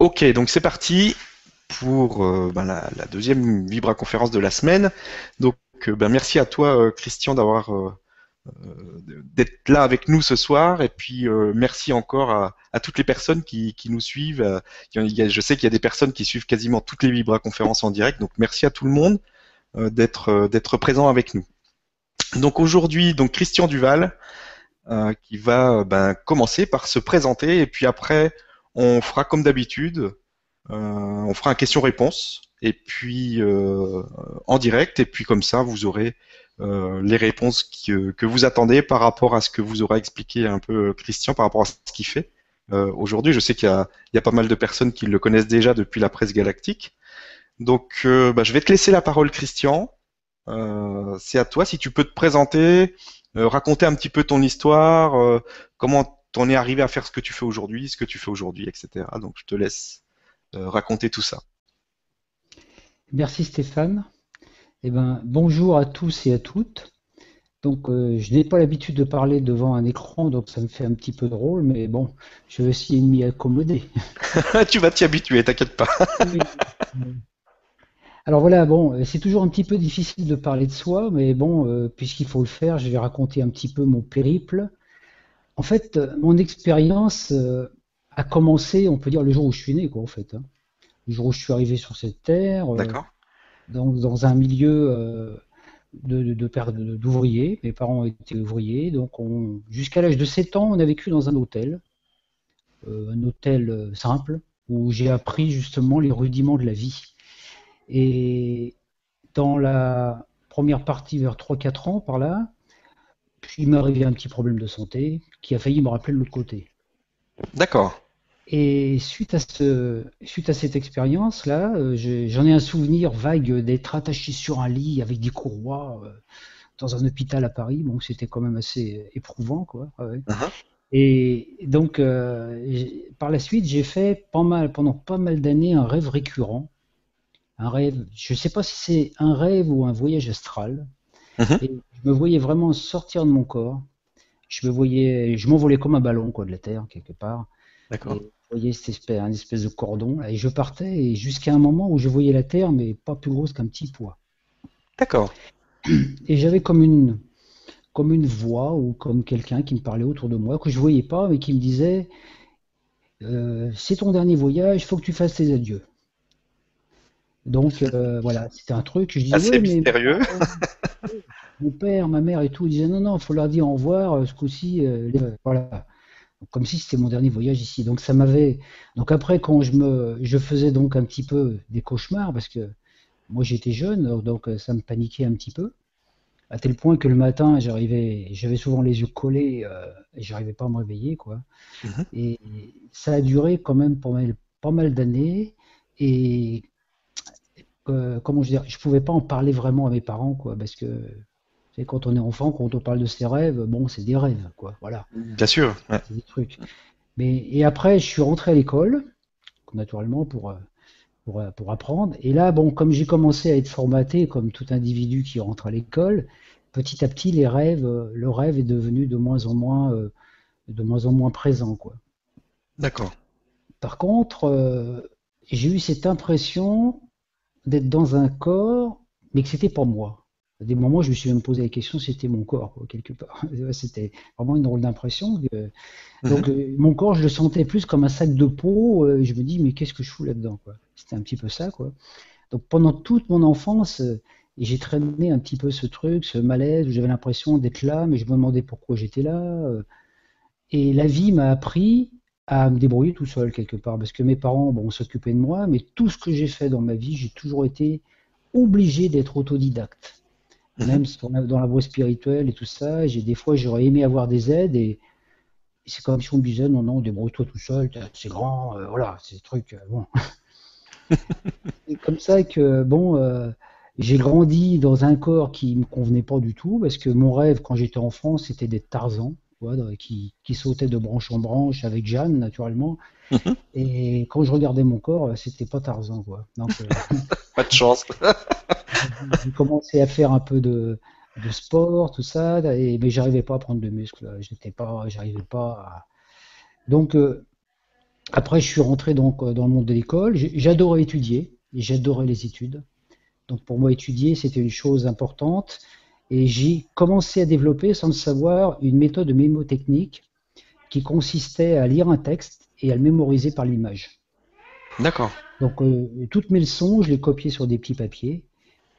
Ok, donc c'est parti pour euh, ben, la, la, deuxième Vibra conférence de la semaine. Donc euh, ben, merci à toi euh, Christian d'avoir d'être là avec nous ce soir et puis merci encore à, à, toutes les personnes qui, qui nous suivent. Je sais qu'il y a des personnes qui suivent quasiment toutes les Vibra conférences en direct, donc merci à tout le monde d'être d'être présent avec nous. Donc aujourd'hui, donc Christian Duval qui va ben, commencer par se présenter et puis après on fera comme d'habitude, euh, on fera un question-réponse et puis euh, en direct et puis comme ça vous aurez euh, les réponses que vous attendez par rapport à ce que vous aura expliqué un peu Christian par rapport à ce qu'il fait. Aujourd'hui, je sais qu'il y, a, pas mal de personnes qui le connaissent déjà depuis la presse galactique. Donc, bah, je vais te laisser la parole, Christian. C'est à toi si tu peux te présenter, raconter un petit peu ton histoire, comment t'en es arrivé à faire ce que tu fais aujourd'hui, ce que tu fais aujourd'hui, etc. Donc je te laisse euh, raconter tout ça. Merci Stéphane. Eh ben, bonjour à tous et à toutes. Donc, euh, je n'ai pas l'habitude de parler devant un écran, donc ça me fait un petit peu drôle, mais bon, je vais essayer de m'y accommoder. tu vas t'y habituer, t'inquiète pas. Alors voilà, bon, c'est toujours un petit peu difficile de parler de soi, mais bon, euh, puisqu'il faut le faire, je vais raconter un petit peu mon périple. En fait, euh, mon expérience euh, a commencé, on peut dire, le jour où je suis né, quoi, en fait. Hein. Le jour où je suis arrivé sur cette terre, euh, dans, dans, un milieu de, d'ouvriers. Mes parents étaient ouvriers, donc jusqu'à l'âge de 7 ans, on a vécu dans un hôtel, un hôtel simple, où j'ai appris justement les rudiments de la vie. Et dans la première partie, vers 3-4 ans, par là, il m'est arrivé un petit problème de santé qui a failli me rappeler de l'autre côté. D'accord. Et suite à, ce, suite à cette expérience-là, euh, j'en ai un souvenir vague d'être attaché sur un lit avec des courroies euh, dans un hôpital à Paris. Bon, c'était quand même assez éprouvant, quoi. Uh-huh. Et donc, euh, par la suite, j'ai fait pas mal, pendant pas mal d'années un rêve récurrent. Un rêve, je ne sais pas si c'est un rêve ou un voyage astral. Uh-huh. Et je me voyais vraiment sortir de mon corps. Je me voyais, je m'envolais comme un ballon quoi de la terre quelque part. D'accord. Je voyais cette espèce, un espèce de cordon et je partais et jusqu'à un moment où je voyais la terre mais pas plus grosse qu'un petit pois. D'accord. Et j'avais comme une comme une voix ou comme quelqu'un qui me parlait autour de moi que je voyais pas mais qui me disait euh, c'est ton dernier voyage, il faut que tu fasses tes adieux. Donc euh, voilà, c'était un truc. Je disais, Assez mystérieux. mon père, ma mère et tout disaient non, non, il faut leur dire au revoir euh, ce coup-ci. Euh, voilà. comme si c'était mon dernier voyage ici. Donc ça m'avait. Donc après, quand je me, je faisais donc un petit peu des cauchemars parce que moi j'étais jeune, donc ça me paniquait un petit peu, à tel point que le matin j'arrivais, j'avais souvent les yeux collés et j'arrivais pas à me réveiller quoi. Mhm. Et ça a duré quand même pas mal, pas mal d'années et comment je dire, je pouvais pas en parler vraiment à mes parents, quoi, parce que quand on est enfant, quand on parle de ses rêves, bon, c'est des rêves, quoi, voilà. Bien sûr. C'est des trucs. Mais et après, je suis rentré à l'école, naturellement pour, pour, pour apprendre. Et là, bon, comme j'ai commencé à être formaté comme tout individu qui rentre à l'école, petit à petit, les rêves, le rêve est devenu de moins en moins, de moins en moins présent, quoi. D'accord. Par contre, euh, j'ai eu cette impression d'être dans un corps, mais que c'était pas moi. À des moments, je me suis même posé la question c'était mon corps, quelque part. C'était vraiment une drôle d'impression. Mhm. Donc, euh, mon corps, je le sentais plus comme un sac de peau. Euh, je me dis, mais qu'est-ce que je fous là-dedans C'était un petit peu ça. quoi. Donc, pendant toute mon enfance, euh, j'ai traîné un petit peu ce truc, ce malaise, où j'avais l'impression d'être là, mais je me demandais pourquoi j'étais là. et la vie m'a appris à me débrouiller tout seul quelque part, parce que mes parents bon, s'occupaient de moi, mais tout ce que j'ai fait dans ma vie, j'ai toujours été obligé d'être autodidacte. Même dans la voie spirituelle et tout ça, j'ai des fois j'aurais aimé avoir des aides et, c'est comme si on me disait non non débrouille-toi tout seul, c'est grand, euh, voilà, c'est des trucs euh, bon. c'est comme ça que bon, euh, j'ai grandi dans un corps qui me convenait pas du tout parce que mon rêve quand j'étais enfant c'était d'être Tarzan qui, qui, sautait de branche en branche avec Jeanne, naturellement. Mhm. Et quand je regardais mon corps, c'était pas Tarzan, quoi. Donc, euh, pas de chance. j'ai commencé à faire un peu de, de sport, tout ça, et, mais j'arrivais pas à prendre de muscle. J'étais pas, j'arrivais pas. À... Donc, euh, après, je suis rentré donc dans le monde de l'école. J'adorais étudier et j'adorais les études. Donc pour moi, étudier, c'était une chose importante. Et j'ai commencé à développer, sans le savoir, une méthode mémotechnique qui consistait à lire un texte et à le mémoriser par l'image. D'accord. Donc euh, toutes mes leçons, je les copiais sur des petits papiers,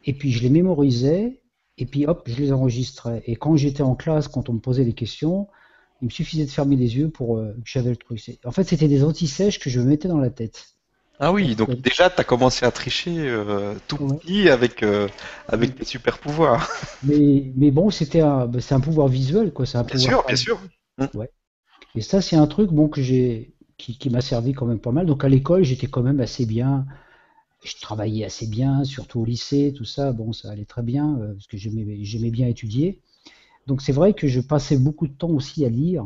et puis je les mémorisais, et puis hop, je les enregistrais. Et quand j'étais en classe, quand on me posait des questions, il me suffisait de fermer les yeux pour euh, que j'avais le truc. En fait, c'était des antisèches que je me mettais dans la tête. Ah oui, donc déjà, tu as commencé à tricher euh, tout petit avec, euh, avec tes super pouvoirs. Mais, mais bon, c'était un, bah, c'est un pouvoir visuel, quoi. C'est un bien sûr, bien sûr. Ouais. Et ça, c'est un truc bon, que j'ai, qui, qui m'a servi quand même pas mal. Donc à l'école, j'étais quand même assez bien. Je travaillais assez bien, surtout au lycée, tout ça. Bon, ça allait très bien, euh, parce que j'aimais, bien étudier. Donc c'est vrai que je passais beaucoup de temps aussi à lire.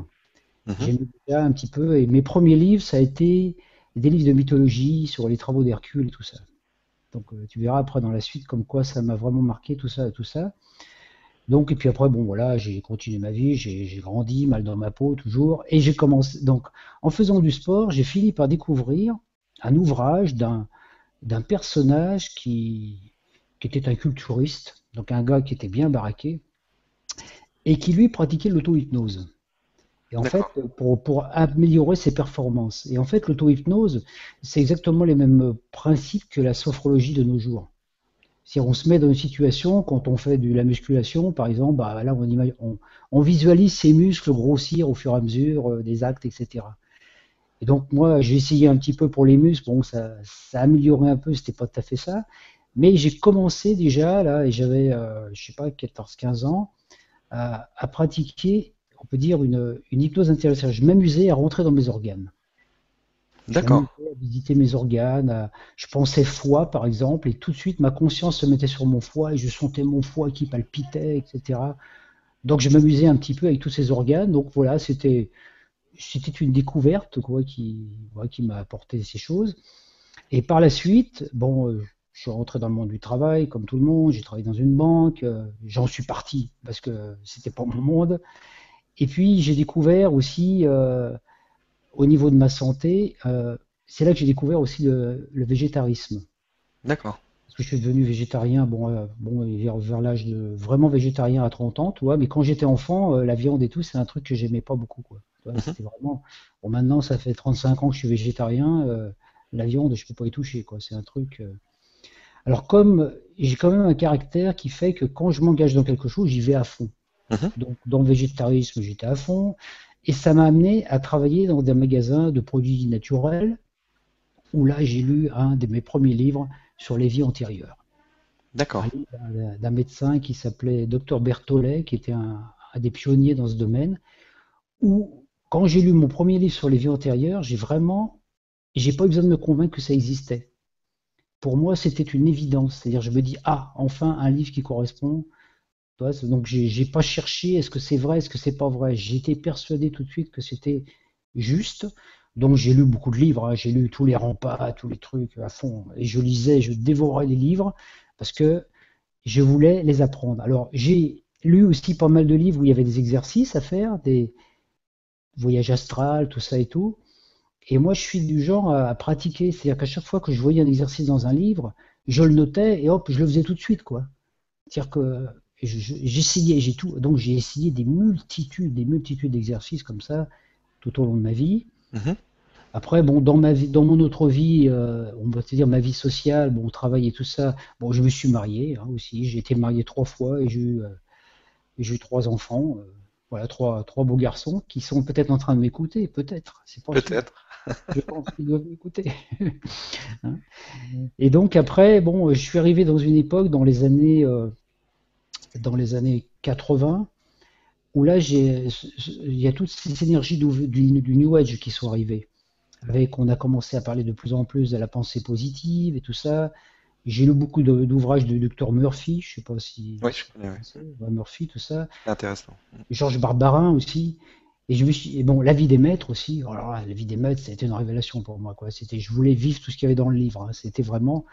Mhm. J'aimais bien un petit peu. Et mes premiers livres, ça a été des livres de mythologie sur les travaux d'Hercule et tout ça. Donc euh, tu verras après dans la suite comme quoi ça m'a vraiment marqué tout ça, tout ça. Donc et puis après bon voilà j'ai continué ma vie, j'ai grandi mal dans ma peau toujours et j'ai commencé donc en faisant du sport j'ai fini par découvrir un ouvrage d'un d'un personnage qui qui était un culturiste donc un gars qui était bien baraqué et qui lui pratiquait l'auto-hypnose. Et en fait, pour, pour, améliorer ses performances. Et en fait, l'auto-hypnose, c'est exactement les mêmes principes que la sophrologie de nos jours. Si on se met dans une situation, quand on fait de la musculation, par exemple, bah, là, on, visualise ses muscles grossir au fur et à mesure euh, des actes, etc. Et donc, moi, j'ai essayé un petit peu pour les muscles. Bon, ça, ça a amélioré un peu, c'était pas tout à fait ça. Mais j'ai commencé déjà, là, et j'avais, euh, je sais pas, 14-15 ans, à, pratiquer on peut dire, une, hypnose intérieure. Je m'amusais à rentrer dans mes organes. D'accord. À visiter mes organes. Je pensais foie, par exemple, et tout de suite, ma conscience se mettait sur mon foie et je sentais mon foie qui palpitait, etc. Donc, je m'amusais un petit peu avec tous ces organes. Donc, voilà, c'était c'était une découverte quoi, qui, qui m'a apporté ces choses. Et par la suite, bon, euh, je suis rentré dans le monde du travail, comme tout le monde. J'ai travaillé dans une banque. Euh, j'en suis parti parce que c'était pas mon monde. Et puis j'ai découvert aussi, euh, au niveau de ma santé, euh, c'est là que j'ai découvert aussi le, végétarisme. D'accord. Parce que je suis devenu végétarien, bon, euh, bon vers, l'âge de vraiment végétarien à 30 ans, tu vois, mais quand j'étais enfant, la viande et tout, c'est un truc que j'aimais pas beaucoup, quoi. Mhm. C'était vraiment. Bon, maintenant, ça fait 35 ans que je suis végétarien, la viande, je peux pas y toucher, quoi. C'est un truc. Alors, comme j'ai quand même un caractère qui fait que quand je m'engage dans quelque chose, j'y vais à fond. Mhm. Donc, dans le végétarisme, j'étais à fond. Et ça m'a amené à travailler dans des magasins de produits naturels, où là, j'ai lu un de mes premiers livres sur les vies antérieures. D'accord. D'un médecin qui s'appelait Dr Berthollet, qui était un, des pionniers dans ce domaine, où, quand j'ai lu mon premier livre sur les vies antérieures, j'ai vraiment, j'ai pas eu besoin de me convaincre que ça existait. Pour moi, c'était une évidence. C'est-à-dire, je me dis, ah, enfin, un livre qui correspond donc j'ai pas cherché est-ce que c'est vrai, est-ce que c'est pas vrai? J'étais persuadé tout de suite que c'était juste. Donc j'ai lu beaucoup de livres, hein. j'ai lu tous les remparts, tous les trucs à fond. Et je lisais, je dévorais les livres parce que je voulais les apprendre. Alors j'ai lu aussi pas mal de livres où il y avait des exercices à faire, des voyages astrales, tout ça et tout. Et moi je suis du genre à, pratiquer, c'est-à-dire qu'à chaque fois que je voyais un exercice dans un livre, je le notais et hop, je le faisais tout de suite. C'est-à-dire que j'essayais, j'ai tout, donc j'ai essayé des multitudes, des multitudes d'exercices comme ça tout au long de ma vie. Mhm. Après, bon, dans ma vie, dans mon autre vie, euh, on va te dire ma vie sociale, bon, travail et tout ça. Bon, je me suis marié hein, aussi. J'ai été marié trois fois et j'ai eu, euh, eu trois enfants. Euh, voilà, trois, trois beaux garçons qui sont peut-être en train de m'écouter, peut-être. peut-être. Je pense qu'ils doivent m'écouter. Hein. et donc après, bon, je suis arrivé dans une époque, dans les années dans les années 80, où là, il y a toutes ces énergies du, du, New Age qui sont arrivées. Avec, on a commencé à parler de plus en plus de la pensée positive et tout ça. J'ai lu beaucoup d'ouvrages de Dr Murphy, je sais pas si. Oui, je connais, Murphy, tout ça. Intéressant. Georges Barbarin aussi. Et je me suis, et bon, la vie des maîtres aussi. Alors la vie des maîtres, c'était une révélation pour moi, quoi. C'était, je voulais vivre tout ce qu'il y avait dans le livre. Hein. C'était vraiment,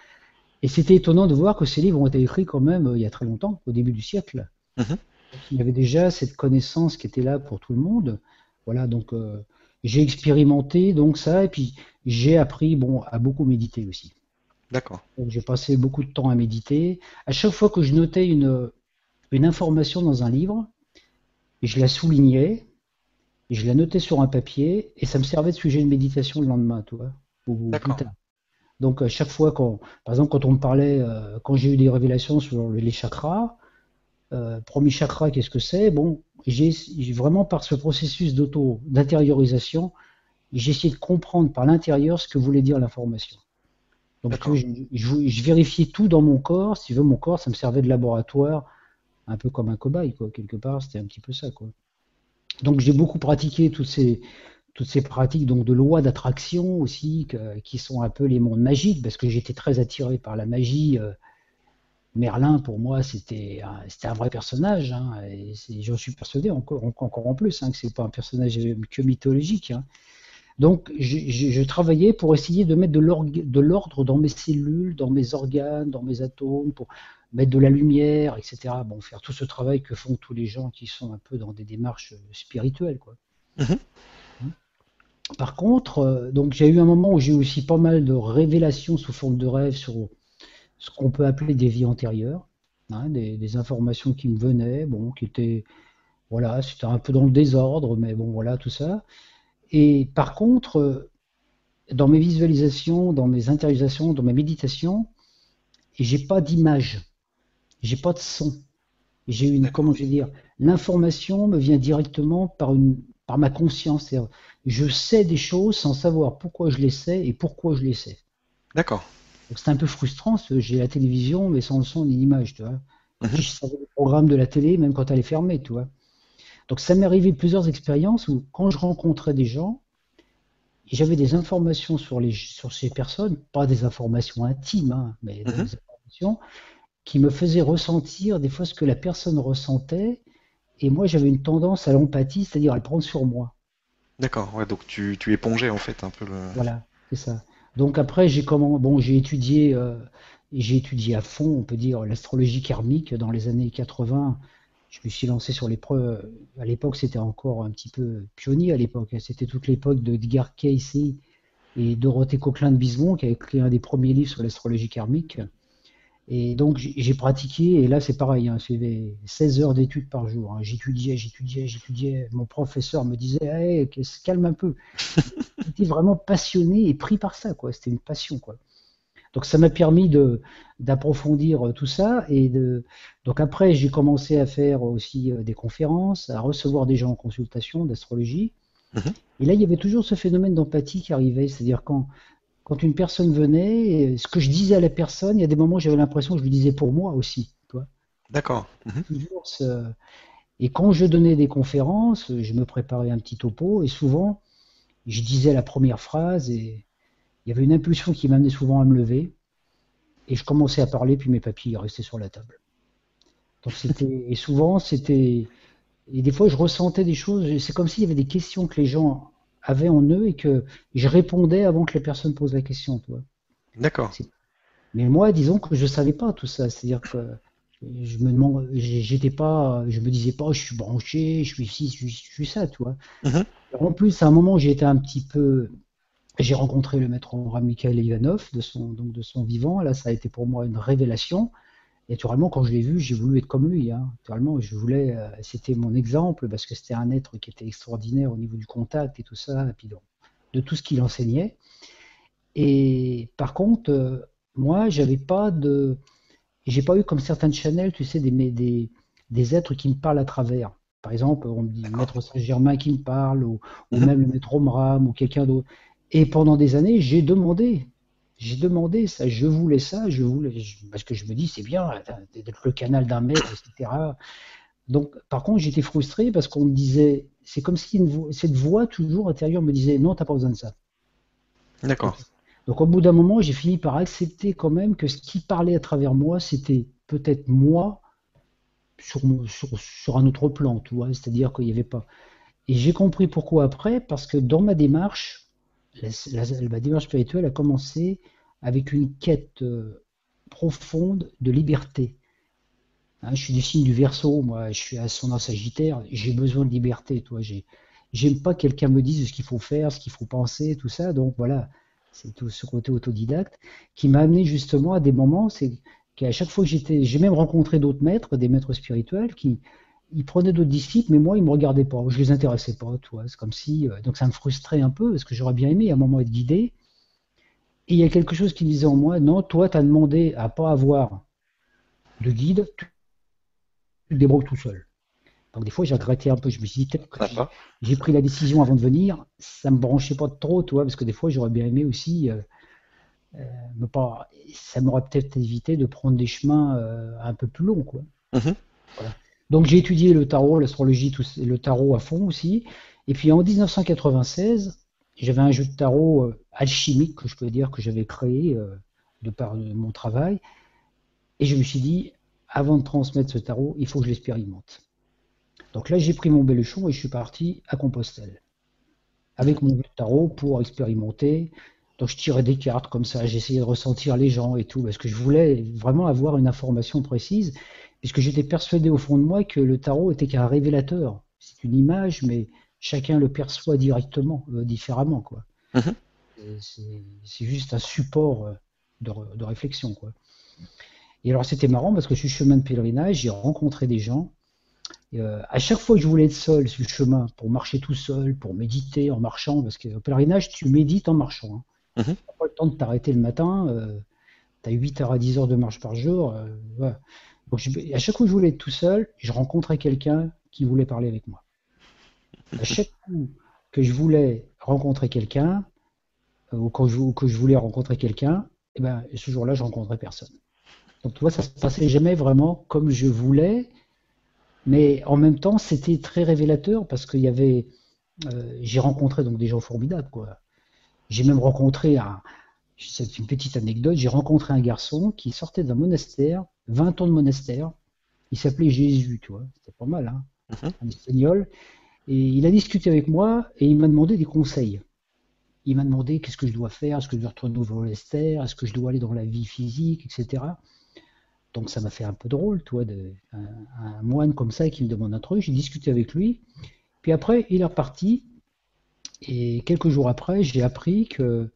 et c'était étonnant de voir que ces livres ont été écrits quand même euh, il y a très longtemps, au début du siècle. Mhm. Il y avait déjà cette connaissance qui était là pour tout le monde. Voilà, donc euh, j'ai expérimenté donc ça, et puis j'ai appris bon, à beaucoup méditer aussi. D'accord. Donc j'ai passé beaucoup de temps à méditer. À chaque fois que je notais une, une information dans un livre, je la soulignais, je la notais sur un papier, et ça me servait de sujet de méditation le lendemain, tu vois, ou plus tard. Donc à chaque fois quand, par exemple, quand on me parlait, euh, quand j'ai eu des révélations sur les chakras, euh, premier chakra, qu'est-ce que c'est? Bon, j'ai vraiment par ce processus d'auto, d'intériorisation, j'ai essayé de comprendre par l'intérieur ce que voulait dire l'information. Donc je, je, vérifiais tout dans mon corps. Si tu veux, mon corps, ça me servait de laboratoire, un peu comme un cobaye, quoi. Quelque part, c'était un petit peu ça, quoi. Donc j'ai beaucoup pratiqué toutes ces, toutes ces pratiques donc de loi d'attraction aussi, qui sont un peu les mondes magiques, parce que j'étais très attiré par la magie. Euh, Merlin, pour moi, c'était un, un vrai personnage, hein, et j'en suis persuadé encore, encore en plus hein, que c'est pas un personnage que mythologique. Hein. Donc, je, travaillais pour essayer de mettre de l'ordre dans mes cellules, dans mes organes, dans mes atomes, pour mettre de la lumière, etc. Bon, faire tout ce travail que font tous les gens qui sont un peu dans des démarches spirituelles, quoi. Mm-hmm. Par contre, euh, donc j'ai eu un moment où j'ai eu aussi pas mal de révélations sous forme de rêves sur ce qu'on peut appeler des vies antérieures, hein, des, informations qui me venaient, bon, qui étaient, voilà, c'était un peu dans le désordre, mais bon, voilà, tout ça. Et par contre, euh, dans mes visualisations, dans mes intériorisations, dans mes méditations, j'ai pas d'image, j'ai pas de son. J'ai une, comment je vais dire, l'information me vient directement par une, par ma conscience. Je sais des choses sans savoir pourquoi je les sais et pourquoi je les sais. D'accord c'est un peu frustrant, j'ai la télévision, mais sans le son ni l'image, tu vois. Mhm. Je savais le programme de la télé, même quand elle est fermée, tu vois. Donc ça m'est arrivé plusieurs expériences où quand je rencontrais des gens, j'avais des informations sur, les, sur ces personnes, pas des informations intimes, hein, mais des mhm. informations qui me faisaient ressentir des fois ce que la personne ressentait, et moi j'avais une tendance à l'empathie, c'est-à-dire à le prendre sur moi. D'accord, ouais, donc tu, tu épongeais en fait un peu le... Voilà, c'est ça. Donc après, j'ai comment bon, j'ai étudié, euh, j'ai étudié à fond, on peut dire, l'astrologie karmique dans les années 80. Je me suis lancé sur l'épreuve. À l'époque, c'était encore un petit peu pionnier à l'époque. C'était toute l'époque de Edgar Cayce et Dorothée Coquelin de Bismont qui a écrit un des premiers livres sur l'astrologie karmique. Et donc j'ai pratiqué, et là c'est pareil, hein, j'ai 16 heures d'études par jour. Hein. J'étudiais, j'étudiais, j'étudiais. Mon professeur me disait, hey, calme un peu. J'étais vraiment passionné et pris par ça, quoi. C'était une passion, quoi. Donc ça m'a permis de d'approfondir tout ça et de donc après j'ai commencé à faire aussi euh, des conférences, à recevoir des gens en consultation d'astrologie. Mm-hmm. Et là il y avait toujours ce phénomène d'empathie qui arrivait, c'est-à-dire quand quand une personne venait, ce que je disais à la personne, il y a des moments où j'avais l'impression que je le disais pour moi aussi. D'accord. Mhm. Et quand je donnais des conférences, je me préparais un petit topo et souvent, je disais la première phrase et il y avait une impulsion qui m'amenait souvent à me lever et je commençais à parler puis mes papiers restaient sur la table. Donc c'était et souvent c'était et des fois je ressentais des choses. C'est comme s'il y avait des questions que les gens avaient en eux et que je répondais avant que les personnes posent la question. D'accord. Mais moi, disons que je savais pas tout ça. C'est-à-dire que je me demande, j'étais pas, je me disais pas, je suis branché, je suis ci, je suis, ça, tu vois. Mhm. En plus, à un moment, j'ai été un petit peu, j'ai rencontré le maître Mikhail Ivanov de son, donc de son vivant. Là, ça a été pour moi une révélation. Naturellement, quand je l'ai vu, j'ai voulu être comme lui. Hein. Naturellement, je voulais, euh, c'était mon exemple parce que c'était un être qui était extraordinaire au niveau du contact et tout ça, et puis de tout ce qu'il enseignait. Et par contre, euh, moi, j'avais pas de, j'ai pas eu comme certaines channels, tu sais, des, des, des êtres qui me parlent à travers. Par exemple, on me dit Maître Saint-Germain qui me parle, ou, ou mhm. même le Maître Omram, ou quelqu'un d'autre. Et pendant des années, j'ai demandé, j'ai demandé ça, je voulais ça, je voulais, parce que je me dis c'est bien d'être le canal d'un maître, etc. Donc, par contre, j'étais frustré parce qu'on me disait, c'est comme si cette voix toujours intérieure me disait non, t'as pas besoin de ça. D'accord. Donc, au bout d'un moment, j'ai fini par accepter quand même que ce qui parlait à travers moi, c'était peut-être moi sur, sur, un autre plan, tu vois, c'est-à-dire qu'il n'y avait pas. Et j'ai compris pourquoi après, parce que dans ma démarche, la, démarche spirituelle a commencé avec une quête euh, profonde de liberté. Hein, je suis du signe du verso, moi, je suis ascendant sagittaire, j'ai besoin de liberté, toi, j'ai j'aime pas que quelqu'un me dise ce qu'il faut faire, ce qu'il faut penser, tout ça. Donc voilà, c'est tout ce côté autodidacte qui m'a amené justement à des moments, c'est qu'à chaque fois que j'étais, j'ai même rencontré d'autres maîtres, des maîtres spirituels qui ils prenaient d'autres disciples, mais moi ils me regardaient pas, je les intéressais pas, tu vois. C'est comme si, euh, donc ça me frustrait un peu parce que j'aurais bien aimé à un moment être guidé. Et il y a quelque chose qui disait en moi, non, toi tu as demandé à pas avoir de guide, tu te débrouilles tout seul. Donc des fois, j'ai regretté un peu. Je me suis dit, peut-être que j'ai pris la décision avant de venir. Ça me branchait pas trop, toi, parce que des fois, j'aurais bien aimé aussi. Euh, euh, pas, ça m'aurait peut-être évité de prendre des chemins un peu plus longs, quoi. Mhm. Donc j'ai étudié le tarot, l'astrologie, le tarot à fond aussi. Et puis en 1996, j'avais un jeu de tarot alchimique que je peux dire que j'avais créé de par mon travail. Et je me suis dit, avant de transmettre ce tarot, il faut que je l'expérimente. Donc là, j'ai pris mon beluchon et je suis parti à Compostelle avec mon tarot pour expérimenter. Donc je tirais des cartes comme ça, j'essayais de ressentir les gens et tout, parce que je voulais vraiment avoir une information précise, puisque j'étais persuadé au fond de moi que le tarot était qu'un révélateur. C'est une image, mais chacun le perçoit directement, euh, différemment. quoi. Mhm. C'est juste un support euh, de, de réflexion. quoi. Et alors c'était marrant parce que je suis chemin de pèlerinage, j'ai rencontré des gens euh, à chaque fois que je voulais être seul sur le chemin, pour marcher tout seul, pour méditer en marchant, parce qu'au pèlerinage, tu médites en marchant. Hein. Mhm. pas le temps de t'arrêter le matin, euh, tu as 8 heures à 10 heures de marche par jour. À chaque fois que je voulais être tout seul, je rencontrais quelqu'un qui voulait parler avec moi. À chaque fois que je voulais rencontrer quelqu'un, ou, quand je, que je voulais rencontrer quelqu'un, eh ben, ce jour-là, je rencontrais personne. Donc, tu vois, ça se passait jamais vraiment comme je voulais mais en même temps, c'était très révélateur parce qu'il. Euh, j'ai rencontré donc des gens formidables. J'ai même rencontré un. C'est une petite anecdote. J'ai rencontré un garçon qui sortait d'un monastère, 20 ans de monastère. Il s'appelait Jésus, tu vois. C'était pas mal, hein. Mhm. Un espagnol. Et il a discuté avec moi et il m'a demandé des conseils. Il m'a demandé qu'est-ce que je dois faire, est-ce que je dois retourner au monastère, est-ce que je dois aller dans la vie physique, etc. Donc ça m'a fait un peu drôle, toi, de, un, moine comme ça qui me demande un truc. J'ai discuté avec lui. Puis après, il est reparti. Et quelques jours après, j'ai appris que,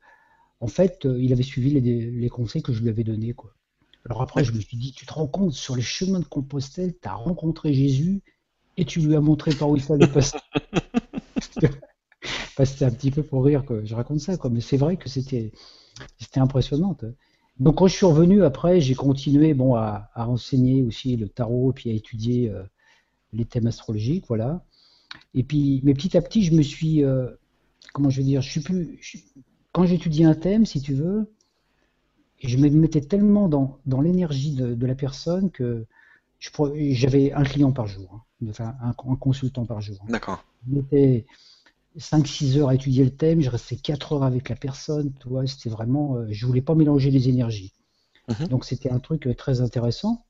en fait, il avait suivi les, conseils que je lui avais donnés. Quoi. Alors après, je me suis dit, tu te rends compte, sur les chemins de Compostelle, tu as rencontré Jésus et tu lui as montré par où il fallait passer. c'était un petit peu pour rire que je raconte ça, quoi. mais c'est vrai que c'était impressionnant. Donc quand je suis revenu après, j'ai continué bon à, enseigner aussi le tarot puis à étudier euh, les thèmes astrologiques, voilà. Et puis, mais petit à petit, je me suis, euh, comment je vais dire, je suis plus, quand j'étudiais un thème, si tu veux, je me mettais tellement dans, dans l'énergie de, la personne que j'avais un client par jour, hein, enfin un, un, consultant par jour. D'accord. 5-6 heures à étudier le thème, je restais 4 heures avec la personne, tu vois, c'était vraiment, euh, je voulais pas mélanger les énergies. Mhm. Donc c'était un truc euh, très intéressant.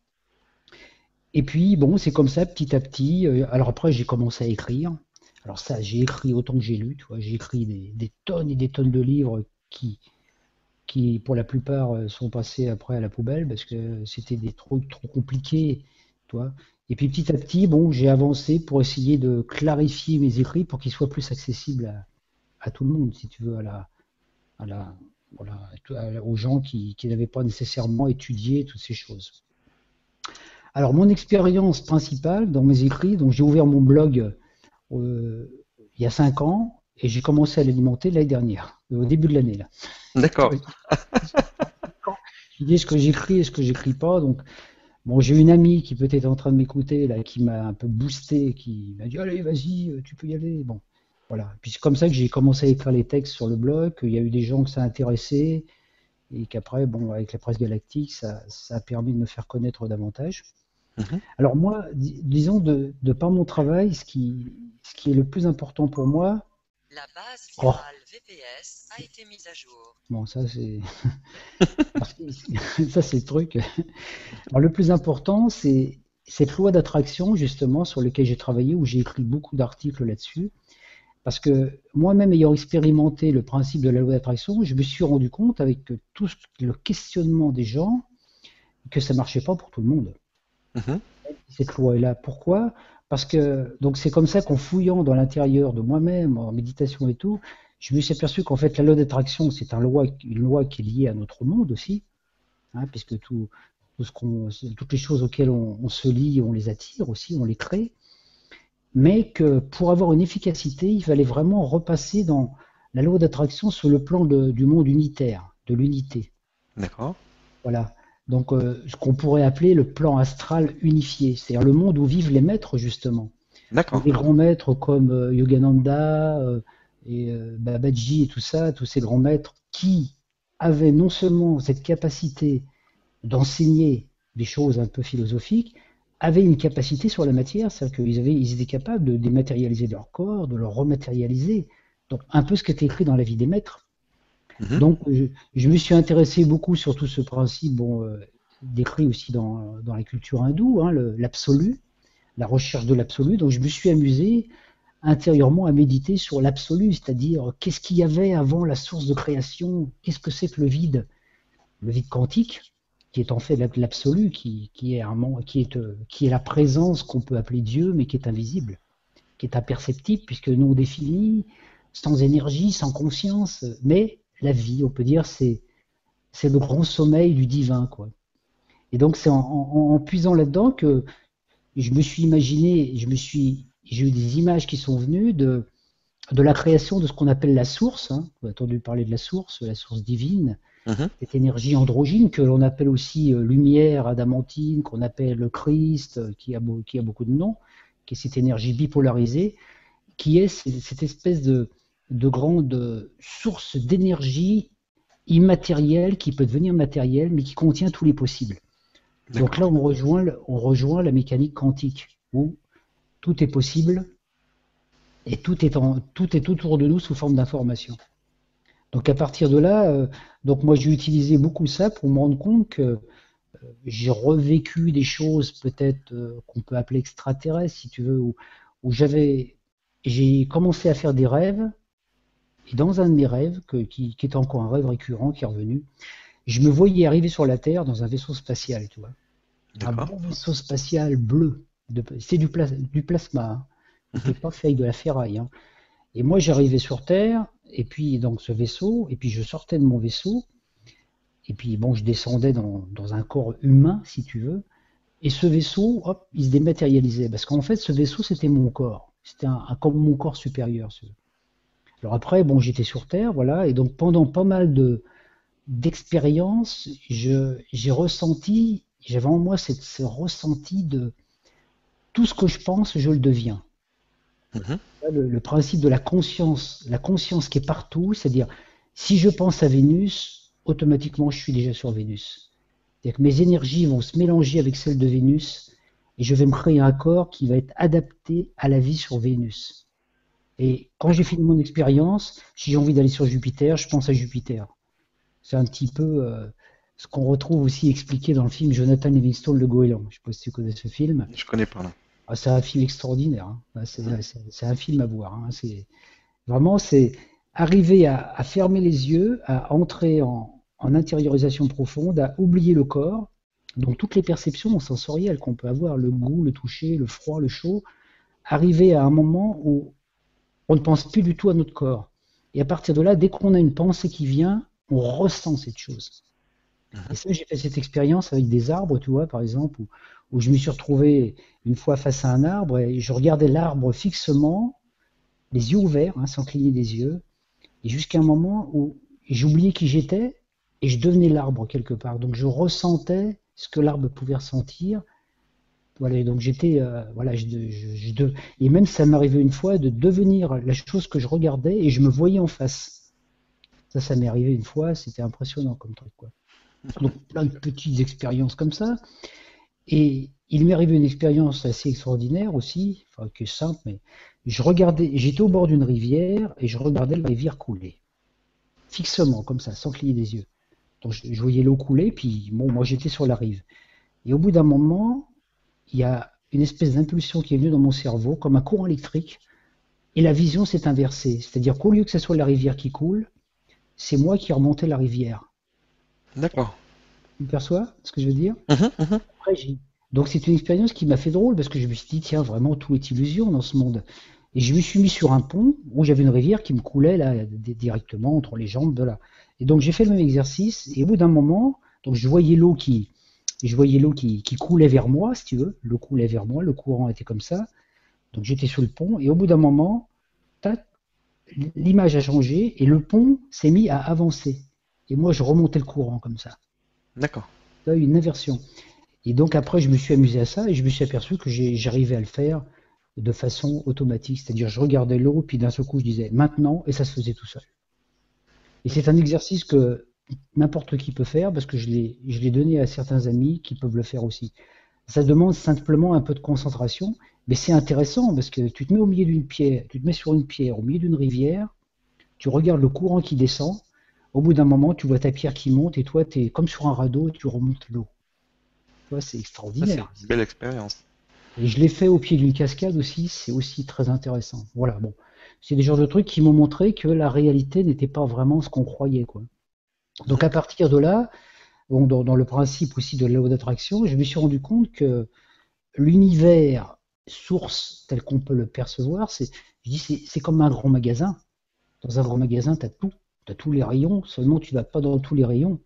Et puis bon, c'est comme ça, petit à petit. Euh, alors après, j'ai commencé à écrire. Alors ça, j'ai écrit autant que j'ai lu, tu j'ai écrit des, tonnes et des tonnes de livres qui, qui pour la plupart sont passés après à la poubelle parce que c'était des trucs trop compliqués, tu. Et puis petit à petit, bon, j'ai avancé pour essayer de clarifier mes écrits pour qu'ils soient plus accessibles à, tout le monde, si tu veux, à la, à la, voilà, aux gens qui, n'avaient pas nécessairement étudié toutes ces choses. Alors mon expérience principale dans mes écrits, donc j'ai ouvert mon blog euh, il y a cinq ans et j'ai commencé à l'alimenter l'année dernière, au début de l'année là. D'accord. je dis ce que j'écris et ce que j'écris pas, donc Bon, j'ai une amie qui peut être en train de m'écouter, là, qui m'a un peu boosté, qui m'a dit Allez, vas-y, euh, tu peux y aller. Bon, voilà. Puis c'est comme ça que j'ai commencé à écrire les textes sur le blog, qu'il y a eu des gens que ça a intéressé, et qu'après, bon, avec la presse galactique, ça, a permis de me faire connaître davantage. Mhm. Alors, moi, disons, de, de, par mon travail, ce qui, ce qui est le plus important pour moi. La base oh. virale VPS a été mise à jour. Bon, ça c'est ça c'est le truc. Alors, le plus important, c'est cette loi d'attraction justement sur laquelle j'ai travaillé, où j'ai écrit beaucoup d'articles là-dessus. Parce que moi-même ayant expérimenté le principe de la loi d'attraction, je me suis rendu compte avec tout le questionnement des gens que ça marchait pas pour tout le monde. Mm-hmm. Cette loi est là. Pourquoi? Parce que donc c'est comme ça qu'en fouillant dans l'intérieur de moi-même, en méditation et tout, je me suis aperçu qu'en fait la loi d'attraction, c'est un loi, une loi qui est liée à notre monde aussi, hein, puisque tout, tout ce qu'on, toutes les choses auxquelles on, on se lie, on les attire aussi, on les crée. Mais que pour avoir une efficacité, il fallait vraiment repasser dans la loi d'attraction sur le plan de- du monde unitaire, de l'unité. D'accord. Voilà. Donc, euh, ce qu'on pourrait appeler le plan astral unifié, c'est-à-dire le monde où vivent les maîtres, justement. D'accord. Des grands maîtres comme euh, Yogananda euh, et Babaji et tout ça, tous ces grands maîtres qui avaient non seulement cette capacité d'enseigner des choses un peu philosophiques, avaient une capacité sur la matière, c'est-à-dire qu'ils avaient, ils étaient capables de dématérialiser leur corps, de le rematérialiser. Donc, un peu ce qui était écrit dans la vie des maîtres. Mhm. Donc, je, me suis intéressé beaucoup sur tout ce principe, euh, décrit aussi dans, dans la culture hindoue, hein, l'absolu, la recherche de l'absolu. Donc, je me suis amusé intérieurement à méditer sur l'absolu, c'est-à-dire qu'est-ce qu'il y avait avant la source de création, qu'est-ce que c'est que le vide, le vide quantique, qui est en fait l'ab- l'absolu, qui, euh, qui est la présence qu'on peut appeler Dieu, mais qui est invisible, qui est imperceptible, puisque nous on définit sans énergie, sans conscience, mais la vie, on peut dire, c'est c'est le grand sommeil du divin, quoi. Et donc c'est en, en- en puisant là-dedans que je me suis imaginé, je me suis, j'ai eu des images qui sont venues de de la création de ce qu'on appelle la source. Hein. Vous avez entendu parler de la source, la source divine, Mhm. cette énergie androgyne que l'on appelle aussi euh, lumière adamantine, qu'on appelle le Christ, euh, qui a, qui a beaucoup de noms, qui est cette énergie bipolarisée, qui est cette espèce de, de grande source d'énergie immatérielle qui peut devenir matérielle, mais qui contient tous les possibles. Donc là, on rejoint, on rejoint la mécanique quantique, où tout est possible et tout est, en, tout est autour de nous sous forme d'information. Donc à partir de là, euh, donc moi j'ai utilisé beaucoup ça pour me rendre compte que euh, j'ai revécu des choses peut-être euh, qu'on peut appeler extraterrestres, si tu veux, où, où j'avais, j'ai commencé à faire des rêves, et dans un de mes rêves, que- qui, qui est encore un rêve récurrent qui est revenu, je me voyais arriver sur la Terre dans un vaisseau spatial, tu vois. Un bon vaisseau spatial bleu. C'est du, plas- du plasma. Hein. C'était pas fait avec de la ferraille. hein. Et moi, j'arrivais sur Terre, et puis donc ce vaisseau, et puis je sortais de mon vaisseau, et puis bon, je descendais dans, dans un corps humain, si tu veux, et ce vaisseau, hop, il se dématérialisait, parce qu'en fait, ce vaisseau, c'était mon corps. C'était un, un- comme mon corps supérieur. ce- Alors après, bon, j'étais sur Terre, voilà, et donc pendant pas mal de d'expériences, je j'ai ressenti, j'avais en moi cette, ce ressenti de tout ce que je pense, je le deviens. Mhm. Le, le principe de la conscience, la conscience qui est partout, c'est-à-dire si je pense à Vénus, automatiquement je suis déjà sur Vénus. C'est-à-dire que mes énergies vont se mélanger avec celles de Vénus et je vais me créer un corps qui va être adapté à la vie sur Vénus. Et quand j'ai fini mon expérience, si j'ai envie d'aller sur Jupiter, je pense à Jupiter. C'est un petit peu euh, ce qu'on retrouve aussi expliqué dans le film Jonathan Livingstone, Le Goéland. Je ne sais pas si tu connais ce film. Je connais pas là. Ah, c'est un film extraordinaire. hein. Ah, C'est un film à voir. hein. C'est vraiment c'est arriver à, à fermer les yeux, à entrer en, en intériorisation profonde, à oublier le corps, donc toutes les perceptions sensorielles qu'on peut avoir, le goût, le toucher, le froid, le chaud, arriver à un moment où on ne pense plus du tout à notre corps. Et à partir de là, dès qu'on a une pensée qui vient, on ressent cette chose. Et ça, j'ai fait cette expérience avec des arbres, tu vois, par exemple, où, où je me suis retrouvé une fois face à un arbre et je regardais l'arbre fixement, les yeux ouverts, hein, sans cligner des yeux, et jusqu'à un moment où j'oubliais qui j'étais et je devenais l'arbre quelque part. Donc je ressentais ce que l'arbre pouvait ressentir. Voilà, donc j'étais, euh, voilà, je de- et même ça m'arrivait une fois de devenir la chose que je regardais et je me voyais en face. Ça, ça m'est arrivé une fois, c'était impressionnant comme truc, quoi. Donc plein de petites expériences comme ça. Et il m'est arrivé une expérience assez extraordinaire aussi, enfin qui est simple, mais je regardais, j'étais au bord d'une rivière et je regardais la rivière couler, fixement comme ça, sans cligner des yeux. Donc je, je voyais l'eau couler, puis bon, moi j'étais sur la rive. Et au bout d'un moment, il y a une espèce d'impulsion qui est venue dans mon cerveau, comme un courant électrique, et la vision s'est inversée. C'est-à-dire qu'au lieu que ce soit la rivière qui coule, c'est moi qui remontais la rivière. D'accord. Tu perçois ce que je veux dire? Mhm, mhm. Après, j'ai Donc c'est une expérience qui m'a fait drôle parce que je me suis dit, tiens, vraiment, tout est illusion dans ce monde. Et je me suis mis sur un pont où j'avais une rivière qui me coulait là directement entre les jambes de là. Et donc j'ai fait le même exercice et au bout d'un moment, donc je voyais l'eau qui, je voyais l'eau qui, qui, coulait vers moi, si tu veux. L'eau coulait vers moi, le courant était comme ça. Donc j'étais sur le pont et au bout d'un moment, l'image a changé et le pont s'est mis à avancer. Et moi, je remontais le courant comme ça. D'accord. Une inversion. Et donc après, je me suis amusé à ça et je me suis aperçu que j'arrivais à le faire de façon automatique. C'est-à-dire, je regardais l'eau, puis d'un seul coup, je disais maintenant, et ça se faisait tout seul. Et c'est un exercice que n'importe qui peut faire parce que je l'ai donné à certains amis qui peuvent le faire aussi. Ça demande simplement un peu de concentration, mais c'est intéressant parce que tu te mets au milieu d'une pierre, tu te mets sur une pierre, au milieu d'une rivière, tu regardes le courant qui descend, au bout d'un moment, tu vois ta pierre qui monte et toi, tu es comme sur un radeau et tu remontes l'eau. C'est extraordinaire. C'est une belle expérience. Et je l'ai fait au pied d'une cascade aussi, c'est aussi très intéressant. Voilà, bon. C'est des genres de trucs qui m'ont montré que la réalité n'était pas vraiment ce qu'on croyait, quoi. Donc à partir de là, dans, le principe aussi de la loi d'attraction, je me suis rendu compte que l'univers source tel qu'on peut le percevoir, c'est, comme un grand magasin. Dans un grand magasin, tu as tout. Tu as tous les rayons, seulement tu vas pas dans tous les rayons.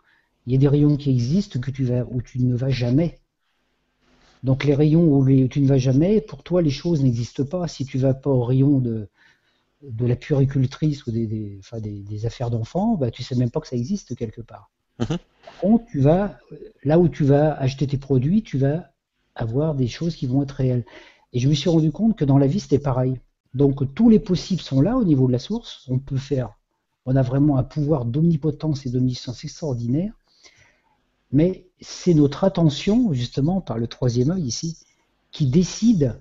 Il y a des rayons qui existent que tu vas, où tu ne vas jamais. Donc les rayons où, tu ne vas jamais, pour toi les choses n'existent pas. Si tu vas pas au rayon de, de la puricultrice ou des, des, affaires d'enfants, bah, tu sais même pas que ça existe quelque part. Mhm. Par contre, tu vas, là où tu vas acheter tes produits, tu vas avoir des choses qui vont être réelles. Et je me suis rendu compte que dans la vie, c'était pareil. Donc tous les possibles sont là au niveau de la source. On peut faire, on a vraiment un pouvoir d'omnipotence et d'omniscience extraordinaire. Mais c'est notre attention, justement, par le troisième œil ici, qui décide,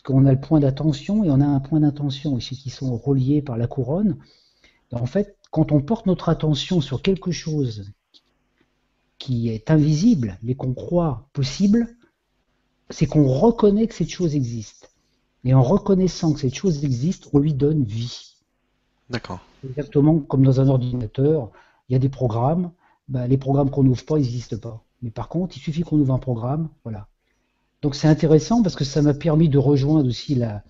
parce qu'on a le point d'attention et on a un point d'intention ici qui sont reliés par la couronne. En fait, quand on porte notre attention sur quelque chose qui est invisible, mais qu'on croit possible, c'est qu'on reconnaît que cette chose existe. Et en reconnaissant que cette chose existe, on lui donne vie. D'accord. Exactement comme dans un ordinateur, il y a des programmes, bah, les programmes qu'on n'ouvre pas n'existent pas. Mais par contre, il suffit qu'on ouvre un programme, voilà. Donc c'est intéressant parce que ça m'a permis de rejoindre aussi la,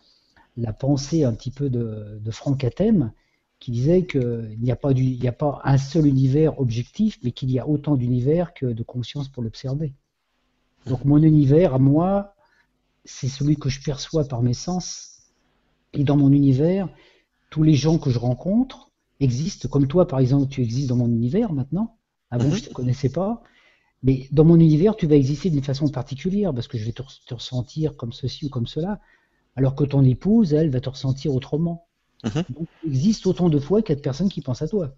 la pensée un petit peu de, de Franck Atem, qui disait qu'il n'y a, pas a pas un seul univers objectif, mais qu'il y a autant d'univers que de conscience pour l'observer. Donc mon univers à moi, c'est celui que je perçois par mes sens. Et dans mon univers, tous les gens que je rencontre existent, comme toi par exemple, tu existes dans mon univers maintenant. Avant, mhm. je ne te connaissais pas. Mais dans mon univers, tu vas exister d'une façon particulière, parce que je vais te, ressentir comme ceci ou comme cela, alors que ton épouse, elle, va te ressentir autrement. Mhm. Donc, il existe autant de fois qu'il y a de personnes qui pensent à toi.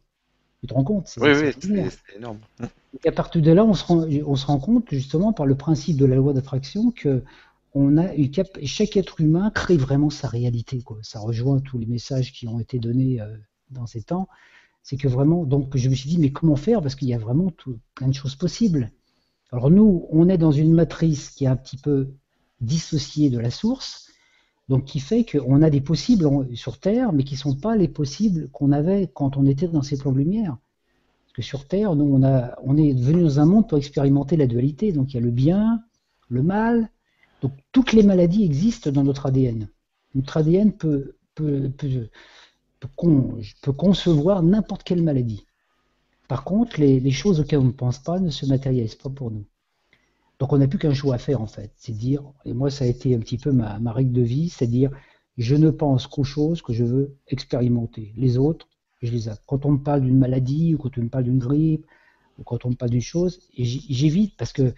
Tu te rends compte Oui, oui, c'est énorme. Et à partir de là, on se, rend, on se rend compte, justement, par le principe de la loi d'attraction, que on a une cap chaque être humain crée vraiment sa réalité. Quoi. Ça rejoint tous les messages qui ont été donnés euh, dans ces temps c'est que vraiment, donc je me suis dit, mais comment faire? Parce qu'il y a vraiment plein de choses possibles. Alors nous, on est dans une matrice qui est un petit peu dissociée de la source, donc qui fait qu'on a des possibles sur Terre, mais qui ne sont pas les possibles qu'on avait quand on était dans ces plans de lumière. Parce que sur Terre, nous, on, a, on est venu dans un monde pour expérimenter la dualité. Donc il y a le bien, le mal. Donc toutes les maladies existent dans notre ADN. Notre ADN peut je peux concevoir n'importe quelle maladie. Par contre, les, choses auxquelles on ne pense pas ne se matérialisent pas pour nous. Donc on n'a plus qu'un choix à faire en fait, c'est dire, et moi ça a été un petit peu ma, règle de vie, c'est dire, je ne pense qu'aux choses que je veux expérimenter. Les autres, je les ai. Quand on me parle d'une maladie, ou quand on me parle d'une grippe, ou quand on me parle d'une chose, j'évite parce que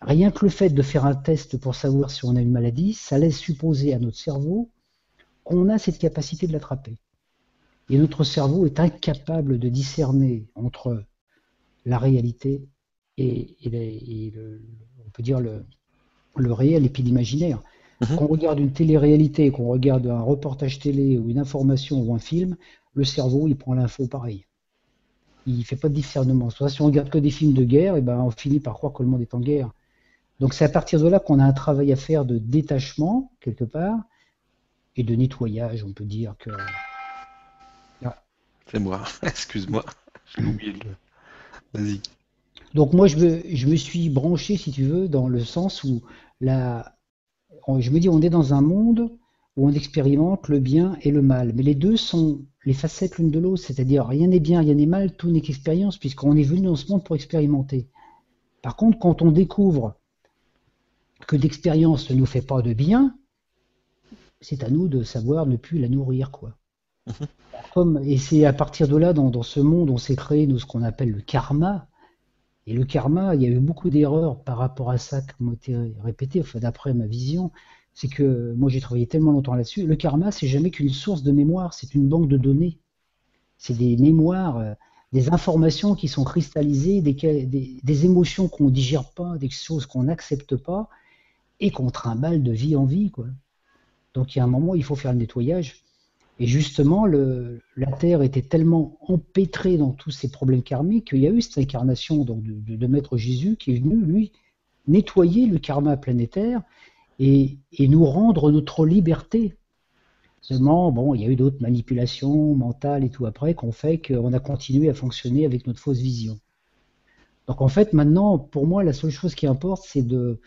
rien que le fait de faire un test pour savoir si on a une maladie, ça laisse supposer à notre cerveau qu'on a cette capacité de l'attraper. Et notre cerveau est incapable de discerner entre la réalité et, le, on peut dire le, réel et puis l'imaginaire. Mhm. Qu'on regarde une télé-réalité, qu'on regarde un reportage télé ou une information ou un film, le cerveau il prend l'info pareil. Il fait pas de discernement. Si on regarde que des films de guerre, et eh ben on finit par croire que le monde est en guerre. Donc c'est à partir de là qu'on a un travail à faire de détachement quelque part et de nettoyage. On peut dire que c'est moi, excuse-moi, j'ai oublié le. Vas-y. Donc moi, je me, je me suis branché, si tu veux, dans le sens où la, je me dis, on est dans un monde où on expérimente le bien et le mal. Mais les deux sont les facettes l'une de l'autre, c'est-à-dire rien n'est bien, rien n'est mal, tout n'est qu'expérience, puisqu'on est venu dans ce monde pour expérimenter. Par contre, quand on découvre que l'expérience ne nous fait pas de bien, c'est à nous de savoir ne plus la nourrir, quoi. Comme, et c'est à partir de là, dans, dans ce monde, on s'est créé nous ce qu'on appelle le karma. Et le karma, il y a eu beaucoup d'erreurs par rapport à ça qui m'ont été répétées, enfin, d'après ma vision. C'est que moi j'ai travaillé tellement longtemps là-dessus. Le karma, c'est jamais qu'une source de mémoire, c'est une banque de données. C'est des mémoires, euh, des informations qui sont cristallisées, des, des, émotions qu'on digère pas, des choses qu'on n'accepte pas, et qu'on trimballe de vie en vie, quoi. Donc il y a un moment, il faut faire le nettoyage. Et justement, la Terre était tellement empêtrée dans tous ces problèmes karmiques qu'il y a eu cette incarnation donc, de, Maître Jésus qui est venu, lui, nettoyer le karma planétaire et, nous rendre notre liberté. Seulement, bon, il y a eu d'autres manipulations mentales et tout après qu'on fait qu'on a continué à fonctionner avec notre fausse vision. Donc en fait, maintenant, pour moi, la seule chose qui importe, c'est de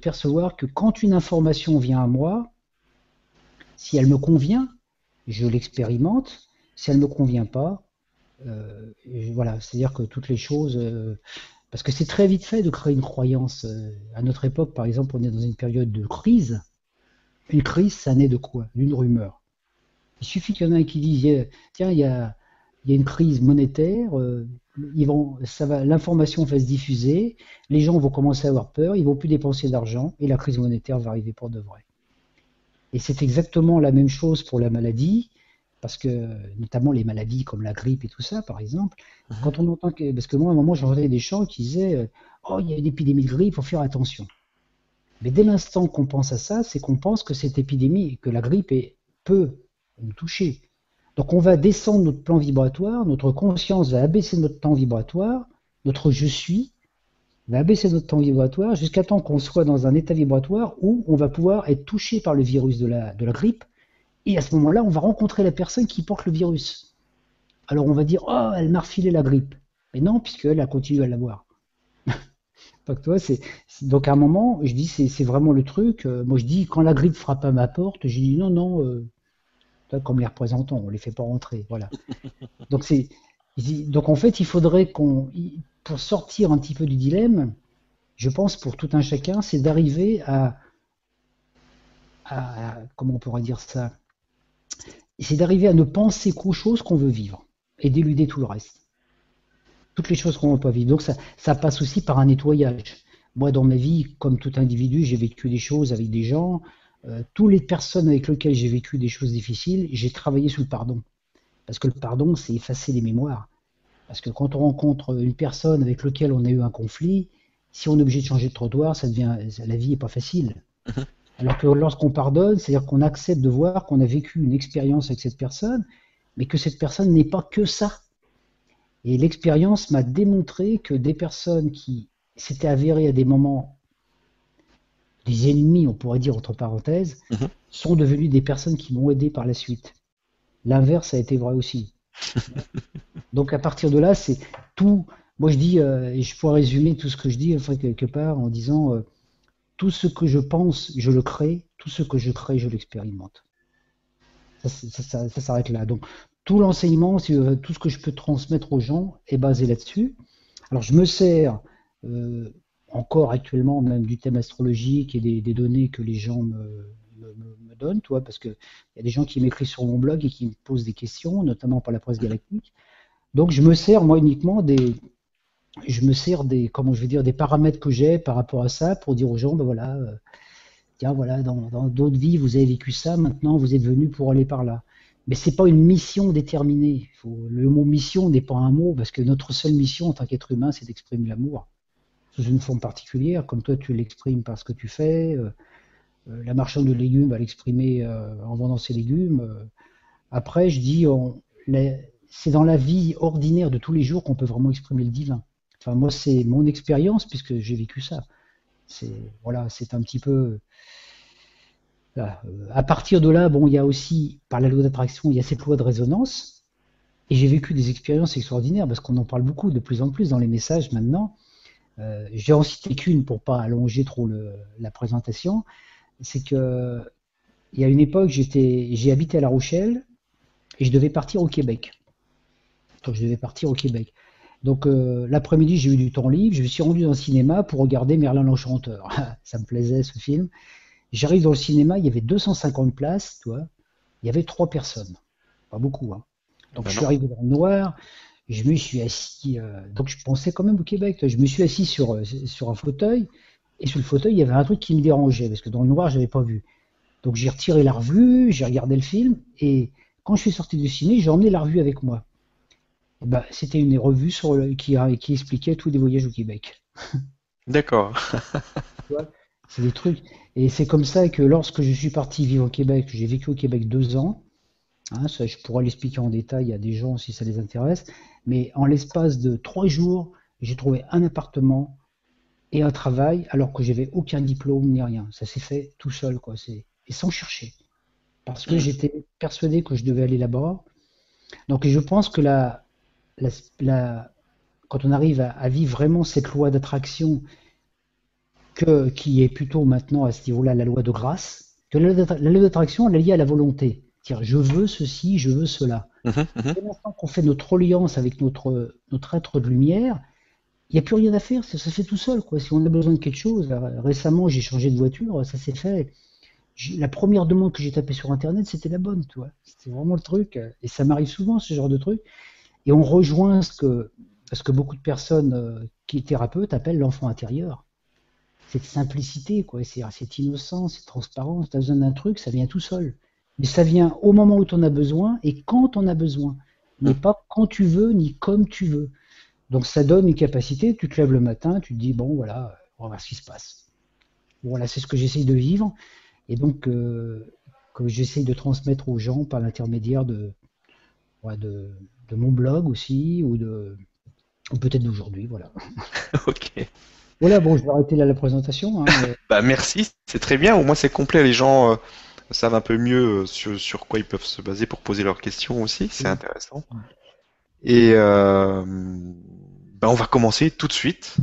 percevoir que quand une information vient à moi, si elle me convient, je l'expérimente. Si elle ne me convient pas, euh, voilà, c'est-à-dire que toutes les choses, euh, parce que c'est très vite fait de créer une croyance. Euh, à notre époque, par exemple, on est dans une période de crise. Une crise, ça naît de quoi? D'une rumeur. Il suffit qu'il y en ait qui dise, tiens, il y a, une crise monétaire, l'information va se diffuser, les gens vont commencer à avoir peur, ils vont plus dépenser d'argent et la crise monétaire va arriver pour de vrai. Et c'est exactement la même chose pour la maladie, parce que notamment les maladies comme la grippe et tout ça, par exemple, mhm. quand on entend que, parce que moi à un moment j'entendais des gens qui disaient, euh, oh il y a une épidémie de grippe, faut faire attention. Mais dès l'instant qu'on pense à ça, c'est qu'on pense que cette épidémie, que la grippe est, peut nous toucher. Donc on va descendre notre plan vibratoire, notre conscience va abaisser notre temps vibratoire, notre je suis, va abaisser notre temps vibratoire jusqu'à temps qu'on soit dans un état vibratoire où on va pouvoir être touché par le virus de la, de la grippe. Et à ce moment-là, on va rencontrer la personne qui porte le virus. Alors on va dire Oh, elle m'a refilé la grippe. Mais non, puisqu'elle a continué à l'avoir. toi, c'est donc à un moment, je dis c'est vraiment le truc. Euh, moi, je dis quand la grippe frappe à ma porte, je dis non, non. Euh, comme les représentants, on les fait pas rentrer. Voilà. donc c'est donc en fait, il faudrait qu'on pour sortir un petit peu du dilemme, je pense pour tout un chacun, c'est d'arriver à, comment on pourrait dire ça? C'est d'arriver à ne penser qu'aux choses qu'on veut vivre et d'éluder tout le reste. Toutes les choses qu'on ne veut pas vivre. Donc ça, passe aussi par un nettoyage. Moi, dans ma vie, comme tout individu, j'ai vécu des choses avec des gens. Euh, toutes les personnes avec lesquelles j'ai vécu des choses difficiles, j'ai travaillé sous le pardon. Parce que le pardon, c'est effacer les mémoires. Parce que quand on rencontre une personne avec laquelle on a eu un conflit, si on est obligé de changer de trottoir, ça devient, la vie n'est pas facile. Mhm. Alors que lorsqu'on pardonne, c'est-à-dire qu'on accepte de voir qu'on a vécu une expérience avec cette personne, mais que cette personne n'est pas que ça. Et l'expérience m'a démontré que des personnes qui s'étaient avérées à des moments des ennemis, on pourrait dire entre parenthèses, mhm. sont devenues des personnes qui m'ont aidé par la suite. L'inverse a été vrai aussi. Donc à partir de là, c'est tout. Moi je dis, euh, et je pourrais résumer tout ce que je dis enfin, quelque part en disant euh, tout ce que je pense, je le crée, tout ce que je crée, je l'expérimente. Ça, s'arrête là. Donc tout l'enseignement, tout ce que je peux transmettre aux gens est basé là-dessus. Alors je me sers euh, encore actuellement même du thème astrologique et des données que les gens me, me, donne, toi, parce qu'il y a des gens qui m'écrivent sur mon blog et qui me posent des questions, notamment par la presse galactique. Donc je me sers moi uniquement des, je me sers des, comment je veux dire, des paramètres que j'ai par rapport à ça pour dire aux gens, ben voilà, euh, tiens voilà, dans d'autres vies vous avez vécu ça, maintenant vous êtes venu pour aller par là. Mais c'est pas une mission déterminée. le mot mission n'est pas un mot parce que notre seule mission en tant qu'être humain, c'est d'exprimer l'amour sous une forme particulière, comme toi tu l'exprimes par ce que tu fais. Euh, la marchande de légumes va l'exprimer euh, en vendant ses légumes. Euh, après, je dis, c'est dans la vie ordinaire de tous les jours qu'on peut vraiment exprimer le divin. Enfin, moi, c'est mon expérience puisque j'ai vécu ça. C'est voilà, c'est un petit peu. À partir de là, bon, il y a aussi, par la loi d'attraction, il y a cette loi de résonance. Et j'ai vécu des expériences extraordinaires parce qu'on en parle beaucoup de plus en plus dans les messages maintenant. Euh, j'ai en cité qu'une pour pas allonger trop la présentation. C'est que il y a une époque, j'étais, j'ai habité à La Rochelle et je devais partir au Québec. Donc je devais partir au Québec. Donc euh, l'après-midi, j'ai eu du temps libre. Je me suis rendu dans le cinéma pour regarder Merlin l'Enchanteur. Ça me plaisait ce film. J'arrive dans le cinéma, il y avait 250 places, toi. Il y avait trois personnes. Pas beaucoup, hein. Donc Ben je non. suis arrivé dans le noir, je me suis assis, euh, donc je pensais quand même au Québec. toi. Je me suis assis sur, euh, sur un fauteuil, et sur le fauteuil, il y avait un truc qui me dérangeait, parce que dans le noir, je n'avais pas vu. Donc j'ai retiré la revue, j'ai regardé le film, et quand je suis sorti du ciné, j'ai emmené la revue avec moi. Et ben, C'était une revue sur le- qui, expliquait tous les voyages au Québec. D'accord. C'est des trucs. Et c'est comme ça que lorsque je suis parti vivre au Québec, j'ai vécu au Québec deux ans. Hein, ça, je pourrais l'expliquer en détail à des gens si ça les intéresse. Mais en l'espace de trois jours, j'ai trouvé un appartement et un travail alors que j'avais aucun diplôme ni rien. Ça s'est fait tout seul, quoi. C'est et sans chercher, parce que j'étais persuadé que je devais aller là-bas. Donc, je pense que la, la, la- quand on arrive à, à vivre vraiment cette loi d'attraction que, qui est plutôt maintenant à ce niveau-là la loi de grâce, que la loi d'attraction, elle est liée à la volonté. C'est-à-dire, je veux ceci, je veux cela. Dès l'instant qu'on fait notre alliance avec notre, notre être de lumière, il n'y a plus rien à faire, ça se fait tout seul. Si on a besoin de quelque chose, là, récemment j'ai changé de voiture, ça s'est fait. La première demande que j'ai tapée sur Internet, c'était la bonne, tu vois. C'était vraiment le truc. Et ça m'arrive souvent, ce genre de truc. Et on rejoint ce que, beaucoup de personnes euh, qui thérapeutes appellent l'enfant intérieur. Cette simplicité, quoi. C'est cette innocence, cette transparence. Tu as besoin d'un truc, ça vient tout seul. Mais ça vient au moment où tu en as besoin et quand on a besoin. Mais pas quand tu veux ni comme tu veux. Donc ça donne une capacité, tu te lèves le matin, tu te dis, bon voilà, on va voir ce qui se passe. Voilà, c'est ce que j'essaye de vivre. Et donc, euh, que j'essaye de transmettre aux gens par l'intermédiaire de, ouais, de, de mon blog aussi, ou de ou peut-être d'aujourd'hui, voilà. Ok. Voilà, bon, je vais arrêter là la présentation. hein, mais- Bah merci, c'est très bien. Au moins c'est complet. Les gens euh, savent un peu mieux euh, sur, sur quoi ils peuvent se baser pour poser leurs questions aussi. C'est Oui. intéressant. Et euh, bah, on va commencer tout de suite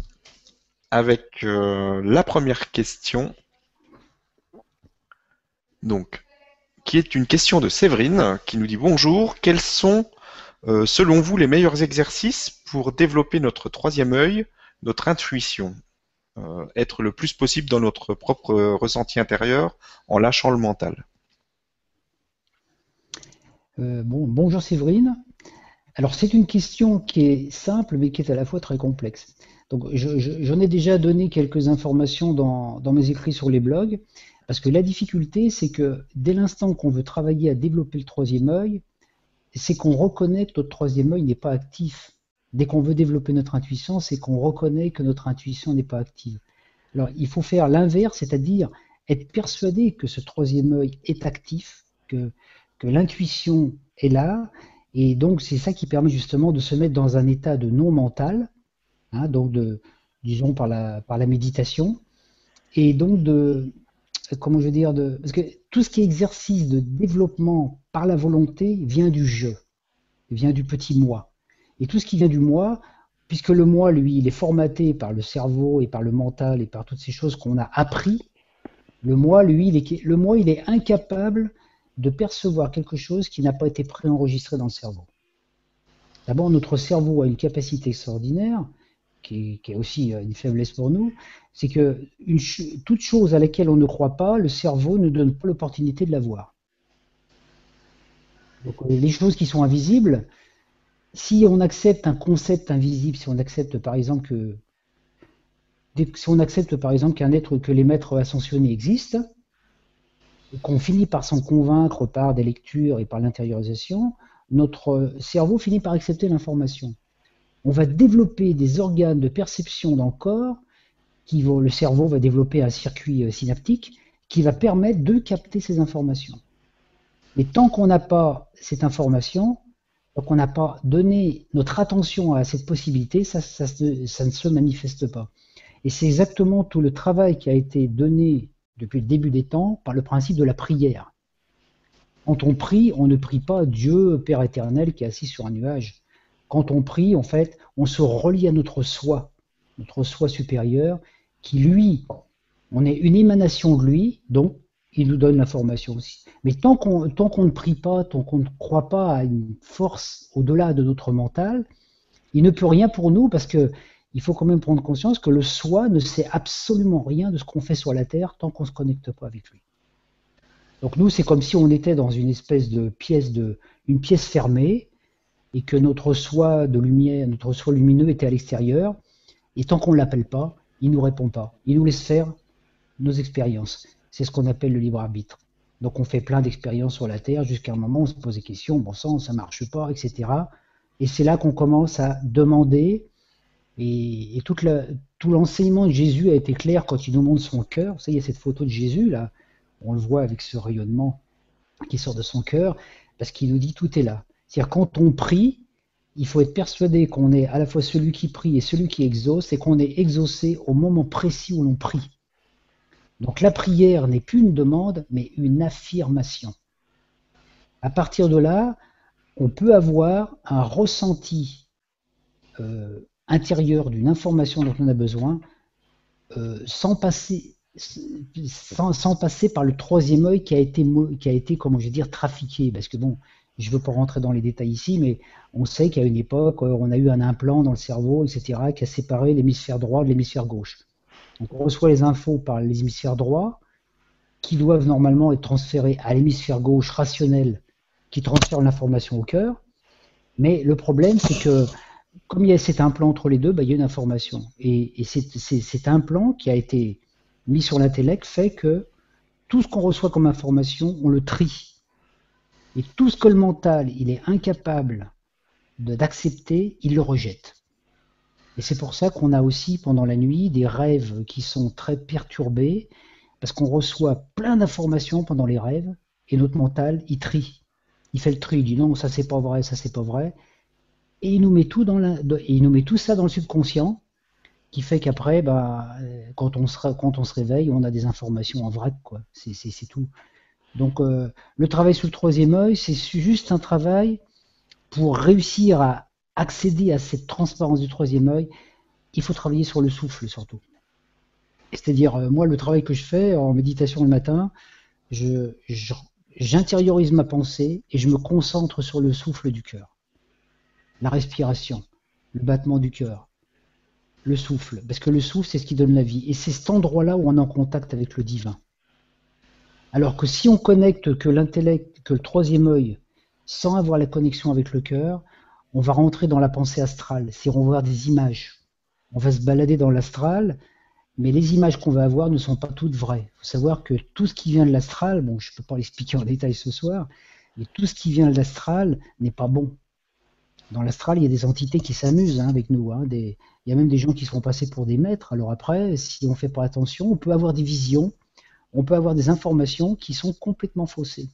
avec euh, la première question. Donc, qui est une question de Séverine qui nous dit bonjour. Quels sont, euh, selon vous, les meilleurs exercices pour développer notre troisième œil, notre intuition? euh, être le plus possible dans notre propre ressenti intérieur en lâchant le mental. Euh, bon, bonjour Séverine. Alors c'est une question qui est simple mais qui est à la fois très complexe. Donc je- je- j'en ai déjà donné quelques informations dans, mes écrits sur les blogs, parce que la difficulté c'est que dès l'instant qu'on veut travailler à développer le troisième œil, c'est qu'on reconnaît que notre troisième œil n'est pas actif. Dès qu'on veut développer notre intuition, c'est qu'on reconnaît que notre intuition n'est pas active. Alors il faut faire l'inverse, c'est-à-dire être persuadé que ce troisième œil est actif, que l'intuition est là, et donc c'est ça qui permet justement de se mettre dans un état de non mental, hein, donc de, disons par la, par la méditation, et donc de, comment je veux dire, de, parce que tout ce qui est exercice de développement par la volonté vient du je, vient du petit moi, et tout ce qui vient du moi, puisque le moi, lui, il est formaté par le cerveau et par le mental et par toutes ces choses qu'on a appris, le moi, lui, le moi, il est incapable de percevoir quelque chose qui n'a pas été préenregistré dans le cerveau. D'abord, notre cerveau a une capacité extraordinaire, qui est, aussi euh, une faiblesse pour nous, c'est que toute chose à laquelle on ne croit pas, le cerveau ne donne pas l'opportunité de la voir. Donc, euh, les choses qui sont invisibles, si on accepte un concept invisible, si on accepte par exemple que si on accepte par exemple qu'un être que les maîtres ascensionnés existent, qu'on finit par s'en convaincre par des lectures et par l'intériorisation, notre cerveau finit par accepter l'information. On va développer des organes de perception dans le corps, qui vont, le cerveau va développer un circuit euh, synaptique qui va permettre de capter ces informations. Mais tant qu'on n'a pas cette information, tant qu'on n'a pas donné notre attention à cette possibilité, ça, ne se manifeste pas. Et c'est exactement tout le travail qui a été donné depuis le début des temps par le principe de la prière. Quand on prie, on ne prie pas Dieu Père éternel qui est assis sur un nuage. Quand on prie, en fait, on se relie à notre soi, notre soi supérieur, qui lui, on est une émanation de lui, donc il nous donne l'information aussi. Mais tant qu'on ne prie pas, tant qu'on ne croit pas à une force au-delà de notre mental, il ne peut rien pour nous parce que il faut quand même prendre conscience que le soi ne sait absolument rien de ce qu'on fait sur la terre tant qu'on ne se connecte pas avec lui. Donc nous, c'est comme si on était dans une espèce de pièce de, une pièce fermée, et que notre soi de lumière, notre soi lumineux était à l'extérieur, et tant qu'on ne l'appelle pas, il nous répond pas. Il nous laisse faire nos expériences. C'est ce qu'on appelle le libre arbitre. Donc on fait plein d'expériences sur la Terre jusqu'à un moment où on se pose des questions, bon sang, ça marche pas, etc. Et c'est là qu'on commence à demander, et, tout l'enseignement de Jésus a été clair quand il nous montre son cœur. Vous savez, il y a cette photo de Jésus là, on le voit avec ce rayonnement qui sort de son cœur, parce qu'il nous dit tout est là. C'est-à-dire quand on prie, il faut être persuadé qu'on est à la fois celui qui prie et celui qui exauce, et qu'on est exaucé au moment précis où l'on prie. Donc la prière n'est plus une demande, mais une affirmation. À partir de là, on peut avoir un ressenti euh, intérieur d'une information dont on a besoin euh, sans passer sans, passer par le troisième œil qui a été, qui a été comment je vais dire, trafiqué. Parce que bon, je ne veux pas rentrer dans les détails ici, mais on sait qu'à une époque, euh, on a eu un implant dans le cerveau, etc., qui a séparé l'hémisphère droit de l'hémisphère gauche. Donc on reçoit les infos par l'hémisphère droit, qui doivent normalement être transférées à l'hémisphère gauche rationnel, qui transfère l'information au cœur. Mais le problème, c'est que comme il y a cet implant entre les deux, bah, il y a une information. Et, et cet implant qui a été mis sur l'intellect fait que tout ce qu'on reçoit comme information, on le trie. Et tout ce que le mental, il est incapable d'accepter, il le rejette. Et c'est pour ça qu'on a aussi pendant la nuit des rêves qui sont très perturbés, parce qu'on reçoit plein d'informations pendant les rêves, et notre mental, il trie. Il fait le tri, il dit non, ça c'est pas vrai, ça c'est pas vrai. Et il nous met tout dans la, il nous met tout ça dans le subconscient, qui fait qu'après, bah, quand, on se, réveille, on a des informations en vrac, quoi. C'est tout. Donc, euh, le travail sur le troisième œil, c'est juste un travail pour réussir à accéder à cette transparence du troisième œil. Il faut travailler sur le souffle, surtout. C'est-à-dire, euh, moi, le travail que je fais en méditation le matin, j'intériorise ma pensée et je me concentre sur le souffle du cœur. La respiration, le battement du cœur, le souffle, parce que le souffle, c'est ce qui donne la vie. Et c'est cet endroit-là où on est en contact avec le divin. Alors que si on connecte que l'intellect, que le troisième œil, sans avoir la connexion avec le cœur, on va rentrer dans la pensée astrale, c'est on va voir des images. On va se balader dans l'astral, mais les images qu'on va avoir ne sont pas toutes vraies. Il faut savoir que tout ce qui vient de l'astral, bon, je ne peux pas l'expliquer en détail ce soir, mais tout ce qui vient de l'astral n'est pas bon. Dans l'astral, il y a des entités qui s'amusent hein, avec nous. Hein, il y a même des gens qui seront passés pour des maîtres. Alors après, si on ne fait pas attention, on peut avoir des visions, on peut avoir des informations qui sont complètement faussées.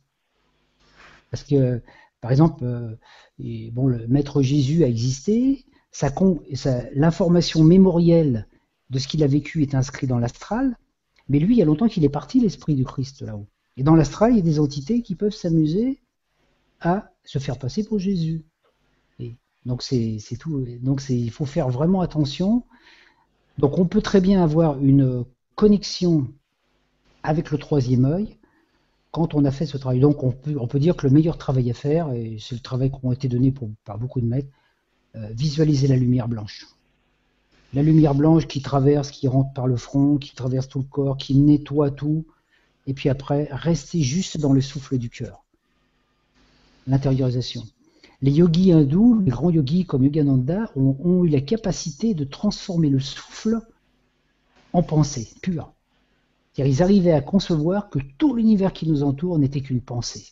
Parce que, par exemple, euh, bon, le maître Jésus a existé, l'information mémorielle de ce qu'il a vécu est inscrite dans l'astral, mais lui, il y a longtemps qu'il est parti, l'esprit du Christ là-haut. Et dans l'astral, il y a des entités qui peuvent s'amuser à se faire passer pour Jésus. Donc c'est tout. Donc il faut faire vraiment attention. Donc on peut très bien avoir une connexion avec le troisième œil quand on a fait ce travail. Donc on peut, on peut dire que le meilleur travail à faire, et c'est le travail qui a été donné par beaucoup de maîtres, euh, visualiser la lumière blanche. La lumière blanche qui traverse, qui rentre par le front, qui traverse tout le corps, qui nettoie tout, et puis après, rester juste dans le souffle du cœur. L'intériorisation. Les yogis hindous, les grands yogis comme Yogananda, ont, eu la capacité de transformer le souffle en pensée pure. ils arrivaient à concevoir que tout l'univers qui nous entoure n'était qu'une pensée.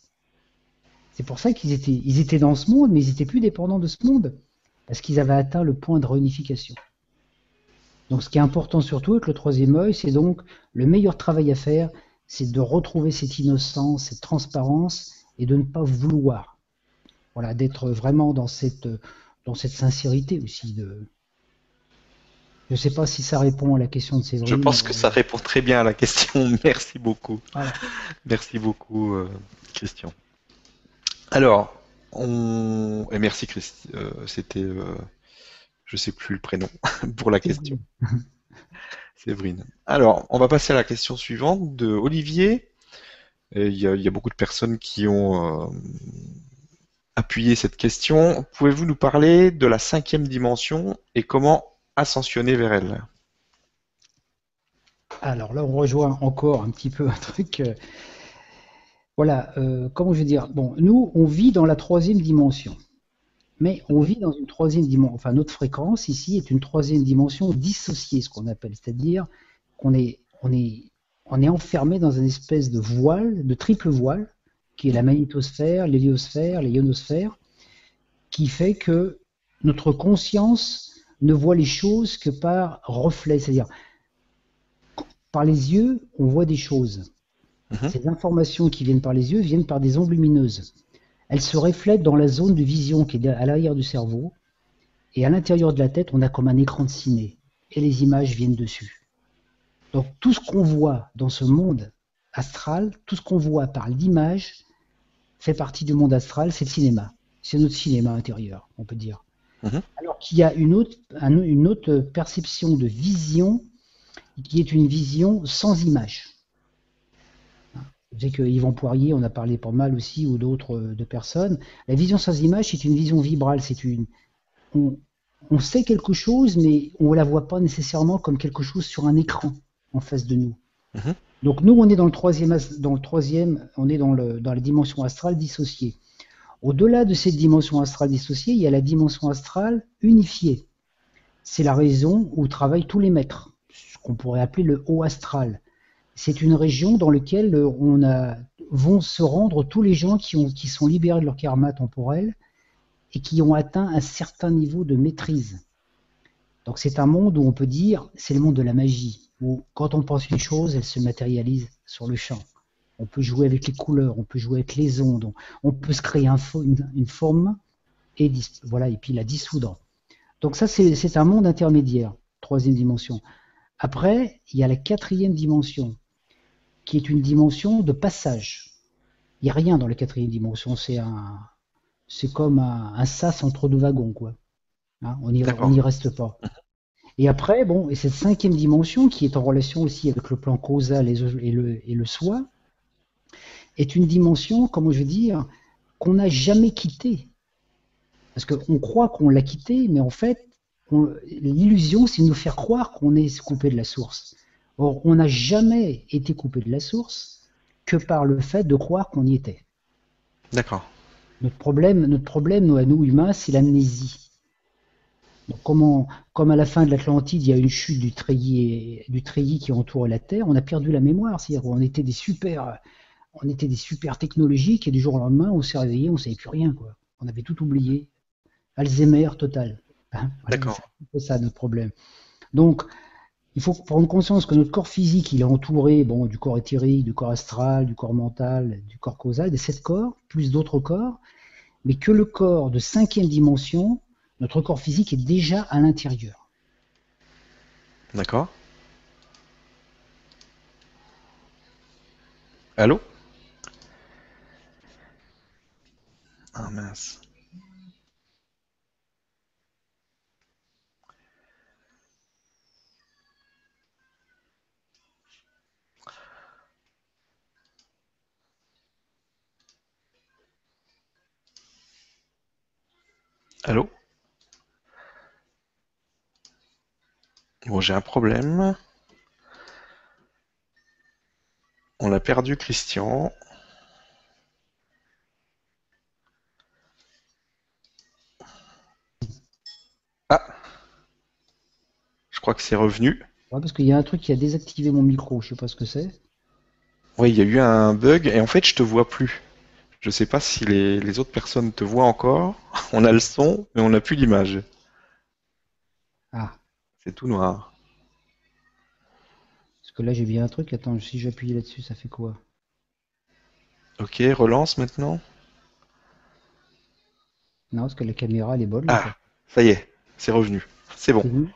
C'est pour ça qu'ils étaient, étaient dans ce monde, mais ils n'étaient plus dépendants de ce monde, parce qu'ils avaient atteint le point de réunification. Donc ce qui est important surtout avec le troisième œil, c'est donc le meilleur travail à faire, c'est de retrouver cette innocence, cette transparence, et de ne pas vouloir voilà, d'être vraiment dans cette, dans cette sincérité aussi. De... Je ne sais pas si ça répond à la question de Séverine. Je pense que ça répond très bien à la question. Merci beaucoup. Merci beaucoup, euh, Christian. Alors, on... Et merci Christ, euh, c'était, euh, je sais plus le prénom pour la question. Séverine. Alors, on va passer à la question suivante de Olivier. Y il y a beaucoup de personnes qui ont appuyé cette question. Pouvez-vous nous parler de la cinquième dimension et comment ascensionner vers elle? Alors là, on rejoint encore un petit peu un truc. euh, voilà, euh, comment je veux dire? Nous, on vit dans la troisième dimension. Mais on vit dans une troisième dimension. Enfin, notre fréquence ici est une troisième dimension dissociée, ce qu'on appelle. C'est-à-dire qu'on est, est enfermé dans une espèce de voile, de triple voile, qui est la magnétosphère, l'héliosphère, l'ionosphère, qui fait que notre conscience ne voit les choses que par reflet. C'est-à-dire, par les yeux, on voit des choses. Mhm. Ces informations qui viennent par les yeux viennent par des ondes lumineuses. Elles se reflètent dans la zone de vision qui est à l'arrière du cerveau. Et à l'intérieur de la tête, on a comme un écran de ciné. Et les images viennent dessus. Donc tout ce qu'on voit dans ce monde astral, tout ce qu'on voit par l'image, fait partie du monde astral, c'est le cinéma. C'est notre cinéma intérieur, on peut dire. Mhm. Alors qu'il y a une autre, un- une autre perception de vision qui est une vision sans image. Je sais que Yvan Poirier, on a parlé pas mal aussi, ou d'autres euh, de personnes. La vision sans image, c'est une vision vibrale. C'est une, on, on sait quelque chose, mais on ne la voit pas nécessairement comme quelque chose sur un écran en face de nous. Mhm. Donc nous, on est dans le troisième, dans le troisième, on est dans, le, dans la dimension astrale dissociée. Au-delà de cette dimension astrale dissociée, il y a la dimension astrale unifiée. C'est la raison où travaillent tous les maîtres, ce qu'on pourrait appeler le haut astral. C'est une région dans laquelle on a, vont se rendre tous les gens qui, ont, qui sont libérés de leur karma temporel et qui ont atteint un certain niveau de maîtrise. Donc c'est un monde où on peut dire, c'est le monde de la magie, où quand on pense une chose, elle se matérialise sur le champ. On peut jouer avec les couleurs, on peut jouer avec les ondes, on, peut se créer un fo- une, une forme et, voilà, et puis la dissoudre. Donc ça, c'est un monde intermédiaire, troisième dimension. Après, il y a la quatrième dimension, qui est une dimension de passage. Il n'y a rien dans la quatrième dimension, c'est un, c'est comme un, un sas entre deux wagons, quoi. Hein, on n'y reste pas. Et après, bon, et cette cinquième dimension, qui est en relation aussi avec le plan causal et, et le, et le soi, est une dimension, comment je veux dire, qu'on n'a jamais quittée. Parce qu'on croit qu'on l'a quittée, mais en fait, on- l'illusion, c'est de nous faire croire qu'on est coupé de la source. Or, on n'a jamais été coupé de la source que par le fait de croire qu'on y était. D'accord. Notre problème, notre problème, nous, à nous humains, c'est l'amnésie. Donc, comment, comme à la fin de l'Atlantide, il y a une chute du treillis, du treillis qui entoure la Terre, on a perdu la mémoire. C'est-à-dire qu'on était des super, on était des super technologiques et du jour au lendemain, on s'est réveillé, on savait plus rien, quoi. On avait tout oublié. Alzheimer total. Hein, voilà, D'accord. C'est ça notre problème. Donc, il faut prendre conscience que notre corps physique, il est entouré bon, du corps éthérique, du corps astral, du corps mental, du corps causal, des sept corps, plus d'autres corps, mais que le corps de cinquième dimension, notre corps physique est déjà à l'intérieur. D'accord. Allô? Ah mince. Allô? Bon, j'ai un problème. On a perdu Christian. Ah, je crois que c'est revenu. Ouais, parce qu'il y a un truc qui a désactivé mon micro, je sais pas ce que c'est. Oui, il y a eu un bug et en fait, je te vois plus. Je sais pas si les, les autres personnes te voient encore. On a le son, mais on n'a plus l'image. Ah, C'est tout noir. parce que là j'ai bien un truc, attends, si j'appuie là-dessus, ça fait quoi? Ok, relance maintenant. Non, parce que la caméra elle est bonne. là, Ah, ça y est, c'est revenu. C'est bon. Vu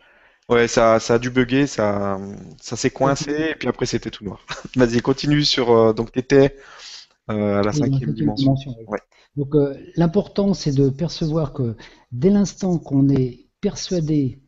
Ouais, ça, ça a dû bugger, ça, ça s'est coincé et puis après c'était tout noir. Vas-y, continue sur. euh, donc t'étais euh, à la cinquième cinquième dimension. dimension, oui. Ouais. Donc euh, l'important, c'est de percevoir que dès l'instant qu'on est persuadé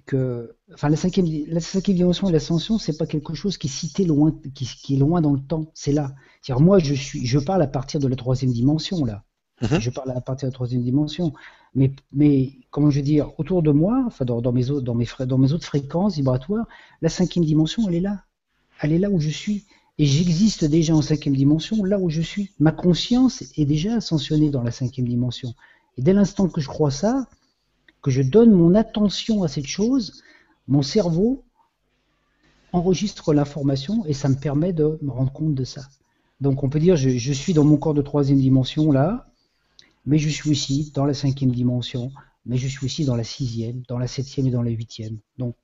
que, enfin, la cinquième, la cinquième dimension et l'ascension, c'est pas quelque chose qui est cité loin, qui, qui est loin dans le temps. C'est là. C'est-à-dire, moi, je suis, je parle à partir de la troisième dimension là. Mhm. Je parle à partir de la troisième dimension. Mais, mais comment je veux dire, autour de moi, enfin, dans, dans mes autres, dans mes, dans mes autres fréquences vibratoires, la cinquième dimension, elle est là. Elle est là où je suis. Et j'existe déjà en cinquième dimension, là où je suis. Ma conscience est déjà ascensionnée dans la cinquième dimension. Et dès l'instant que je crois ça, que je donne mon attention à cette chose, mon cerveau enregistre l'information et ça me permet de me rendre compte de ça. Donc on peut dire je, je suis dans mon corps de troisième dimension là, mais je suis aussi dans la cinquième dimension, mais je suis aussi dans la sixième, dans la septième et dans la huitième. Donc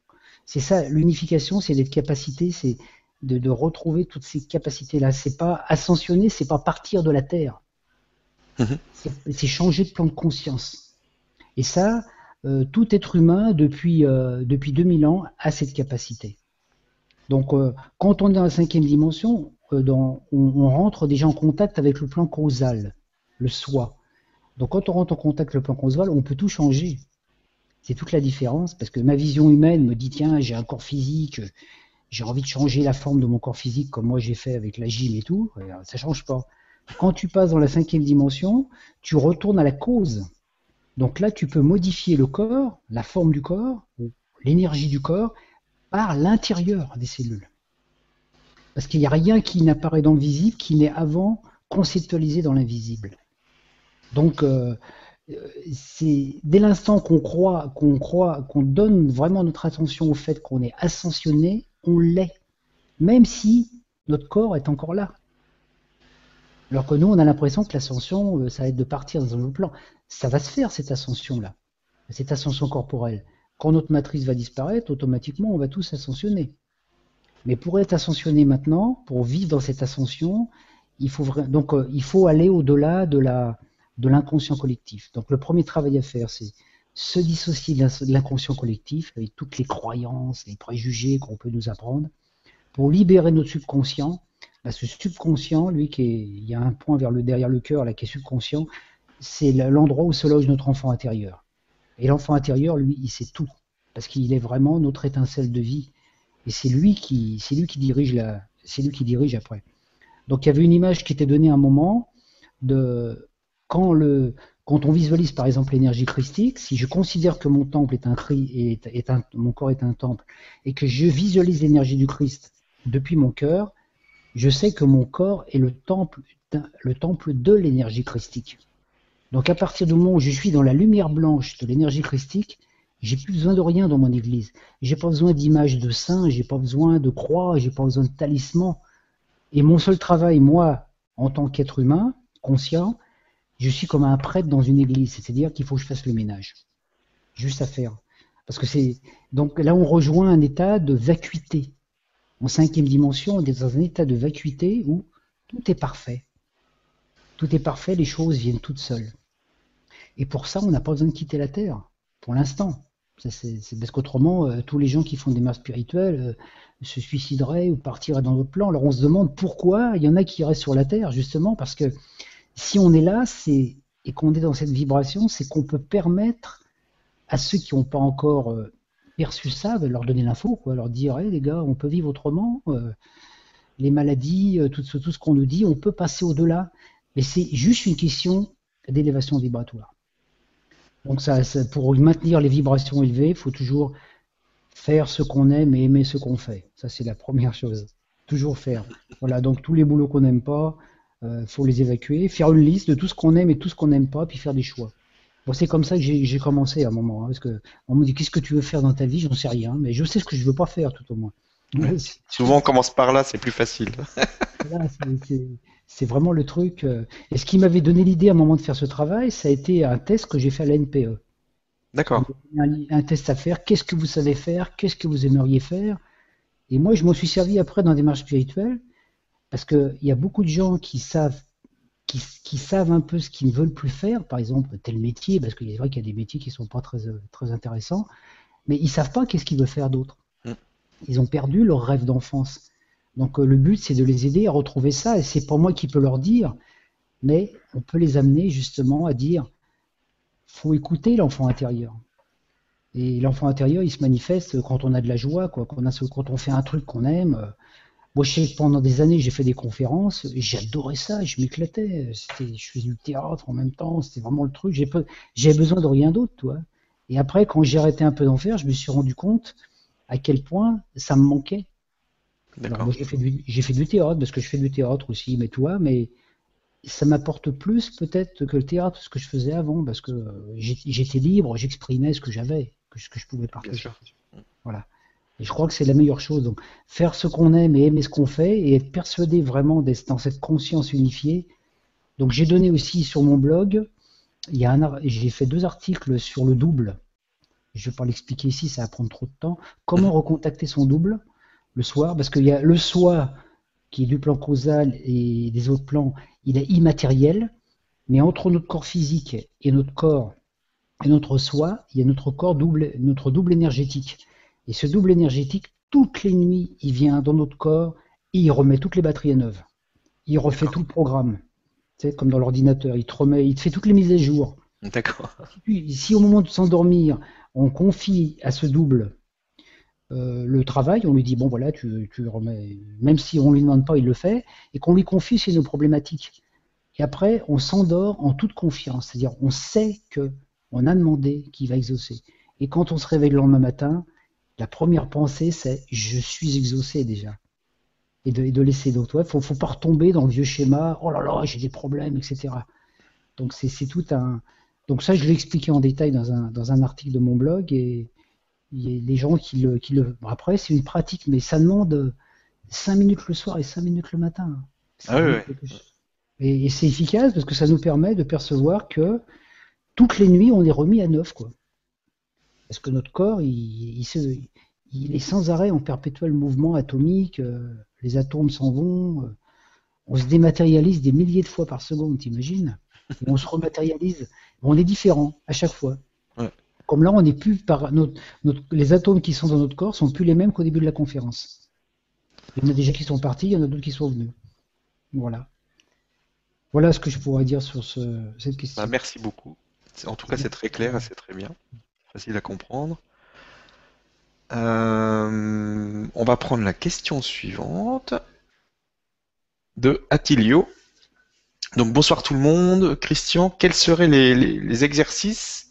c'est ça l'unification, c'est d'être capacité, c'est de, de retrouver toutes ces capacités là. C'est pas ascensionner, c'est pas partir de la terre. Mhm. C'est changer de plan de conscience. Et ça, euh, tout être humain depuis euh, depuis 2000 ans a cette capacité. Donc, euh, quand on est dans la cinquième dimension, on, rentre déjà en contact avec le plan causal, le soi. Donc, quand on rentre en contact avec le plan causal, on peut tout changer. C'est toute la différence, parce que ma vision humaine me dit tiens, j'ai un corps physique, j'ai envie de changer la forme de mon corps physique comme moi j'ai fait avec la gym et tout. Ça change pas. Quand tu passes dans la cinquième dimension, tu retournes à la cause. Donc là, tu peux modifier le corps, la forme du corps, ou l'énergie du corps, par l'intérieur des cellules. Parce qu'il n'y a rien qui n'apparaît dans le visible qui n'est avant conceptualisé dans l'invisible. Donc, euh, dès l'instant qu'on croit, qu'on croit, qu'on donne vraiment notre attention au fait qu'on est ascensionné, on l'est, même si notre corps est encore là. Alors que nous, on a l'impression que l'ascension, euh, ça va être de partir dans un autre plan. Ça va se faire cette ascension-là, cette ascension corporelle. Quand notre matrice va disparaître, automatiquement, on va tous ascensionner. Mais pour être ascensionné maintenant, pour vivre dans cette ascension, il faut donc euh, il faut aller au-delà de la de l'inconscient collectif. Donc le premier travail à faire, c'est se dissocier de l'inconscient collectif avec toutes les croyances, les préjugés qu'on peut nous apprendre, pour libérer notre subconscient. Ce subconscient, lui, qui est, il y a un point vers le derrière le cœur là qui est subconscient, c'est le- l'endroit où se loge notre enfant intérieur. Et l'enfant intérieur, lui, il sait tout, parce qu'il est vraiment notre étincelle de vie. Et c'est lui qui, c'est lui qui dirige la, c'est lui qui dirige après. Donc il y avait une image qui était donnée à un moment de quand le, quand on visualise par exemple l'énergie christique, si je considère que mon temple est un est, est un, mon corps est un temple, et que je visualise l'énergie du Christ depuis mon cœur, je sais que mon corps est le temple, de l'énergie christique. Donc à partir du moment où je suis dans la lumière blanche de l'énergie christique, j'ai plus besoin de rien dans mon église. J'ai pas besoin d'images de saints, j'ai pas besoin de croix, j'ai pas besoin de talismans. Et mon seul travail, moi, en tant qu'être humain, conscient, je suis comme un prêtre dans une église, c'est-à-dire qu'il faut que je fasse le ménage. Juste à faire. Parce que c'est donc là on rejoint un état de vacuité. En cinquième dimension, on est dans un état de vacuité où tout est parfait. Tout est parfait, les choses viennent toutes seules. Et pour ça, on n'a pas besoin de quitter la Terre, pour l'instant. Parce qu'autrement, euh, tous les gens qui font des marches spirituelles euh, se suicideraient ou partiraient dans d'autres plans. Alors on se demande pourquoi il y en a qui restent sur la Terre, justement, parce que si on est là, et qu'on est dans cette vibration, c'est qu'on peut permettre à ceux qui n'ont pas encore euh, perçu ça, leur donner l'info, quoi, leur dire, Hey, les gars, on peut vivre autrement, euh, les maladies, euh, tout ce, qu'on nous dit, on peut passer au-delà, mais c'est juste une question d'élévation vibratoire. Donc ça, pour maintenir les vibrations élevées, il faut toujours faire ce qu'on aime et aimer ce qu'on fait. Ça, c'est la première chose. Toujours faire. Voilà, donc tous les boulots qu'on n'aime pas, il faut les évacuer, faire une liste de tout ce qu'on aime et tout ce qu'on n'aime pas, puis faire des choix. Bon, c'est comme ça que j'ai commencé à un moment, hein, parce que on me dit qu'est-ce que tu veux faire dans ta vie, j'en sais rien, mais je sais ce que je veux pas faire tout au moins. Ouais. Souvent, on commence par là, c'est plus facile. C'est- vraiment le truc. euh, Et ce qui m'avait donné l'idée à un moment de faire ce travail, ça a été un test que j'ai fait à la NPE. D'accord. un, un test à faire. Qu'est-ce que vous savez faire Qu'est-ce que vous aimeriez faire? Et moi, je m'en suis servi après dans des marches spirituelles parce qu'il y a beaucoup de gens qui savent, qui, qui savent un peu ce qu'ils ne veulent plus faire, par exemple tel métier, parce qu'il est vrai qu'il y a des métiers qui sont pas très, euh, très intéressants, mais ils savent pas qu'est-ce qu'ils veulent faire d'autre. Mm. Ils ont perdu leur rêve d'enfance. Donc euh, le but, c'est de les aider à retrouver ça, et c'est pas moi qui peux leur dire mais on peut les amener justement à dire faut écouter l'enfant intérieur. Et l'enfant intérieur, il se manifeste quand on a de la joie, quoi, quand, on a ce- quand on fait un truc qu'on aime. Moi, je sais que pendant des années, j'ai fait des conférences, j'adorais ça, je m'éclatais. C'était, je faisais du théâtre en même temps, c'était vraiment le truc. J'ai J'avais besoin de rien d'autre, toi. Et après, quand j'ai arrêté un peu d'en faire, je me suis rendu compte à quel point ça me manquait. Alors, j'ai fait du, j'ai fait du théâtre, parce que je fais du théâtre aussi, mais toi, mais ça m'apporte plus peut-être que le théâtre, ce que je faisais avant, parce que euh, j'étais libre, j'exprimais ce que j'avais, ce que je pouvais partager. Voilà. Et je crois que c'est la meilleure chose. Donc, faire ce qu'on aime et aimer ce qu'on fait et être persuadé vraiment d'être dans cette conscience unifiée. Donc, j'ai donné aussi sur mon blog, j'ai fait deux articles sur le double. Je vais pas l'expliquer ici, ça va prendre trop de temps. Comment recontacter son double le soir? Parce qu'il y a le soi qui est du plan causal et des autres plans, il est immatériel, mais entre notre corps physique et notre corps et notre soi, il y a notre corps double, notre double énergétique. Et ce double énergétique, toutes les nuits, il vient dans notre corps et il remet toutes les batteries à neuves. Il refait tout le programme. Sais, comme dans l'ordinateur, il te remet, il te fait toutes les mises à jour. D'accord. Si au moment de s'endormir, on confie à ce double euh, le travail, on lui dit bon voilà, tu, tu remets, même si on lui demande pas, il le fait, et qu'on lui confie c'est nos problématiques. Et après, on s'endort en toute confiance, c'est-à-dire on sait que on a demandé qu'il va exaucer. Et quand on se réveille le lendemain matin, la première pensée c'est je suis exaucé déjà. Et de, et de laisser donc toi, faut, faut pas retomber dans le vieux schéma. Oh là là, j'ai des problèmes, etc. Donc c'est tout un. Donc ça, je l'ai expliqué en détail dans un, dans un article de mon blog et il y a les gens qui le, qui le. bon, après, c'est une pratique, mais ça demande 5 minutes le soir et 5 minutes le matin. C'est Ah oui. Et, et c'est efficace parce que ça nous permet de percevoir que toutes les nuits, on est remis à neuf, quoi. Parce que notre corps, il, il, est sans arrêt en perpétuel mouvement atomique. euh, les atomes s'en vont. euh, on se dématérialise des milliers de fois par seconde, t'imagines? Et on se rematérialise. On est différent à chaque fois. Ouais. Comme là, on n'est plus par notre, notre- les atomes qui sont dans notre corps sont plus les mêmes qu'au début de la conférence. Il y en a déjà qui sont partis, il y en a d'autres qui sont venus. Voilà. Voilà ce que je pourrais dire sur ce, cette question. Bah, merci beaucoup. En tout cas, c'est très clair et c'est très bien. Facile à comprendre. Euh, on va prendre la question suivante de Attilio. Donc bonsoir tout le monde. Christian, quels seraient les, exercices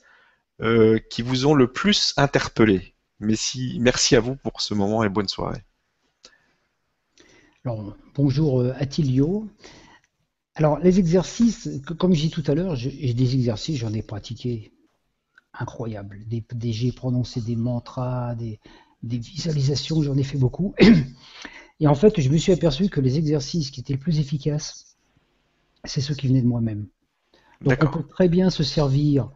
euh, qui vous ont le plus interpellé? Merci, merci à vous pour ce moment et bonne soirée. Alors, bonjour euh, Attilio. Alors, les exercices, comme j'ai dit tout à l'heure, j'ai des exercices, j'en ai pratiqué incroyables. Des, des- j'ai prononcé des mantras, des, des visualisations, j'en ai fait beaucoup. Et en fait, je me suis aperçu que les exercices qui étaient les plus efficaces, c'est ceux qui venaient de moi-même. Donc, on peut très bien se servir.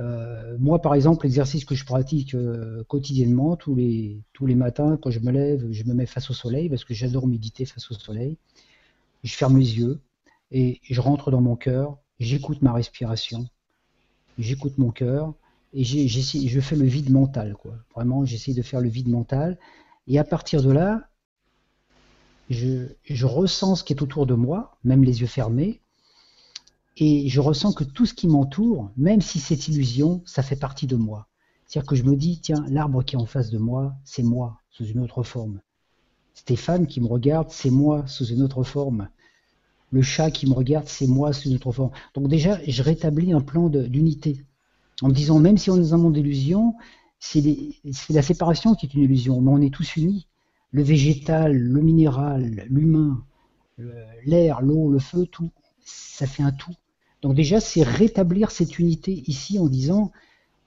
euh, moi, par exemple, l'exercice que je pratique euh, quotidiennement, tous les, tous les matins, quand je me lève, je me mets face au soleil parce que j'adore méditer face au soleil. Je ferme les yeux et je rentre dans mon cœur, j'écoute ma respiration, j'écoute mon cœur et je fais le vide mental, quoi. Vraiment, j'essaie de faire le vide mental. Et à partir de là, je, je ressens ce qui est autour de moi, même les yeux fermés, et je ressens que tout ce qui m'entoure, même si c'est illusion, ça fait partie de moi. C'est-à-dire que je me dis, tiens, l'arbre qui est en face de moi, c'est moi, sous une autre forme. Stéphane qui me regarde, c'est moi, sous une autre forme. Le chat qui me regarde, c'est moi, sous une autre forme. Donc déjà, je rétablis un plan d'unité. En me disant, même si on est dans un monde d'illusion, c'est la séparation qui est une illusion, mais on est tous unis. Le végétal, le minéral, l'humain, l'air, l'eau, le feu, tout, ça fait un tout. Donc déjà, c'est rétablir cette unité ici en disant,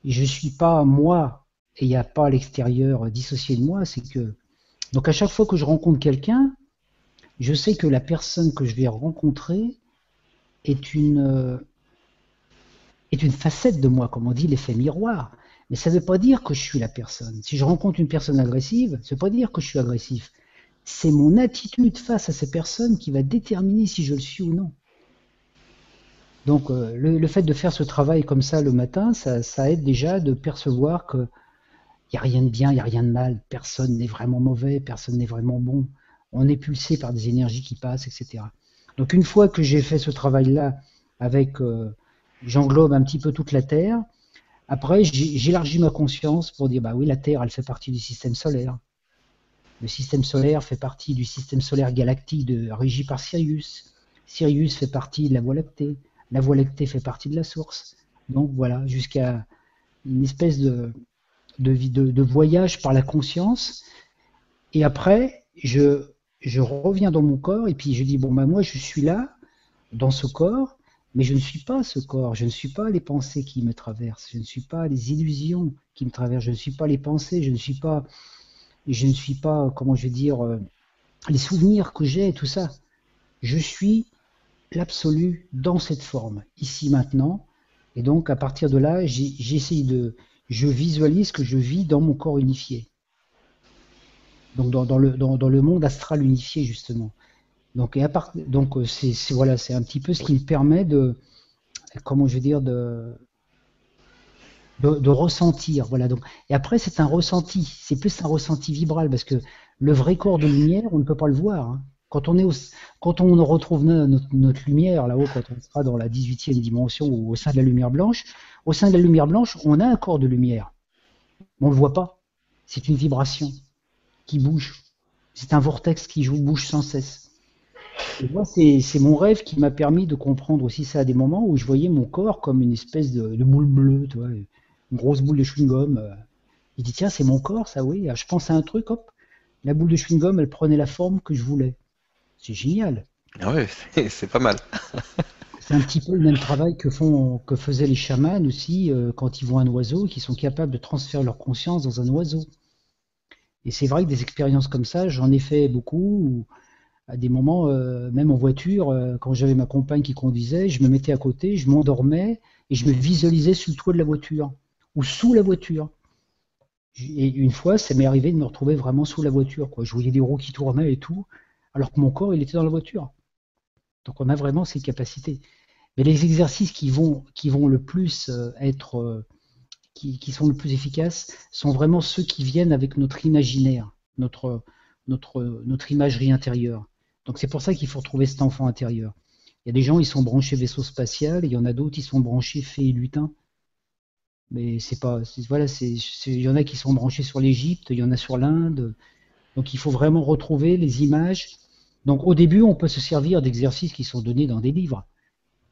je suis pas moi et il n'y a pas l'extérieur dissocié de moi, c'est que donc à chaque fois que je rencontre quelqu'un, je sais que la personne que je vais rencontrer est une euh, est une facette de moi, comme on dit l'effet miroir. Mais ça ne veut pas dire que je suis la personne. Si je rencontre une personne agressive, ça ne veut pas dire que je suis agressif. C'est mon attitude face à ces personnes qui va déterminer si je le suis ou non. Donc euh, le, fait de faire ce travail comme ça le matin, ça, ça aide déjà de percevoir que il n'y a rien de bien, il n'y a rien de mal, personne n'est vraiment mauvais, personne n'est vraiment bon. On est pulsé par des énergies qui passent, etc. Donc une fois que j'ai fait ce travail-là avec, euh, j'englobe un petit peu toute la Terre, après j'élargis ma conscience pour dire, bah oui, la Terre, elle fait partie du système solaire. Le système solaire fait partie du système solaire galactique de, régi par Sirius. Sirius fait partie de la Voie lactée. La Voie lactée fait partie de la source. Donc voilà, jusqu'à une espèce de, de, voyage par la conscience. Et après, je, je reviens dans mon corps et puis je dis, bon, ben moi, je suis là, dans ce corps, mais je ne suis pas ce corps, je ne suis pas les pensées qui me traversent, je ne suis pas les illusions qui me traversent, je ne suis pas les pensées, je ne suis pas, je ne suis pas, comment je vais dire, euh, les souvenirs que j'ai, tout ça. Je suis l'absolu dans cette forme, ici maintenant. Et donc, à partir de là, j'essaye de, je visualise que je vis dans mon corps unifié. Donc, dans, le, dans, le monde astral unifié, justement. Donc, et à part, donc c'est, voilà, c'est un petit peu ce qui me permet de, comment je veux dire, de, de, ressentir. Voilà. Donc, et après, c'est un ressenti. C'est plus un ressenti vibral parce que le vrai corps de lumière, on ne peut pas le voir. Hein. Quand on, est quand on retrouve notre, lumière là-haut, quand on sera dans la 18e dimension ou au sein de la lumière blanche, au sein de la lumière blanche, on a un corps de lumière. On ne le voit pas. C'est une vibration qui bouge. C'est un vortex qui bouge sans cesse. Et moi, c'est mon rêve qui m'a permis de comprendre aussi ça à des moments où je voyais mon corps comme une espèce de, boule bleue, tu vois, une grosse boule de chewing-gum. Il dit, tiens, c'est mon corps, ça, oui. Je pense à un truc, hop, la boule de chewing-gum, elle prenait la forme que je voulais. C'est génial. Ah ouais, c'est pas mal. c'est un petit peu le même travail que, font, que faisaient les chamans aussi euh, quand ils voient un oiseau, qui sont capables de transférer leur conscience dans un oiseau. Et c'est vrai que des expériences comme ça, j'en ai fait beaucoup. À des moments, euh, même en voiture, euh, quand j'avais ma compagne qui conduisait, je me mettais à côté, je m'endormais et je me visualisais sous le toit de la voiture ou sous la voiture. Et une fois, ça m'est arrivé de me retrouver vraiment sous la voiture. Quoi. Je voyais des roues qui tournaient et tout alors que mon corps, il était dans la voiture. Donc on a vraiment ces capacités. Mais les exercices qui vont, le plus euh, être, qui, sont le plus efficaces, sont vraiment ceux qui viennent avec notre imaginaire, notre imagerie intérieure. Donc c'est pour ça qu'il faut retrouver cet enfant intérieur. Il y a des gens, ils sont branchés vaisseau spatial, il y en a d'autres, ils sont branchés fées et lutins. Mais c'est pas, voilà, il y en a qui sont branchés sur l'Égypte, il y en a sur l'Inde. Donc il faut vraiment retrouver les images donc au début, on peut se servir d'exercices qui sont donnés dans des livres.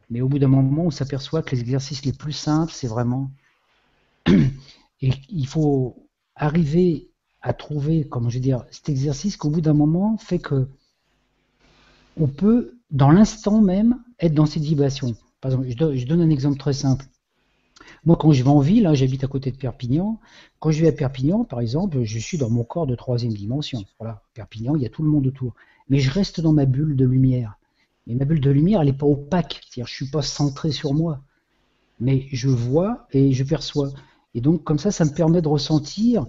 Mais au bout d'un moment, on s'aperçoit que les exercices les plus simples, c'est vraiment... Et il faut arriver à trouver, comment je veux dire, cet exercice qu'au bout d'un moment fait que on peut, dans l'instant même, être dans cette vibration. Par exemple, je donne un exemple très simple. Moi, quand je vais en ville, hein, j'habite à côté de Perpignan. Quand je vais à Perpignan, par exemple, je suis dans mon corps de troisième dimension. Voilà, Perpignan, il y a tout le monde autour. Mais je reste dans ma bulle de lumière. Mais ma bulle de lumière, elle n'est pas opaque. C'est-à-dire, je suis pas centré sur moi. Mais je vois et je perçois. Et donc, comme ça, ça me permet de ressentir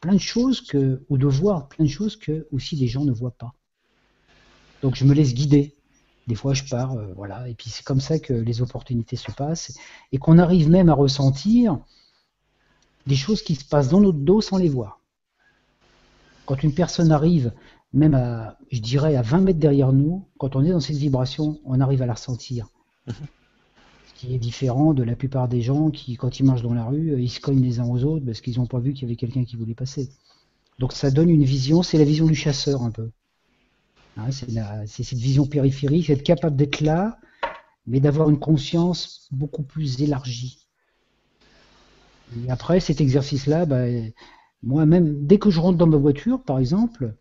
plein de choses que, ou de voir plein de choses que aussi les gens ne voient pas. Donc, je me laisse guider. Des fois, je pars, euh, voilà. Et puis, c'est comme ça que les opportunités se passent et qu'on arrive même à ressentir des choses qui se passent dans notre dos sans les voir. Quand une personne arrive, même à, je dirais, à 20 mètres derrière nous, quand on est dans cette vibration, on arrive à la ressentir. Mhm. Ce qui est différent de la plupart des gens qui, quand ils marchent dans la rue, ils se cognent les uns aux autres parce qu'ils n'ont pas vu qu'il y avait quelqu'un qui voulait passer. Donc ça donne une vision, c'est la vision du chasseur un peu. Hein, c'est cette vision périphérique, être capable d'être là, mais d'avoir une conscience beaucoup plus élargie. Et après, cet exercice-là, bah, moi-même, dès que je rentre dans ma voiture, par exemple,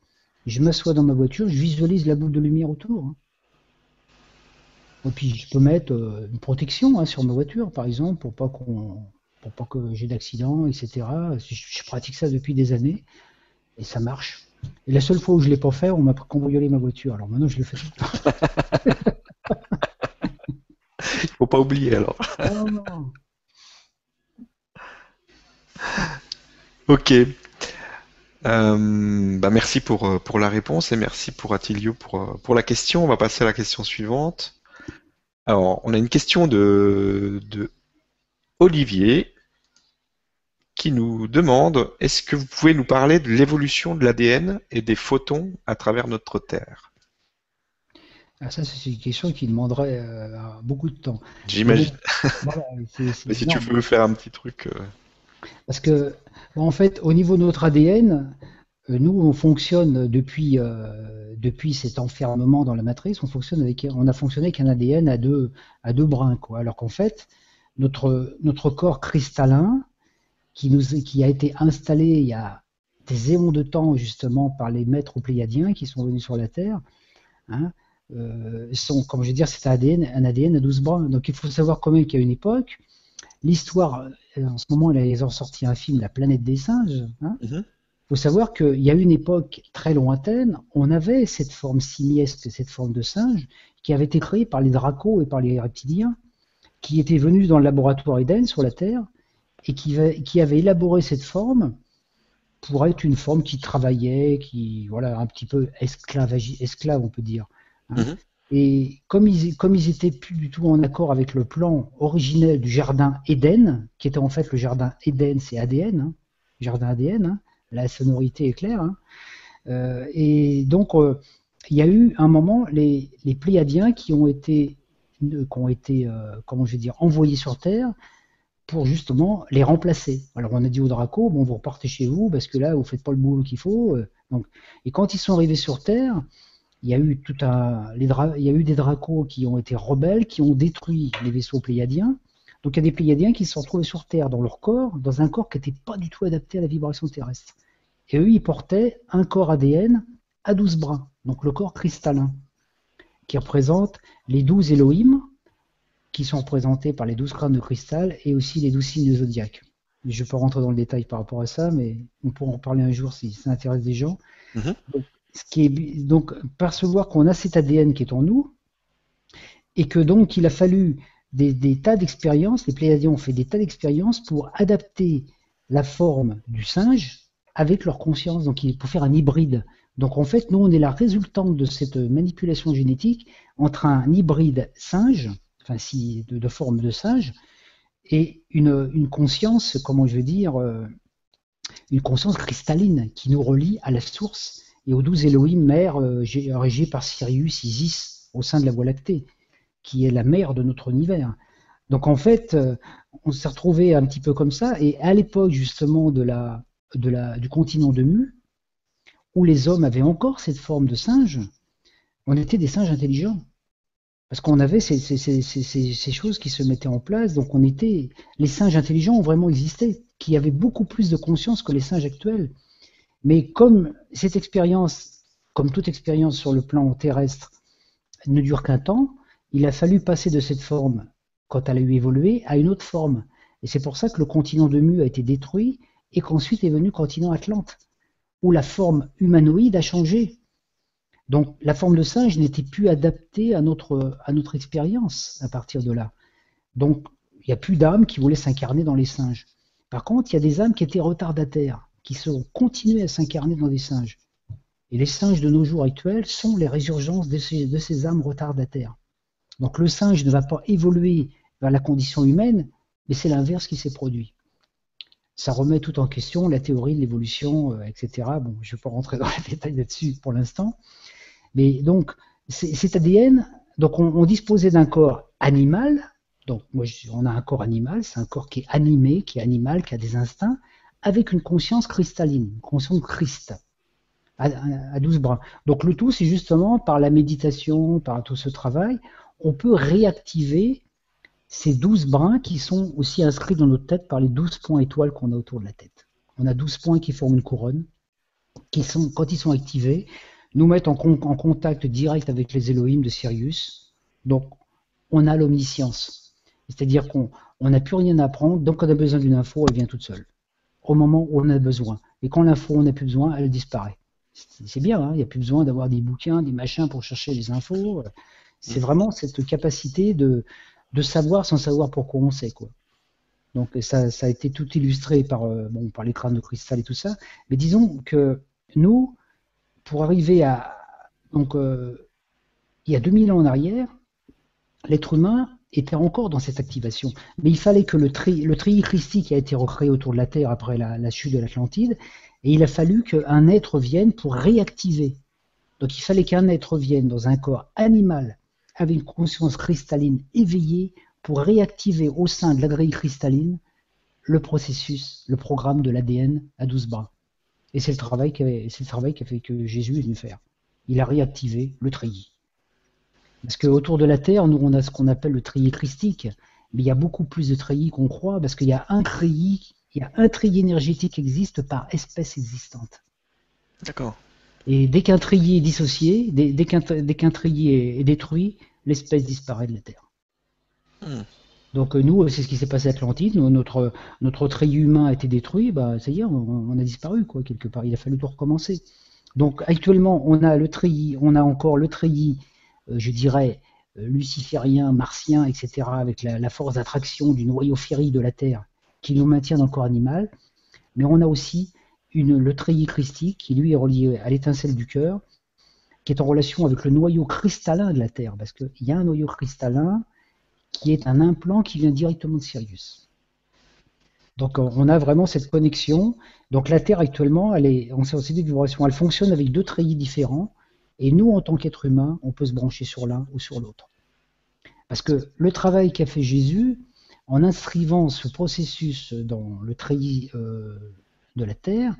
je m'assois dans ma voiture, je visualise la boule de lumière autour. Hein. Et puis je peux mettre euh, une protection hein, sur ma voiture, par exemple, pour pas qu'on, pour pas que j'ai d'accident, etc. Je, pratique ça depuis des années et ça marche. Et la seule fois où je l'ai pas fait, on m'a cambriolé ma voiture. Alors maintenant, je le fais. Il faut pas oublier alors. Ok. Euh, bah merci pour, euh, pour la réponse et merci pour Attilio pour, euh, pour la question. On va passer à la question suivante. Alors, on a une question de, de Olivier qui nous demande est-ce que vous pouvez nous parler de l'évolution de l'ADN et des photons à travers notre Terre? Ah, ça, c'est une question qui demanderait euh, beaucoup de temps. J'imagine. Voilà, Mais si tu veux faire un petit truc. euh, Parce que, en fait, au niveau de notre ADN, euh, nous, on fonctionne depuis, euh, depuis cet enfermement dans la matrice, on fonctionne avec, on a fonctionné avec un ADN à deux, à deux brins, quoi. Alors qu'en fait, notre, notre corps cristallin, qui nous, qui a été installé il y a des éons de temps, justement, par les maîtres pléiadiens qui sont venus sur la Terre, hein, euh, sont, comme je veux dire, c'est un ADN, un ADN à 12 brins. Donc, il faut savoir quand même qu'à une époque, l'histoire, euh, en ce moment, ils ont sorti un film, La planète des singes. hein. Mhm. Il faut savoir qu'il y a une époque très lointaine, on avait cette forme simiesque, cette forme de singe, qui avait été créée par les dracos et par les reptiliens, qui étaient venus dans le laboratoire Eden sur la Terre, et qui, va- qui avaient élaboré cette forme pour être une forme qui travaillait, qui, voilà, un petit peu esclave, on peut dire. hein. Mhm. Et comme ils, comme ils étaient plus du tout en accord avec le plan originel du jardin Éden, qui était en fait le jardin Éden, c'est ADN, hein, jardin ADN, hein, la sonorité est claire. hein. Euh, et donc, euh, il y a eu un moment les, les Pléiadiens qui ont été, qui ont été euh, comment je vais dire, envoyés sur Terre pour justement les remplacer. Alors on a dit aux Dracos, bon vous repartez chez vous parce que là vous faites pas le boulot qu'il faut. euh, donc, et quand ils sont arrivés sur Terre, il y a eu tout un, les il y a eu des Dracos qui ont été rebelles, qui ont détruit les vaisseaux Pléiadiens. Donc il y a des Pléiadiens qui se sont retrouvés sur Terre dans leur corps, dans un corps qui n'était pas du tout adapté à la vibration terrestre. Et eux, ils portaient un corps ADN à 12 bras, donc le corps cristallin, qui représente les 12 Elohim, qui sont représentés par les 12 crânes de cristal et aussi les 12 signes zodiaques. Je ne vais pas rentrer dans le détail par rapport à ça, mais on pourra en parler un jour si ça intéresse des gens. Mhm. Donc, ce qui est, donc, percevoir qu'on a cet ADN qui est en nous, et que donc il a fallu des, des tas d'expériences, les Pléiadiens ont fait des tas d'expériences pour adapter la forme du singe avec leur conscience, donc pour faire un hybride. Donc en fait, nous, on est la résultante de cette manipulation génétique entre un hybride singe, enfin si de, forme de singe, et une, conscience, comment je veux dire, euh, une conscience cristalline qui nous relie à la source et aux douze Elohim mères euh, gé- régies par Sirius, Isis au sein de la Voie lactée, qui est la mère de notre univers. Donc en fait, euh, on s'est retrouvé un petit peu comme ça, et à l'époque justement du continent de Mu, où les hommes avaient encore cette forme de singe, on était des singes intelligents. Parce qu'on avait ces, choses qui se mettaient en place, donc on était. Les singes intelligents ont vraiment existé, qui avaient beaucoup plus de conscience que les singes actuels. Mais comme cette expérience, comme toute expérience sur le plan terrestre, ne dure qu'un temps, il a fallu passer de cette forme, quand elle a eu évolué, à une autre forme. Et c'est pour ça que le continent de Mu a été détruit et qu'ensuite est venu le continent Atlante, où la forme humanoïde a changé. Donc la forme de singe n'était plus adaptée à notre, expérience à partir de là. Donc il n'y a plus d'âmes qui voulaient s'incarner dans les singes. Par contre, il y a des âmes qui étaient retardataires, qui sont continuées à s'incarner dans des singes. Et les singes de nos jours actuels sont les résurgences de ces, de ces âmes retardataires. Donc le singe ne va pas évoluer vers la condition humaine, mais c'est l'inverse qui s'est produit. Ça remet tout en question, la théorie de l'évolution, euh, etc. Bon, je ne vais pas rentrer dans les détails là-dessus pour l'instant. Mais donc, cet ADN, donc on, disposait d'un corps animal, donc moi, on a un corps animal, c'est un corps qui est animé, qui est animal, qui a des instincts, avec une conscience cristalline, une conscience Christ, à, à, à 12 bras. Donc le tout, c'est justement par la méditation, par tout ce travail, on peut réactiver ces 12 brins qui sont aussi inscrits dans notre tête par les 12 points étoiles qu'on a autour de la tête. On a 12 points qui forment une couronne, qui sont, quand ils sont activés, nous mettent en, con- en contact direct avec les Elohim de Sirius. Donc, on a l'omniscience. C'est-à-dire qu'on on n'a plus rien à apprendre, donc on a besoin d'une info, elle vient toute seule. Au moment où on a besoin. Et quand l'info, on n'a plus besoin, elle disparaît. C'est bien, hein, il n'y a plus besoin d'avoir des bouquins, des machins pour chercher les infos. C'est vraiment cette capacité de, de savoir sans savoir pourquoi on sait. Quoi. Donc ça, ça a été tout illustré par, euh, bon, par les crânes de cristal et tout ça. Mais disons que nous, pour arriver à... Donc, euh, il y a 2000 ans en arrière, l'être humain était encore dans cette activation. Mais il fallait que le, tri, le tri christique a été recréé autour de la Terre après la, la chute de l'Atlantide, et il a fallu qu'un être vienne pour réactiver. Donc il fallait qu'un être vienne dans un corps animal avec une conscience cristalline éveillée pour réactiver au sein de la grille cristalline le processus, le programme de l'ADN à 12 bras. Et c'est le travail qu'a fait que Jésus est venu faire. Il a réactivé le treillis. Parce qu'autour de la Terre, nous, on a ce qu'on appelle le treillis christique, mais il y a beaucoup plus de treillis qu'on croit, parce qu'il y a un treillis, il y a un treillis énergétique qui existe par espèce existante. D'accord. Et dès qu'un treillis est dissocié, dès, dès qu'un qu'un treillis est, est détruit, l'espèce disparaît de la Terre. Donc euh, nous, c'est ce qui s'est passé à Atlantide. Notre notre treillis humain a été détruit. Bah, ça y est, on, a disparu quoi quelque part. Il a fallu tout recommencer. Donc actuellement, on a le on a encore le treillis, euh, je dirais euh, luciférien, martien, etc. Avec la, force d'attraction du noyau ferrique de la Terre qui nous maintient dans le corps animal. Mais on a aussi une, le treillis christique qui lui est relié à l'étincelle du cœur, qui est en relation avec le noyau cristallin de la Terre, parce qu'il y a un noyau cristallin qui est un implant qui vient directement de Sirius. Donc on a vraiment cette connexion. Donc la Terre actuellement, elle est en de vibration, elle fonctionne avec deux treillis différents. Et nous, en tant qu'être humain, on peut se brancher sur l'un ou sur l'autre. Parce que le travail qu'a fait Jésus, en inscrivant ce processus dans le treillis euh, de la Terre,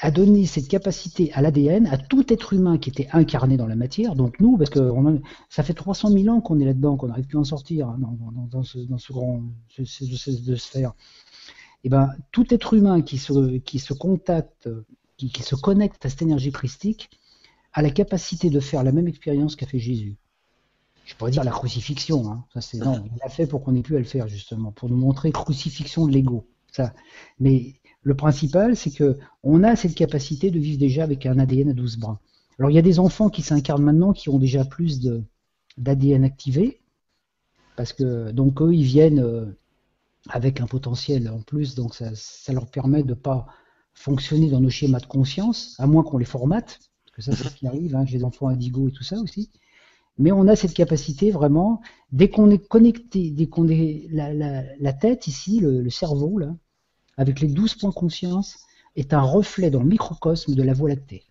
a donné cette capacité à l'ADN, à tout être humain qui était incarné dans la matière, donc nous, parce que on a- ça fait 300 000 ans qu'on est là-dedans, qu'on n'arrive plus à en sortir hein, dans, dans- dans ce, dans ce grand ce, ce- sphère. Et ben, tout être humain qui se, qui se contacte, qui, qui se connecte à cette énergie christique, a la capacité de faire la même expérience qu'a fait Jésus. Je pourrais dire la crucifixion, hein. ça c'est non, il l'a fait pour qu'on n'ait plus à le faire justement, pour nous montrer crucifixion de l'ego. Ça. Mais le principal, c'est que on a cette capacité de vivre déjà avec un ADN à 12 bras. Alors il y a des enfants qui s'incarnent maintenant qui ont déjà plus d'ADN activé, parce que donc eux ils viennent euh, avec un potentiel en plus, donc ça, leur permet de pas fonctionner dans nos schémas de conscience, à moins qu'on les formate, parce que ça c'est ce qui arrive, hein, j'ai des enfants indigo et tout ça aussi. Mais on a cette capacité vraiment, dès qu'on est connecté, dès qu'on est la, tête ici, le cerveau là, avec les 12 points conscience, est un reflet dans le microcosme de la Voie lactée.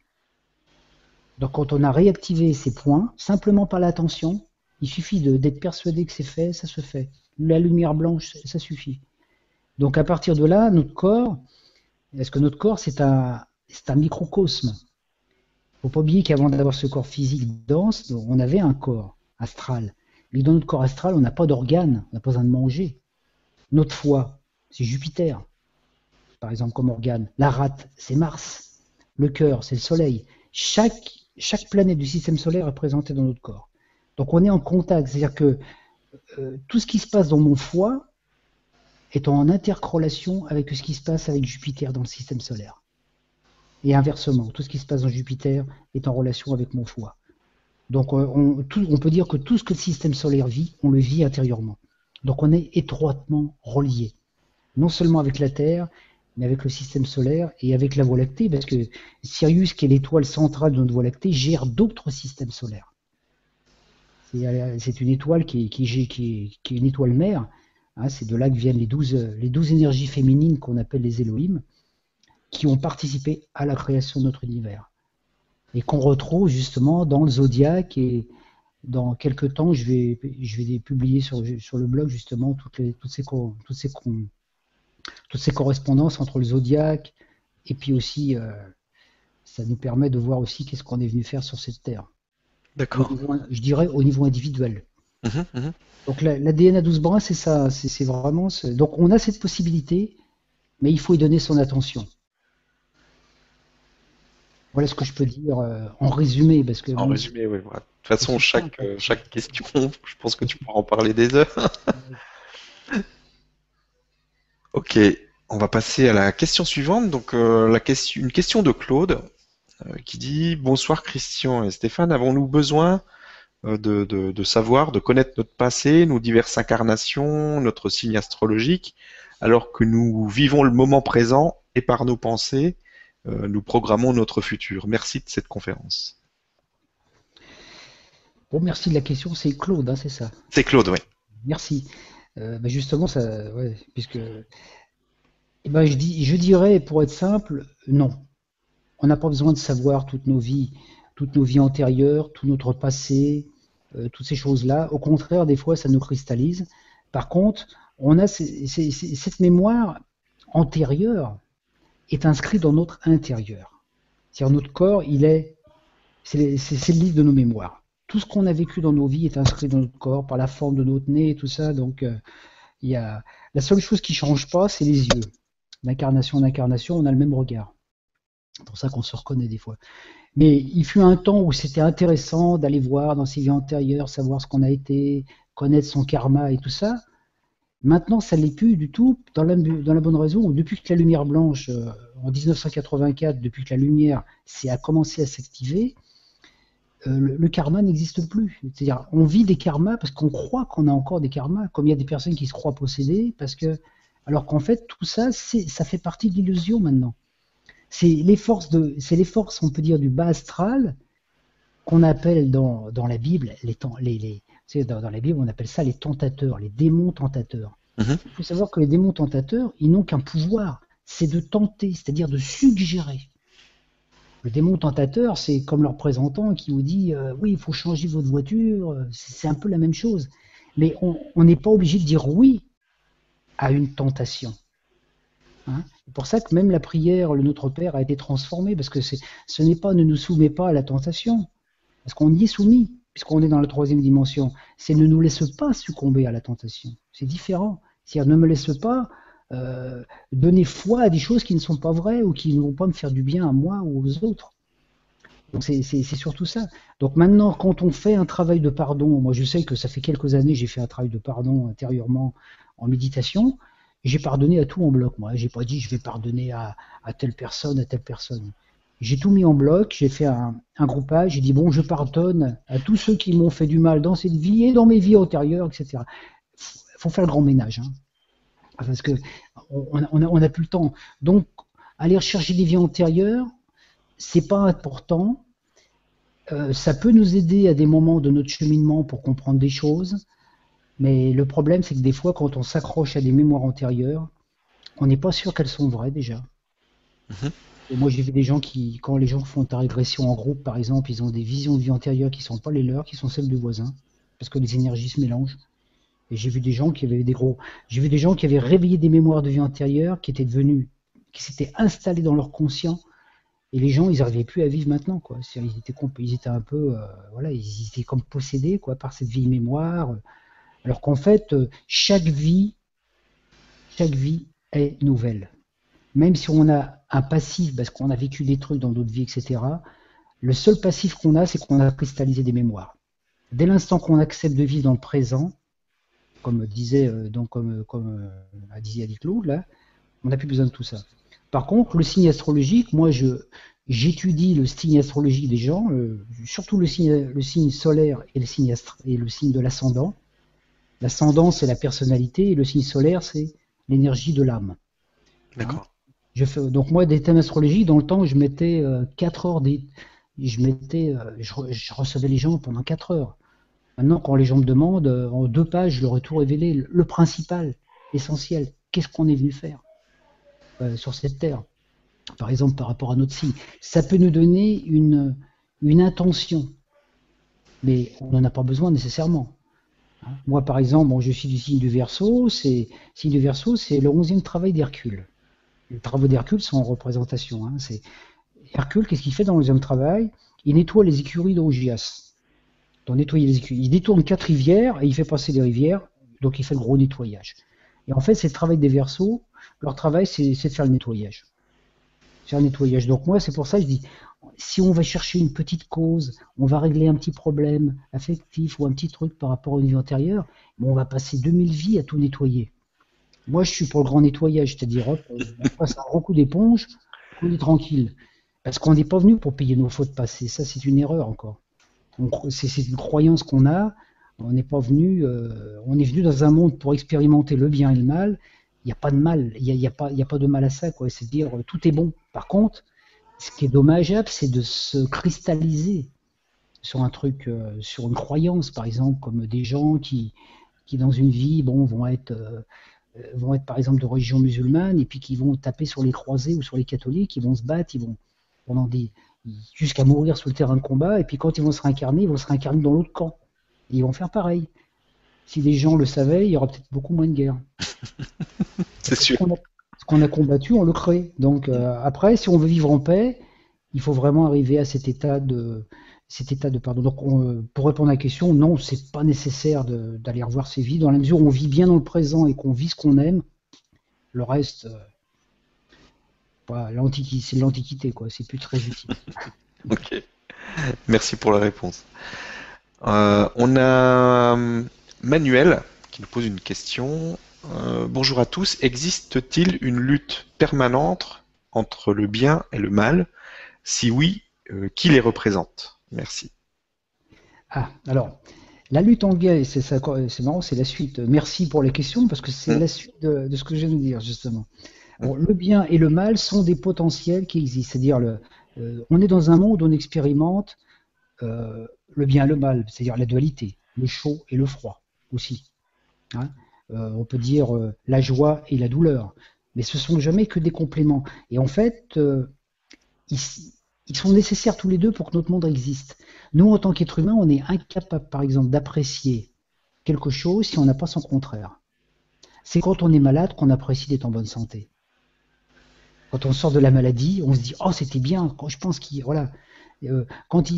Donc quand on a réactivé ces points, simplement par l'attention, il suffit d'être persuadé que c'est fait, ça se fait. La lumière blanche, ça suffit. Donc à partir de là, notre corps, est-ce que notre corps c'est un, un microcosme? Faut pas oublier qu'avant d'avoir ce corps physique dense, on avait un corps astral. Mais dans notre corps astral, on n'a pas d'organes, on n'a pas besoin de manger. Notre foie, c'est Jupiter, par exemple, comme organe. La rate, c'est Mars. Le cœur, c'est le Soleil. Chaque, planète du système solaire est présentée dans notre corps. Donc on est en contact, c'est-à-dire que euh, tout ce qui se passe dans mon foie est en intercorrélation avec ce qui se passe avec Jupiter dans le système solaire. Et inversement, tout ce qui se passe dans Jupiter est en relation avec mon foie. Donc euh, on, on peut dire que tout ce que le système solaire vit, on le vit intérieurement. Donc on est étroitement relié, non seulement avec la Terre, mais avec le système solaire et avec la Voie lactée, parce que Sirius, qui est l'étoile centrale de notre Voie lactée, gère d'autres systèmes solaires. C'est une étoile qui est, une étoile mère. hein, c'est de là que viennent les douze, énergies féminines qu'on appelle les Elohim, qui ont participé à la création de notre univers. Et qu'on retrouve justement dans le zodiaque et dans quelques temps, je vais, publier sur, le blog justement toutes, ces, toutes, ces, toutes ces correspondances entre le zodiaque et puis aussi, euh, ça nous permet de voir aussi qu'est-ce qu'on est venu faire sur cette terre. D'accord. je dirais au niveau individuel. Mhm, mhm. Donc la- l'ADN à 12 brins, c'est ça, c'est vraiment. ce- Donc on a cette possibilité, mais il faut y donner son attention. Voilà ce que je peux dire euh, en résumé, parce que En bon, résumé, oui. De toute façon, chaque, euh, chaque question, je pense que tu pourras en parler des heures. Ok, on va passer à la question suivante. Donc, euh, la question, une question de Claude euh, qui dit Bonsoir Christian et Stéphane, avons-nous besoin euh, de, de- de savoir, de connaître notre passé, nos diverses incarnations, notre signe astrologique, alors que nous vivons le moment présent et par nos pensées, nous programmons notre futur? Merci de cette conférence. bon, merci de la question, c'est Claude, hein, c'est ça? C'est Claude, oui. Merci. Euh, bah, justement, ça, ouais, puisque, eh ben, je dirais, pour être simple, non. On n'a pas besoin de savoir toutes nos vies, toutes nos vies antérieures, tout notre passé, euh, toutes ces choses-là. Au contraire, des fois, ça nous cristallise. Par contre, on a cette mémoire antérieure est inscrite dans notre intérieur. C'est-à-dire notre corps, il est, c'est le livre de nos mémoires. Tout ce qu'on a vécu dans nos vies est inscrit dans notre corps par la forme de notre nez et tout ça. Donc, euh, y a la seule chose qui change pas, c'est les yeux. D'incarnation en incarnation, on a le même regard. C'est pour ça qu'on se reconnaît des fois. Mais il fut un temps où c'était intéressant d'aller voir dans ses vies antérieures, savoir ce qu'on a été, connaître son karma et tout ça. Maintenant, ça ne l'est plus du tout, dans la, bonne raison depuis que la lumière blanche, euh, en 1984, depuis que la lumière a commencé à s'activer, euh, le, karma n'existe plus. C'est-à-dire, on vit des karmas parce qu'on croit qu'on a encore des karmas, comme il y a des personnes qui se croient possédées, parce que, alors qu'en fait, tout ça, ça fait partie de l'illusion maintenant. C'est les forces de, c'est les forces, on peut dire, du bas astral qu'on appelle dans, dans, la Bible les, les, les dans, dans, la Bible, on appelle ça les tentateurs, les démons tentateurs. Mhm. Il faut savoir que les démons tentateurs, ils n'ont qu'un pouvoir, c'est de tenter, c'est-à-dire de suggérer. Le démon tentateur, c'est comme le représentant qui vous dit euh, oui, il faut changer votre voiture, c'est un peu la même chose. Mais on n'est pas obligé de dire oui à une tentation. Hein c'est pour ça que même la prière, le Notre Père, a été transformée, parce que ce n'est pas ne nous soumet pas à la tentation, parce qu'on y est soumis, puisqu'on est dans la troisième dimension. C'est ne nous laisse pas succomber à la tentation. C'est différent. C'est-à-dire ne me laisse pas euh, donner foi à des choses qui ne sont pas vraies ou qui ne vont pas me faire du bien à moi ou aux autres. C'est surtout ça. Donc maintenant, quand on fait un travail de pardon, moi je sais que ça fait quelques années j'ai fait un travail de pardon intérieurement en méditation, j'ai pardonné à tout en bloc. Moi, j'ai pas dit je vais pardonner à, telle personne, à telle personne. J'ai tout mis en bloc, j'ai fait un, groupage, j'ai dit bon, je pardonne à tous ceux qui m'ont fait du mal dans cette vie et dans mes vies antérieures, etc. Faut faire le grand ménage, hein. Parce que on n'a plus le temps. Donc, aller chercher des vies antérieures, c'est pas important. Euh, ça peut nous aider à des moments de notre cheminement pour comprendre des choses, mais le problème, c'est que des fois, quand on s'accroche à des mémoires antérieures, on n'est pas sûr qu'elles sont vraies déjà. Mhm. Et moi, j'ai vu des gens qui, quand les gens font ta régression en groupe, par exemple, ils ont des visions de vie antérieure qui ne sont pas les leurs, qui sont celles du voisin, parce que les énergies se mélangent. Et j'ai vu des gens qui avaient des gros, j'ai vu des gens qui avaient réveillé des mémoires de vie antérieure, qui étaient devenus, qui s'étaient installés dans leur conscient. Et les gens, ils n'arrivaient plus à vivre maintenant, quoi. Ils étaient, un peu, euh, voilà, ils étaient comme possédés, quoi, par cette vie mémoire. Alors qu'en fait, euh, chaque vie, chaque vie est nouvelle. Même si on a un passif, parce qu'on a vécu des trucs dans d'autres vies, etc., le seul passif qu'on a, c'est qu'on a cristallisé des mémoires. Dès l'instant qu'on accepte de vivre dans le présent, comme disait euh, donc comme, comme euh, a dit Claude, là, on n'a plus besoin de tout ça. Par contre, le signe astrologique, moi je j'étudie le signe astrologique des gens, surtout le signe, le signe solaire et le signe, et le signe de l'ascendant. L'ascendant, c'est la personnalité, et le signe solaire, c'est l'énergie de l'âme. D'accord. je fais, donc moi, des thèmes astrologiques, dans le temps, je mettais 4 euh, heures, des, je, mettais, euh, je, recevais les gens pendant 4 heures. Maintenant, quand les gens me demandent, euh, en deux pages, je leur ai tout révélé, le, principal, l'essentiel, qu'est-ce qu'on est venu faire sur cette terre? Par exemple, par rapport à notre signe. Ça peut nous donner une, intention, mais on n'en a pas besoin nécessairement. Moi, par exemple, je suis du signe du Verseau. C'est signe du Verseau, c'est le onzième travail d'Hercule. Les travaux d'Hercule sont en représentation. Hein. C'est Hercule, qu'est-ce qu'il fait dans le onzième travail? Il nettoie les écuries d'Augias. Donc nettoyer les. Il détourne quatre rivières et il fait passer les rivières. Donc il fait le gros nettoyage. Et en fait, c'est le travail des Verseaux. Leur travail, c'est de faire le nettoyage. Faire le nettoyage. Donc moi, c'est pour ça que je dis, si on va chercher une petite cause, on va régler un petit problème affectif ou un petit truc par rapport à une vie antérieure, on va passer 2000 vies à tout nettoyer. Moi, je suis pour le grand nettoyage, c'est-à-dire, on passe un gros coup d'éponge, on est tranquille. Parce qu'on n'est pas venu pour payer nos fautes passées. Ça, c'est une erreur encore. C'est une croyance qu'on a. On n'est pas venu, euh, on est venu dans un monde pour expérimenter le bien et le mal. Il n'y a pas de mal, il n'y a, a pas de mal à ça. C'est dire tout est bon. Par contre, ce qui est dommageable, c'est de se cristalliser sur un truc, euh, sur une croyance, par exemple, comme des gens qui, qui dans une vie, bon, vont être, euh, vont être par exemple de religion musulmane et puis qui vont taper sur les croisés ou sur les catholiques, ils vont se battre, ils vont pendant des jusqu'à mourir sur le terrain de combat et puis quand ils vont se réincarner, ils vont se réincarner dans l'autre camp. ils vont faire pareil. Si les gens le savaient, il y aura peut-être beaucoup moins de guerres. C'est sûr. Ce qu'on a, combattu, on le crée. Donc euh, après, si on veut vivre en paix, il faut vraiment arriver à cet état de cet état de pardon. Donc pour répondre à la question, non, c'est pas nécessaire d'aller revoir ses vies dans la mesure où on vit bien dans le présent et qu'on vit ce qu'on aime. Le reste, euh, c'est l'antiquité quoi. C'est plus très utile. ok. Merci pour la réponse. Euh, on a euh, Manuel qui nous pose une question. Euh, bonjour à tous. Existe-t-il une lutte permanente entre le bien et le mal? Si oui, qui les représente? Merci. Ah, alors, la lutte en bien, c'est marrant, c'est la suite. Merci pour les questions parce que c'est mmh. la suite de, ce que je viens de dire justement. Le bien et le mal sont des potentiels qui existent. C'est-à-dire, on est dans un monde où on expérimente le bien et le mal, c'est-à-dire la dualité, le chaud et le froid aussi. Hein. Euh, on peut dire euh, la joie et la douleur, mais ce sont jamais que des compléments. Et en fait, euh, ils, sont nécessaires tous les deux pour que notre monde existe. Nous, en tant qu'êtres humains, on est incapable, par exemple, d'apprécier quelque chose si on n'a pas son contraire. C'est quand on est malade qu'on apprécie d'être en bonne santé. Quand on sort de la maladie, on se dit oh c'était bien. Je pense qu'il voilà, euh,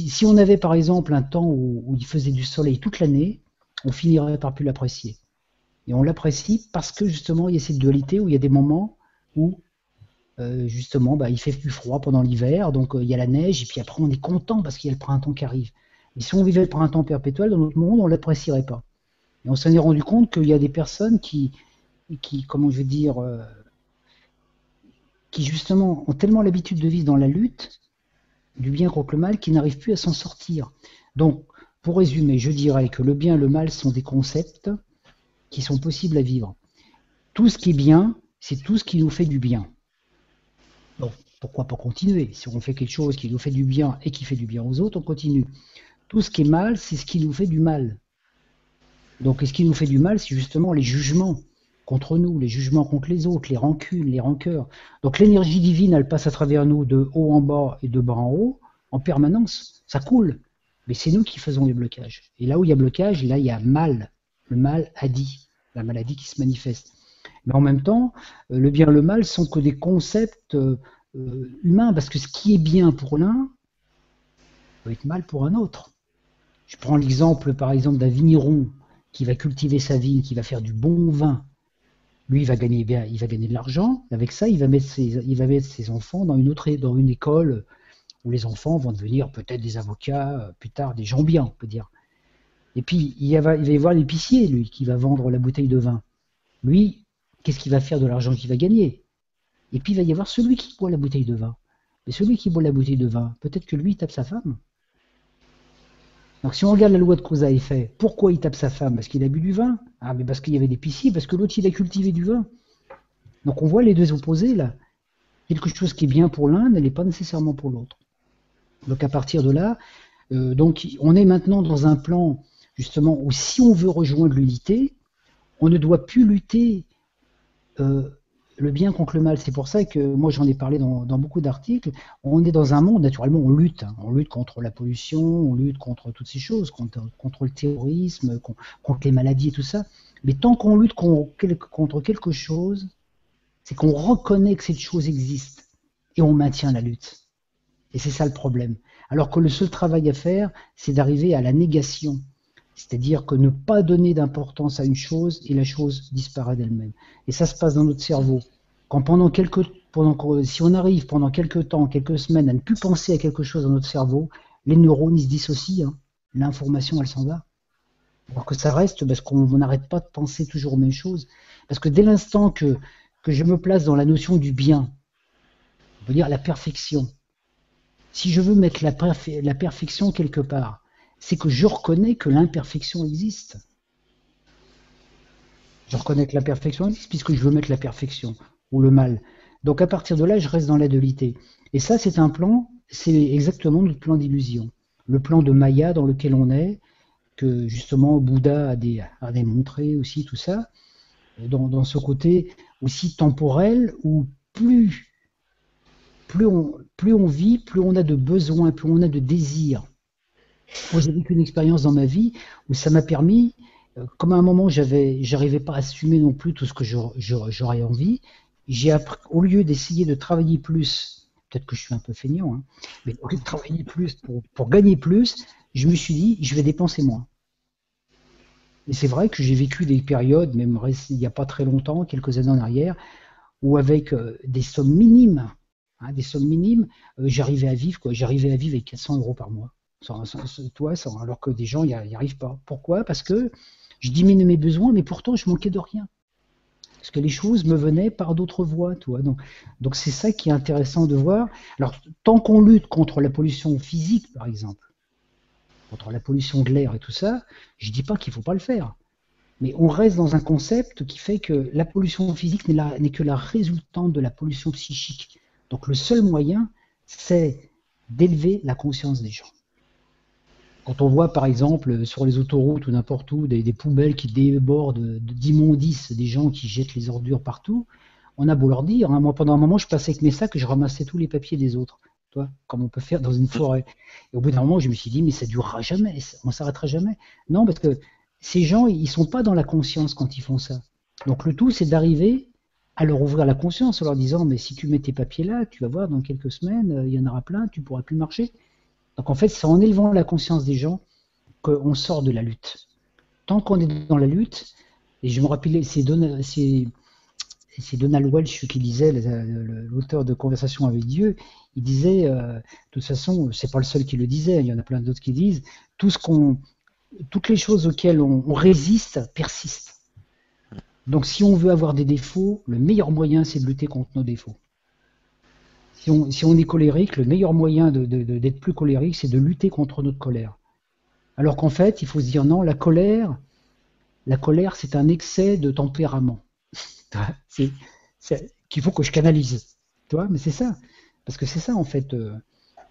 si on avait par exemple un temps où, il faisait du soleil toute l'année, on finirait par plus l'apprécier. Et on l'apprécie parce que justement il y a cette dualité où il y a des moments où euh, justement bah, il fait plus froid pendant l'hiver, donc euh, il y a la neige, et puis après on est content parce qu'il y a le printemps qui arrive. Mais si on vivait le printemps perpétuel dans notre monde, on ne l'apprécierait pas. Et on s'en est rendu compte qu'il y a des personnes qui, qui comment je veux dire, qui justement ont tellement l'habitude de vivre dans la lutte du bien contre le mal qui n'arrive plus à s'en sortir. Donc, pour résumer, je dirais que le bien et le mal sont des concepts qui sont possibles à vivre. Tout ce qui est bien, c'est tout ce qui nous fait du bien. Donc, pourquoi pas continuer? Si on fait quelque chose qui nous fait du bien et qui fait du bien aux autres, on continue. Tout ce qui est mal, c'est ce qui nous fait du mal. Donc, ce qui nous fait du mal, c'est justement les jugements contre nous, les jugements contre les autres, les rancunes, les rancœurs. Donc l'énergie divine, elle passe à travers nous de haut en bas et de bas en haut, en permanence. Ça coule. Mais c'est nous qui faisons les blocages. Et là où il y a blocage, là il y a mal. Le mal a dit, la maladie qui se manifeste. Mais en même temps, euh, le bien et le mal sont que des concepts euh, euh, humains, parce que ce qui est bien pour l'un peut être mal pour un autre. Je prends l'exemple, par exemple, d'un vigneron qui va cultiver sa vigne, qui va faire du bon vin, lui, il va gagner il va gagner de l'argent. Avec ça, il va mettre ses, enfants dans une autre, dans une école où les enfants vont devenir peut-être des avocats, euh, plus tard des gens bien, on peut dire. Et puis il va, il va y voir l'épicier, lui, qui va vendre la bouteille de vin. Lui, qu'est-ce qu'il va faire de l'argent qu'il va gagner? Et puis il va y avoir celui qui boit la bouteille de vin. Mais celui qui boit la bouteille de vin, peut-être que lui tape sa femme. Donc si on regarde la loi de cause à effet, pourquoi il tape sa femme? Parce qu'il a bu du vin Ah, mais parce qu'il y avait des piscines, parce que l'autre il a cultivé du vin. Donc on voit les deux opposés là. Quelque chose qui est bien pour l'un n'est pas nécessairement pour l'autre. Donc à partir de là, euh, donc on est maintenant dans un plan justement où si on veut rejoindre l'unité, on ne doit plus lutter euh, le bien contre le mal. C'est pour ça que moi j'en ai parlé dans, beaucoup d'articles. On est dans un monde, naturellement, on lutte. Hein. On lutte contre la pollution, on lutte contre toutes ces choses, contre, le terrorisme, contre les maladies et tout ça. Mais tant qu'on lutte contre quelque chose, c'est qu'on reconnaît que cette chose existe et on maintient la lutte. Et c'est ça le problème. Alors que le seul travail à faire, c'est d'arriver à la négation. C'est-à-dire que ne pas donner d'importance à une chose et la chose disparaît d'elle-même. Et ça se passe dans notre cerveau. Quand pendant quelques, pendant, si on arrive pendant quelques temps, quelques semaines à ne plus penser à quelque chose dans notre cerveau, les neurones ils se dissocient. Hein. L'information elle s'en va. Alors que ça reste parce qu'on n'arrête pas de penser toujours aux mêmes choses. Parce que dès l'instant que, je me place dans la notion du bien, on peut dire la perfection. Si je veux mettre la perfection quelque part, c'est que je reconnais que l'imperfection existe. Je reconnais que l'imperfection existe puisque je veux mettre la perfection ou le mal. Donc à partir de là, je reste dans la. Et ça, c'est un plan, c'est exactement notre plan d'illusion. Le plan de Maya dans lequel on est, que justement Bouddha a, démontré aussi tout ça, dans, ce côté aussi temporel où plus, plus on vit, plus on a de besoins, plus on a de désirs Moi, j'ai vécu une expérience dans ma vie où ça m'a permis, euh, comme à un moment, j'avais, j'arrivais pas à assumer non plus tout ce que j'aurais envie. J'ai appris, au lieu d'essayer de travailler plus, peut-être que je suis un peu feignant, hein, mais au lieu de travailler plus pour, pour gagner plus, je me suis dit, je vais dépenser moins. Et c'est vrai que j'ai vécu des périodes, même il n'y a pas très longtemps, quelques années en arrière, où avec euh, des sommes minimes, hein, des sommes minimes, euh, j'arrivais à vivre, quoi. J'arrivais à vivre avec 400 euros par mois. Toi, alors que des gens n'y arrivent pas. Pourquoi? Parce que je diminue mes besoins, mais pourtant je manquais de rien. Parce que les choses me venaient par d'autres voies, toi. Donc, c'est ça qui est intéressant de voir. Alors, tant qu'on lutte contre la pollution physique, par exemple, contre la pollution de l'air et tout ça, je dis pas qu'il faut pas le faire. Mais on reste dans un concept qui fait que la pollution physique n'est que la résultante de la pollution psychique. Donc le seul moyen, c'est d'élever la conscience des gens. Quand on voit par exemple sur les autoroutes ou n'importe où des, poubelles qui débordent d'immondices, des gens qui jettent les ordures partout, on a beau leur dire, hein, moi pendant un moment je passais avec mes sacs et je ramassais tous les papiers des autres comme on peut faire dans une forêt. Et au bout d'un moment, je me suis dit, mais ça durera jamais, on s'arrêtera jamais. Non, parce que ces gens, ils sont pas dans la conscience quand ils font ça. Donc le tout, c'est d'arriver à leur ouvrir la conscience en leur disant, mais si tu mets tes papiers là, tu vas voir, dans quelques semaines, euh, il y en aura plein, tu pourras plus marcher. Donc en fait, c'est en élevant la conscience des gens qu'on sort de la lutte. Tant qu'on est dans la lutte, et je me rappelais, c'est c'est Donald Welsh qui disait, l'auteur de Conversation avec Dieu, il disait, euh, de toute façon, c'est pas le seul qui le disait, il y en a plein d'autres qui disent, tout ce qu'on, toutes les choses auxquelles on, résiste persistent. Donc si on veut avoir des défauts, le meilleur moyen c'est de lutter contre nos défauts. Si on, est colérique, le meilleur moyen d'être plus colérique, c'est de lutter contre notre colère. Alors qu'en fait, il faut se dire non, la colère, la colère, c'est un excès de tempérament. qu'il faut que je canalise. Tu vois, mais c'est ça. Parce que c'est ça, en fait. Euh,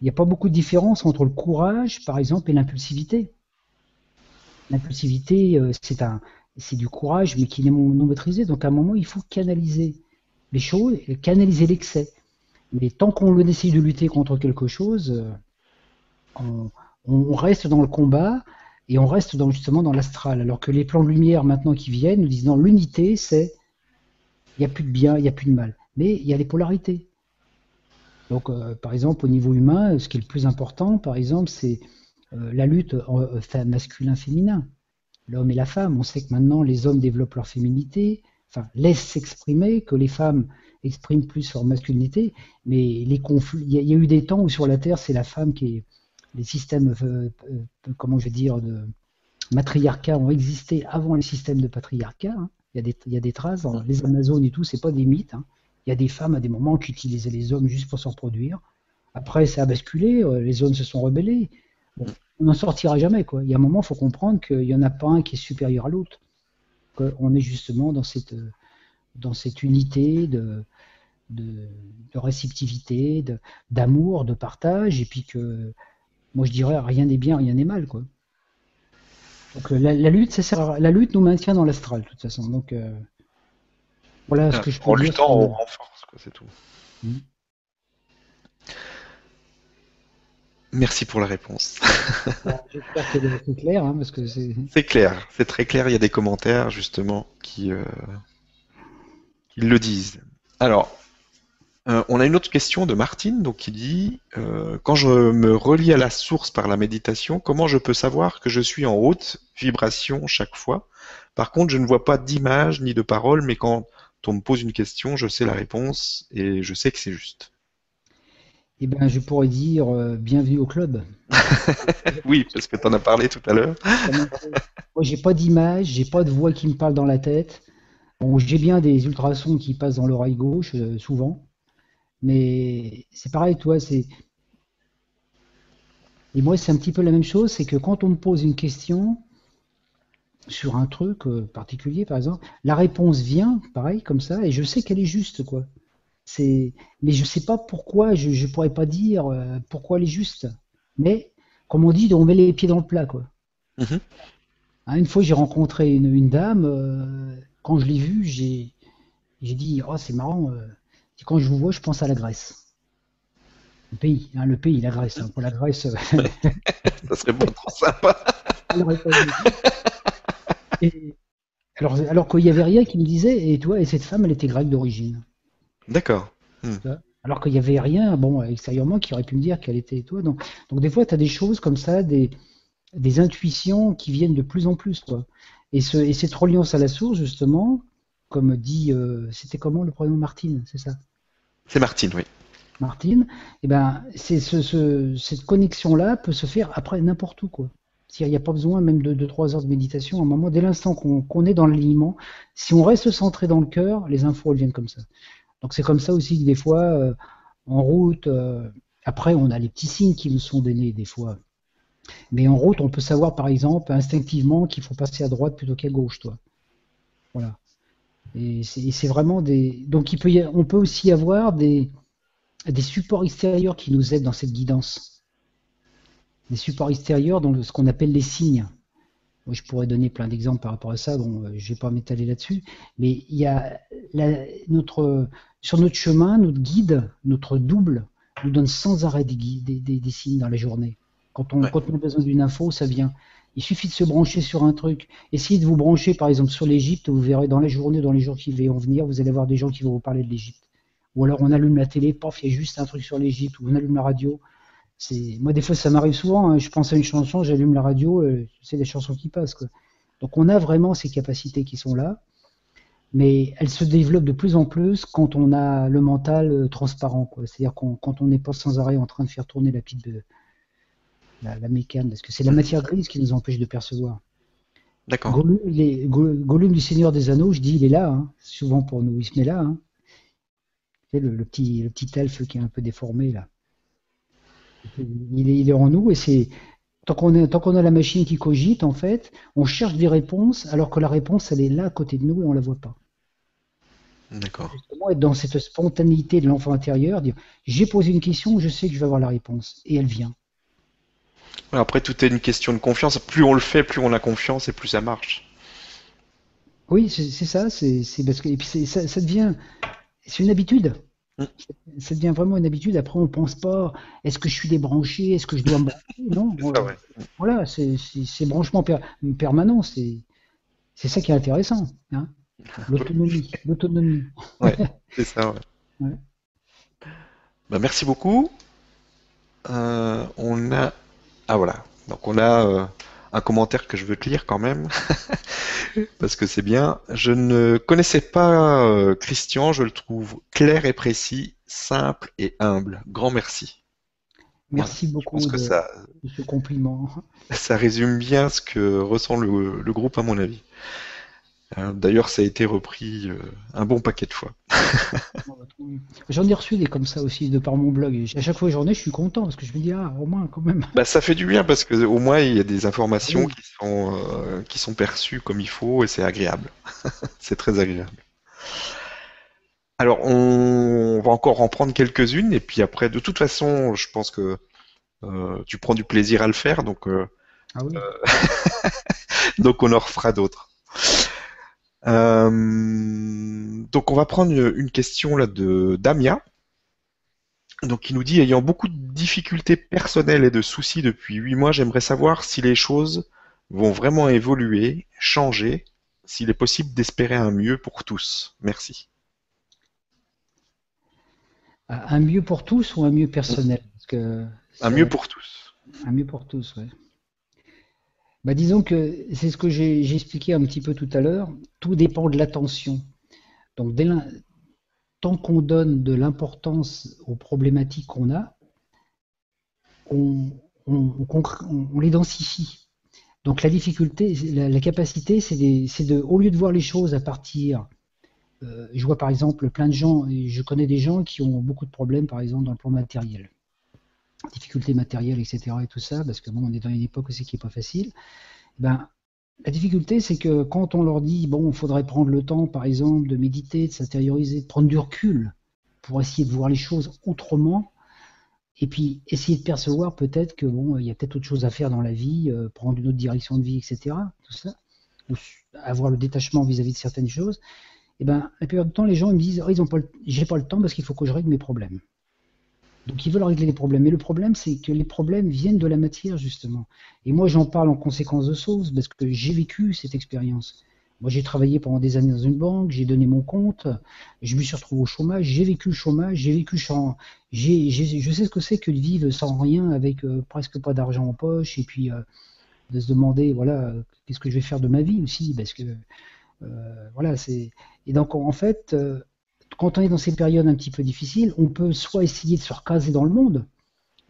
il n'y a pas beaucoup de différence entre le courage, par exemple, et l'impulsivité. L'impulsivité, euh, c'est un, c'est du courage, mais qui n'est non maîtrisé. Donc, à un moment, il faut canaliser les choses, canaliser l'excès. Mais tant qu'on essaye de lutter contre quelque chose, euh, on, reste dans le combat et on reste justement dans l'astral. Alors que les plans de lumière maintenant qui viennent nous disent non, l'unité, c'est il n'y a plus de bien, il n'y a plus de mal. Mais il y a les polarités. Donc, euh, par exemple, au niveau humain, ce qui est le plus important, par exemple, c'est euh, la lutte euh, masculin-féminin. L'homme et la femme. On sait que maintenant, les hommes développent leur féminité, enfin, laissent s'exprimer, que les femmes expriment plus leur masculinité. Mais les conflits, il y, a eu des temps où sur la Terre, c'est la femme qui est. Les systèmes, comment je vais dire, de matriarcat ont existé avant les systèmes de patriarcat. Hein. Il y, a des, traces les Amazones et tout, c'est pas des mythes. Hein. Il y a des femmes à des moments qui utilisaient les hommes juste pour se reproduire. Après, ça a basculé, euh, les hommes se sont rebellés. on n'en sortira jamais. Quoi. Il y a un moment, il faut comprendre qu'il n'y en a pas un qui est supérieur à l'autre. On est justement dans cette, dans cette unité de, de, réceptivité, d'amour, de, partage, et puis que moi je dirais rien n'est bien, rien n'est mal. Quoi. Donc euh, la, lutte, ça la lutte nous maintient dans l'astral, de toute façon. Donc euh, voilà ce que je peux En luttant, on renforce, c'est tout. Hmm. Merci pour la réponse. J'espère que c'est clair, hein, parce que c'est. C'est clair, c'est très clair. Il y a des commentaires justement qui, euh, qui le disent. Alors, euh, on a une autre question de Martine donc, qui dit euh, Quand je me relie à la source par la méditation, comment je peux savoir que je suis en haute vibration chaque fois? Par contre, je ne vois pas d'image ni de parole, mais quand on me pose une question, je sais la réponse et je sais que c'est juste. Eh bien, je pourrais dire euh, bienvenue au club. oui, parce que tu en as parlé tout à l'heure. Moi, j'ai pas d'image, j'ai pas de voix qui me parle dans la tête. Bon, j'ai bien des ultrasons qui passent dans l'oreille gauche, souvent. Mais c'est pareil, toi, c'est. Et moi, c'est un petit peu la même chose, c'est que quand on me pose une question sur un truc euh, particulier, par exemple, la réponse vient, pareil, comme ça, et je sais qu'elle est juste, quoi. C'est, mais je sais pas pourquoi, je, ne pourrais pas dire euh, pourquoi elle est juste. Mais, comme on dit, on met les pieds dans le plat, quoi. Mm-hmm. Hein, une fois, j'ai rencontré une, dame, euh, quand je l'ai vue, j'ai, j'ai dit, oh, c'est marrant, quand je vous vois, je pense à la Grèce. Le pays, hein, le pays, la Grèce. hein. Pour la Grèce, euh, Ça serait bon, trop sympa. pas. Et- alors, alors qu'il n'y avait rien qui me disait, et toi, et cette femme, elle était grecque d'origine. D'accord. Alors qu'il n'y avait rien, bon, extérieurement, qui aurait pu me dire qu'elle était toi. Donc, donc des fois, tu as des choses comme ça, des, des intuitions qui viennent de plus en plus, quoi. Et, ce, et cette reliance à la source, justement, comme dit, euh, c'était comment le prénom Martine, c'est ça? C'est Martine, oui. Martine, eh ben, c'est ce, ce- cette connexion-là peut se faire après n'importe où, quoi. C'est-à-dire, Il n'y a pas besoin même de 2-3 heures de méditation. À un moment, dès l'instant qu'on qu'on est dans l'alignement, si on reste centré dans le cœur, les infos elles viennent comme ça. Donc c'est comme ça aussi que des fois, euh, en route, euh, après on a les petits signes qui nous sont donnés des fois. Mais en route, on peut savoir par exemple instinctivement qu'il faut passer à droite plutôt qu'à gauche, toi. Voilà. Et c'est vraiment des. Donc il peut y a- on peut aussi avoir des, des supports extérieurs qui nous aident dans cette guidance. Des supports extérieurs dans le- ce qu'on appelle les signes. Moi, je pourrais donner plein d'exemples par rapport à ça. Bon, euh, je vais pas m'étaler là-dessus. Mais il y a la- notre, sur notre chemin, notre guide, notre double, nous donne sans arrêt des, des, des- des signes dans la journée. Quand on, Ouais. quand on a besoin d'une info, ça vient. Il suffit de se brancher sur un truc. Essayez de vous brancher, par exemple, sur l'Égypte. Vous verrez dans la journée, dans les jours qui vont venir, vous allez avoir des gens qui vont vous parler de l'Égypte. Ou alors on allume la télé, paf, il y a juste un truc sur l'Égypte, ou on allume la radio. Moi des fois ça m'arrive souvent. hein. Je pense à une chanson, j'allume la radio, euh, c'est des chansons qui passent. Donc on a vraiment ces capacités qui sont là, mais elles se développent de plus en plus quand on a le mental euh, transparent. C'est-à-dire quand on n'est pas sans arrêt en train de faire tourner la petite de la, la mécane, parce que c'est la matière grise qui nous empêche de percevoir. D'accord. Gollum, du Seigneur des Anneaux, je dis, il est là, hein, souvent pour nous, il se met là. Hein. Le, le petit, le petit elfe qui est un peu déformé là. Il est, il est en nous et c'est tant qu'on est- tant qu'on a la machine qui cogite en fait, on cherche des réponses alors que la réponse elle est là à côté de nous et on la voit pas. D'accord. Justement être dans cette spontanéité de l'enfant intérieur, dire j'ai posé une question, je sais que je vais avoir la réponse et elle vient. Après, tout est une question de confiance. Plus on le fait, plus on a confiance et plus ça marche. Oui, c'est ça, c'est c'est parce que et puis ça, ça devient c'est une habitude. Mm. Ça devient vraiment une habitude. Après, on pense pas est-ce que je suis débranché, est-ce que je dois me brancher? Non, C'est ça, ouais. voilà, c'est branchement per- permanent. C'est c'est ça qui est intéressant. Hein L'autonomie, l'autonomie. C'est ça, ouais. Ouais. Bah, merci beaucoup. Euh, on a. Ah voilà. Donc on a euh, un commentaire que je veux te lire quand même. Parce que c'est bien. Je ne connaissais pas euh, Christian, je le trouve clair et précis, simple et humble. Grand merci. Merci beaucoup pense que de, ça, de ce compliment. ça résume bien ce que ressent le, le groupe à mon avis. Euh, D'ailleurs, ça a été repris euh, un bon paquet de fois. J'en ai reçu des comme ça aussi de par mon blog. À chaque fois que j'en ai, je suis content parce que je me dis ah au moins quand même. Bah, ça fait du bien parce que au moins il y a des informations Oui. qui sont euh, qui sont perçues comme il faut et c'est agréable. c'est très agréable. Alors on va encore en prendre quelques-unes et puis après de toute façon je pense que euh, tu prends du plaisir à le faire donc euh, Ah oui. donc on en refera d'autres. Euh, donc on va prendre une, question là de Damia. Donc qui nous dit ayant beaucoup de difficultés personnelles et de soucis depuis huit mois, j'aimerais savoir si les choses vont vraiment évoluer, changer, s'il est possible d'espérer un mieux pour tous. Merci. Un mieux pour tous ou un mieux personnel? Parce que Un mieux pour tous. Un mieux pour tous, ouais. Bah, disons que c'est ce que j'ai expliqué un petit peu tout à l'heure. Tout dépend de l'attention. Donc, dès tant qu'on donne de l'importance aux problématiques qu'on a, on, les densifie. Donc, la difficulté, la, capacité, c'est de, au lieu de voir les choses à partir euh, je vois par exemple plein de gens, je connais des gens qui ont beaucoup de problèmes, par exemple, dans le plan matériel difficultés matérielles, etc. et tout ça, parce que bon, on est dans une époque aussi qui est pas facile. Ben, la difficulté, c'est que quand on leur dit, bon, il faudrait prendre le temps, par exemple, de méditer, de s'intérioriser, de prendre du recul pour essayer de voir les choses autrement, et puis essayer de percevoir peut-être que bon, il y a peut-être autre chose à faire dans la vie, euh, prendre une autre direction de vie, etc. Tout ça, ou avoir le détachement vis-à-vis de certaines choses. Et ben, la plupart du temps, les gens ils me disent, oh, ils ont pas, j'ai pas le temps parce qu'il faut que je règle mes problèmes. Donc ils veulent régler les problèmes. Mais le problème, c'est que les problèmes viennent de la matière, justement. Et moi, j'en parle en conséquence de choses, parce que j'ai vécu cette expérience. Moi, j'ai travaillé pendant des années dans une banque, j'ai donné mon compte, je me suis retrouvé au chômage, j'ai vécu le chômage, j'ai vécu je sais ce que c'est que de vivre sans rien, avec euh, presque pas d'argent en poche, et puis euh, de se demander, voilà, qu'est-ce que je vais faire de ma vie aussi, parce que, euh, voilà, c'est, et donc en fait, quand on est dans ces périodes un petit peu difficiles, on peut soit essayer de se recaser dans le monde,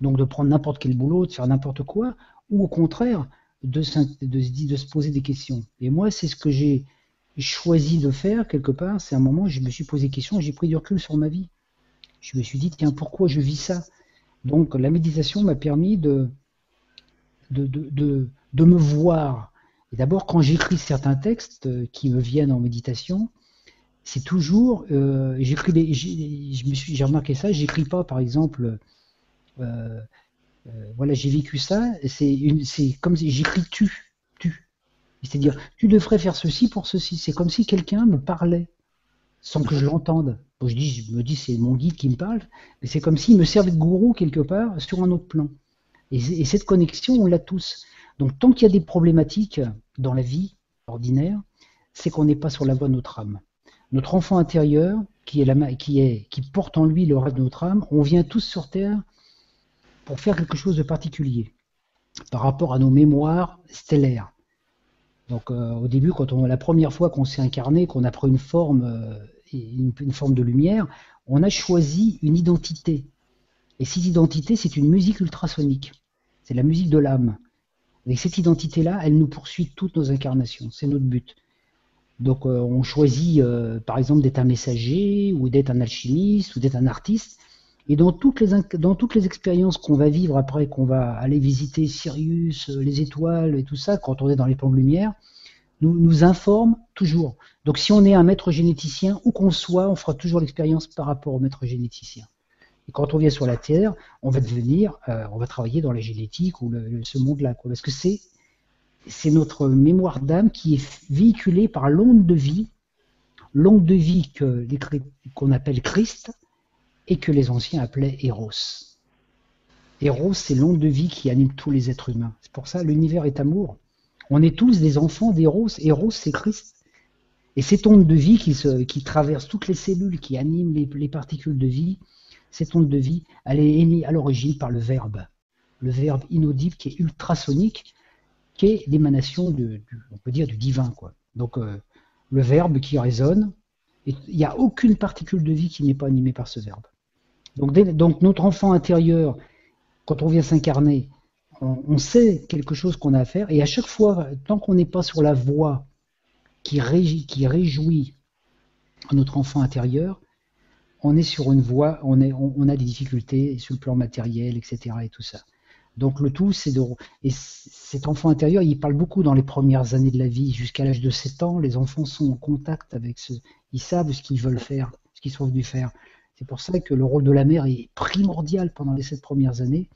donc de prendre n'importe quel boulot, de faire n'importe quoi, ou au contraire, de, se poser des questions. Et moi, c'est ce que j'ai choisi de faire quelque part. C'est un moment où je me suis posé des questions, j'ai pris du recul sur ma vie. Je me suis dit, tiens, pourquoi je vis ça? Donc la méditation m'a permis de, de, me voir. Et d'abord, quand j'écris certains textes qui me viennent en méditation, c'est toujours, euh, j'écris, j'ai remarqué ça, j'écris pas, par exemple, euh, euh, voilà, j'ai vécu ça. C'est comme si j'écris tu, tu. C'est-à-dire, tu devrais faire ceci pour ceci. C'est comme si quelqu'un me parlait sans que je l'entende. je, dis, je me dis, c'est mon guide qui me parle, mais c'est comme s'il me servait de gourou quelque part sur un autre plan. Et, cette connexion, on l'a tous. Donc, tant qu'il y a des problématiques dans la vie ordinaire, c'est qu'on n'est pas sur la voie de notre âme. Notre enfant intérieur, qui, est qui porte en lui le rêve de notre âme, on vient tous sur Terre pour faire quelque chose de particulier par rapport à nos mémoires stellaires. Donc euh, au début, quand on la première fois qu'on s'est incarné, qu'on a pris une forme, euh, une, forme de lumière, on a choisi une identité. Et cette identité, c'est une musique ultrasonique. C'est la musique de l'âme. Et cette identité-là, elle nous poursuit toutes nos incarnations. C'est notre but. Donc euh, on choisit, par exemple, d'être un messager, ou d'être un alchimiste, ou d'être un artiste. Et dans toutes les, dans toutes les expériences qu'on va vivre après, qu'on va aller visiter Sirius, euh, les étoiles et tout ça, quand on est dans les plans de lumière, nous, nous informe toujours. Donc si on est un maître généticien, où qu'on soit, on fera toujours l'expérience par rapport au maître généticien. Et quand on vient sur la Terre, on va devenir, euh, on va travailler dans la génétique ou le, ce monde-là, parce que c'est c'est notre mémoire d'âme qui est véhiculée par l'onde de vie, l'onde de vie qu'on appelle Christ, et que les anciens appelaient Eros. Eros, c'est l'onde de vie qui anime tous les êtres humains. C'est pour ça l'univers est amour. On est tous des enfants d'Eros. Eros, c'est Christ. Et cette onde de vie qui, se, qui traverse toutes les cellules, qui anime les, particules de vie, cette onde de vie, elle est émise à l'origine par le verbe. Le verbe inaudible qui est ultrasonique, qui est l'émanation, du, on peut dire, du divin. Quoi. Donc euh, le verbe qui résonne, il n'y a aucune particule de vie qui n'est pas animée par ce verbe. Donc, notre enfant intérieur, quand on vient s'incarner, on, sait quelque chose qu'on a à faire, et à chaque fois, tant qu'on n'est pas sur la voie qui, réjouit notre enfant intérieur, on est sur une voie, on, on, a des difficultés sur le plan matériel, etc. et tout ça. Donc le tout, c'est de... Et cet enfant intérieur, il parle beaucoup dans les premières années de la vie, jusqu'à l'âge de 7 ans, les enfants sont en contact avec ce... Ils savent ce qu'ils veulent faire, ce qu'ils sont venus faire. C'est pour ça que le rôle de la mère est primordial pendant les sept premières années,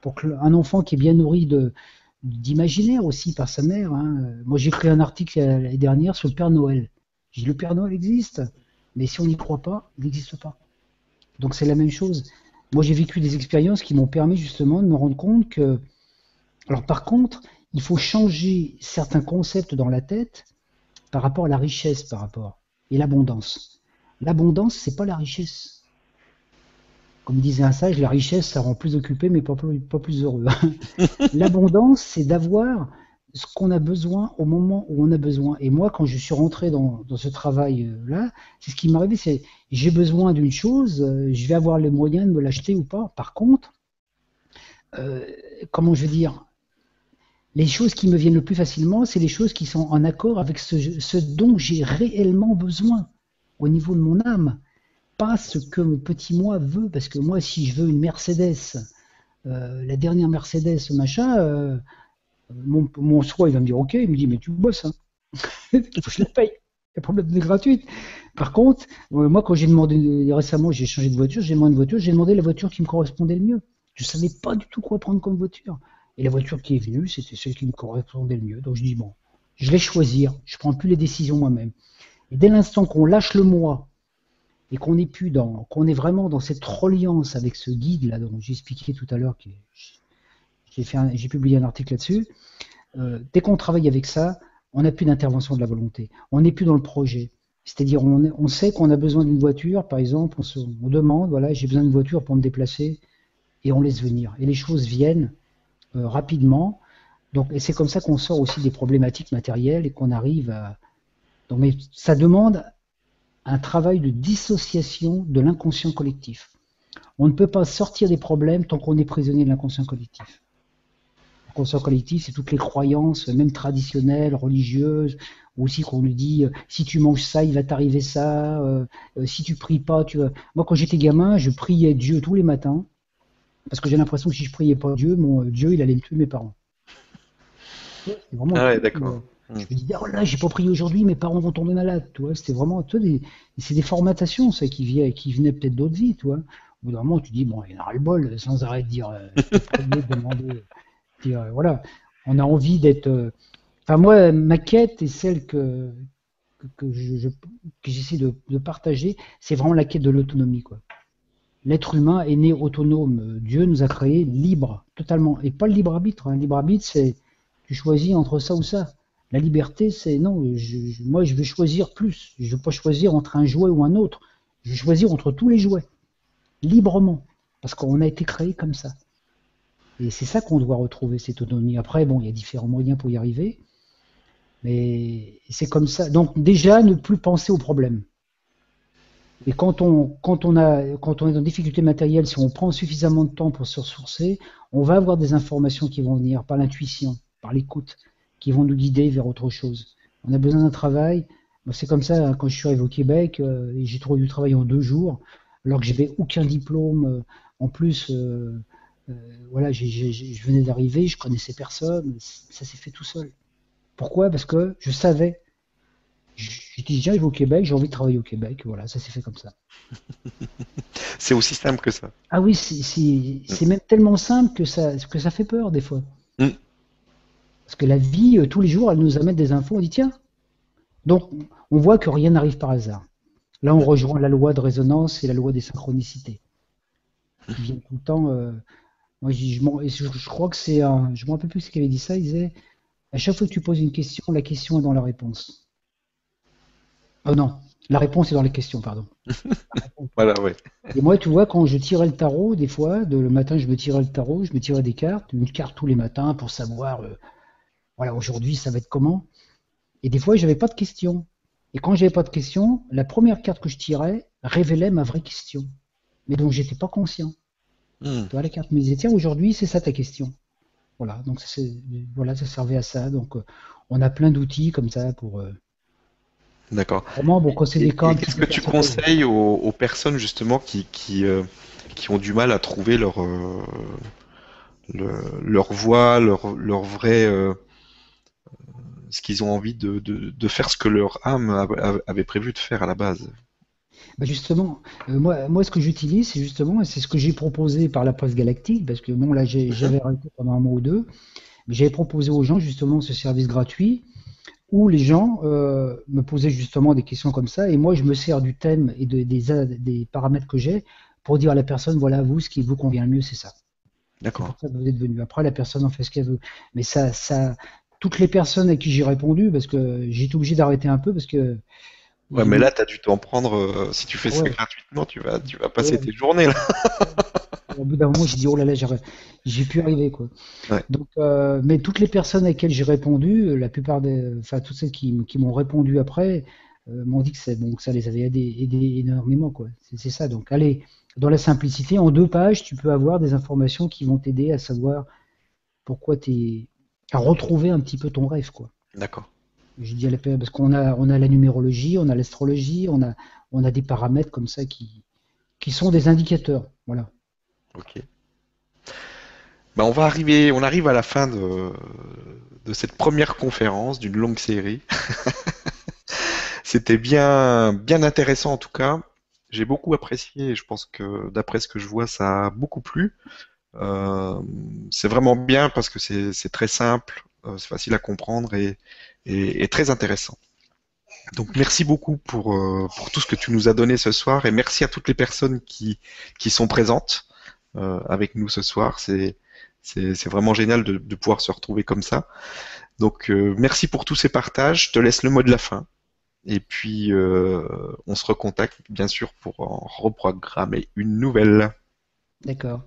pour qu'un enfant qui est bien nourri de d'imaginaire aussi par sa mère. Hein. Moi, j'ai écrit un article l'année dernière sur le Père Noël. J'ai dit le Père Noël existe, mais si on n'y croit pas, il n'existe pas. Donc c'est la même chose. Moi, j'ai vécu des expériences qui m'ont permis justement de me rendre compte que. Alors, par contre, il faut changer certains concepts dans la tête par rapport à la richesse, par rapport et l'abondance. L'abondance, c'est pas la richesse. Comme disait un sage, la richesse, ça rend plus occupé, mais pas plus, heureux. L'abondance, c'est d'avoir ce qu'on a besoin au moment où on a besoin. Et moi, quand je suis rentré dans, ce travail-là, c'est ce qui m'est arrivé, c'est j'ai besoin d'une chose, euh, je vais avoir les moyens de me l'acheter ou pas. Par contre, euh, comment je veux dire, les choses qui me viennent le plus facilement, c'est les choses qui sont en accord avec ce dont j'ai réellement besoin au niveau de mon âme, pas ce que mon petit moi veut, parce que moi, si je veux une Mercedes, euh, la dernière Mercedes, machin, euh, mon, mon soi, il va me dire, ok, il me dit, mais tu bosses, hein. je la paye. Il y a problème de gratuite. Par contre, euh, moi, quand j'ai demandé récemment, j'ai changé de voiture, j'ai demandé une voiture, j'ai demandé la voiture qui me correspondait le mieux. Je savais pas du tout quoi prendre comme voiture. Et la voiture qui est venue, c'était celle qui me correspondait le mieux. Donc je dis bon, je vais choisir. Je prends plus les décisions moi-même. Et dès l'instant qu'on lâche le moi et qu'on est plus dans, qu'on est vraiment dans cette reliance avec ce guide là dont j'ai expliqué tout à l'heure, j'ai fait, j'ai publié un article là-dessus. Euh, dès qu'on travaille avec ça, on n'a plus d'intervention de la volonté. On n'est plus dans le projet. C'est-à-dire, on, sait qu'on a besoin d'une voiture, par exemple, on, se, demande, voilà, j'ai besoin d'une voiture pour me déplacer, et on laisse venir. Et les choses viennent euh, rapidement. Donc, et c'est comme ça qu'on sort aussi des problématiques matérielles et qu'on arrive à. Donc, mais ça demande un travail de dissociation de l'inconscient collectif. On ne peut pas sortir des problèmes tant qu'on est prisonnier de l'inconscient collectif. L'inconscient collectif, c'est toutes les croyances, même traditionnelles, religieuses, aussi qu'on nous dit euh, si tu manges ça, il va t'arriver ça, euh, euh, si tu pries pas, tu. Moi, quand j'étais gamin, je priais Dieu tous les matins, parce que j'ai l'impression que si je priais pas Dieu, mon Dieu, il allait me tuer mes parents. Vraiment ah ouais, d'accord. Je me disais, oh là, j'ai pas prié aujourd'hui, mes parents vont tomber malades. C'était vraiment, tu des, c'est des formatations, ça, qui, vient, qui venaient peut-être d'autres vies, tu vois. Au bout d'un moment, tu dis, bon, il y en a le bol, sans arrêter de dire, euh, demander, dire, voilà. On a envie d'être, Enfin, moi, ma quête et celle que, que, je, j'essaie de, partager, c'est vraiment la quête de l'autonomie. Quoi. L'être humain est né autonome. Dieu nous a créés libres, totalement. Et pas le libre arbitre. Hein. libre arbitre, c'est tu choisis entre ça ou ça. La liberté, c'est non, je, moi je veux choisir plus. Je ne veux pas choisir entre un jouet ou un autre. Je veux choisir entre tous les jouets, librement. Parce qu'on a été créé comme ça. Et c'est ça qu'on doit retrouver, cette autonomie. Après, bon, il y a différents moyens pour y arriver. Mais c'est comme ça. Donc déjà, ne plus penser au problème. Et quand on, quand on, a, quand on est dans difficulté matérielle, si on prend suffisamment de temps pour se ressourcer, on va avoir des informations qui vont venir par l'intuition, par l'écoute, qui vont nous guider vers autre chose. On a besoin d'un travail. C'est comme ça, hein, quand je suis arrivé au Québec, euh, j'ai trouvé du travail en deux jours, alors que j'avais aucun diplôme. Euh, en plus, euh, voilà, je venais d'arriver, je connaissais personne. Ça s'est fait tout seul. Pourquoi? Parce que je savais. J'étais déjà au Québec, j'ai envie de travailler au Québec. Voilà, ça s'est fait comme ça. c'est aussi simple que ça. Ah oui, c'est même tellement simple que ça, que ça fait peur des fois. Mm. Parce que la vie, euh, tous les jours, elle nous amène des infos. On dit tiens. Donc, on voit que rien n'arrive par hasard. Là, on rejoint la loi de résonance et la loi des synchronicités. Qui viennent tout le temps. Euh, moi, je, je, crois que c'est un. Je me rappelle plus ce qu'il avait dit ça. Il disait à chaque fois que tu poses une question, la question est dans la réponse. Oh non, la réponse est dans les questions, pardon. voilà, oui. Et moi, tu vois, quand je tirais le tarot, des fois, le matin, je me tirais le tarot, je me tirais des cartes, une carte tous les matins pour savoir, euh, voilà, aujourd'hui, ça va être comment. Et des fois, j'avais pas de questions. Et quand j'avais pas de questions, la première carte que je tirais révélait ma vraie question. Mais donc, j'étais pas conscient. Tu vois, la carte tiens, aujourd'hui, c'est ça ta question. Voilà, donc voilà, ça servait à ça. Donc euh, on a plein d'outils comme ça pour. Euh, D'accord. Vraiment, bon, quand c'est des cas. Qu'est-ce que tu conseilles aux, personnes justement qui, qui, euh, qui, ont du mal à trouver leur, leur voie, leur, leur vrai. ce qu'ils ont envie de, de, de, faire ce que leur âme avait prévu de faire à la base? Bah, justement, euh, moi, moi, ce que j'utilise, c'est justement, c'est ce que j'ai proposé par la presse galactique, parce que bon, là, j'avais arrêté pendant un mois ou deux, mais j'avais proposé aux gens justement ce service gratuit où les gens euh, me posaient justement des questions comme ça, et moi, je me sers du thème et des, des paramètres que j'ai pour dire à la personne, voilà, vous, ce qui vous convient le mieux, c'est ça. D'accord. ça vous êtes venu. Après, la personne en fait ce qu'elle veut. Mais ça, ça, toutes les personnes à qui j'ai répondu, parce que j'ai été obligé d'arrêter un peu, parce que Ouais, mais là, tu as dû t'en prendre. Euh, si tu fais ça gratuitement, tu vas, tu vas passer tes journées là. Au bout d'un moment, j'ai dit oh là là, j'ai pu arriver quoi. Donc, euh, mais toutes les personnes à lesquelles j'ai répondu, la plupart des, enfin toutes celles qui, qui m'ont répondu après, euh, m'ont dit que, c'est, bon, que ça les avait aidés, aidés énormément quoi. C'est, ça. Donc, allez, dans la simplicité, en deux pages, tu peux avoir des informations qui vont t'aider à savoir pourquoi t'es, à retrouver un petit peu ton rêve quoi. D'accord. Je dis à la parce qu'on a, on a la numérologie, on a l'astrologie, on a, on a des paramètres comme ça qui, qui sont des indicateurs. Voilà. Ok. Ben on va arriver, on arrive à la fin de, de cette première conférence d'une longue série. C'était bien, bien intéressant en tout cas. J'ai beaucoup apprécié et je pense que d'après ce que je vois, ça a beaucoup plu. Euh, c'est vraiment bien parce que c'est très simple, euh, c'est facile à comprendre et, et, très intéressant. Donc merci beaucoup pour, euh, pour tout ce que tu nous as donné ce soir et merci à toutes les personnes qui, qui sont présentes euh, avec nous ce soir. C'est, c'est, c'est vraiment génial de, de pouvoir se retrouver comme ça. Donc euh, merci pour tous ces partages. Je te laisse le mot de la fin. Et puis euh, on se recontacte bien sûr pour en reprogrammer une nouvelle. D'accord.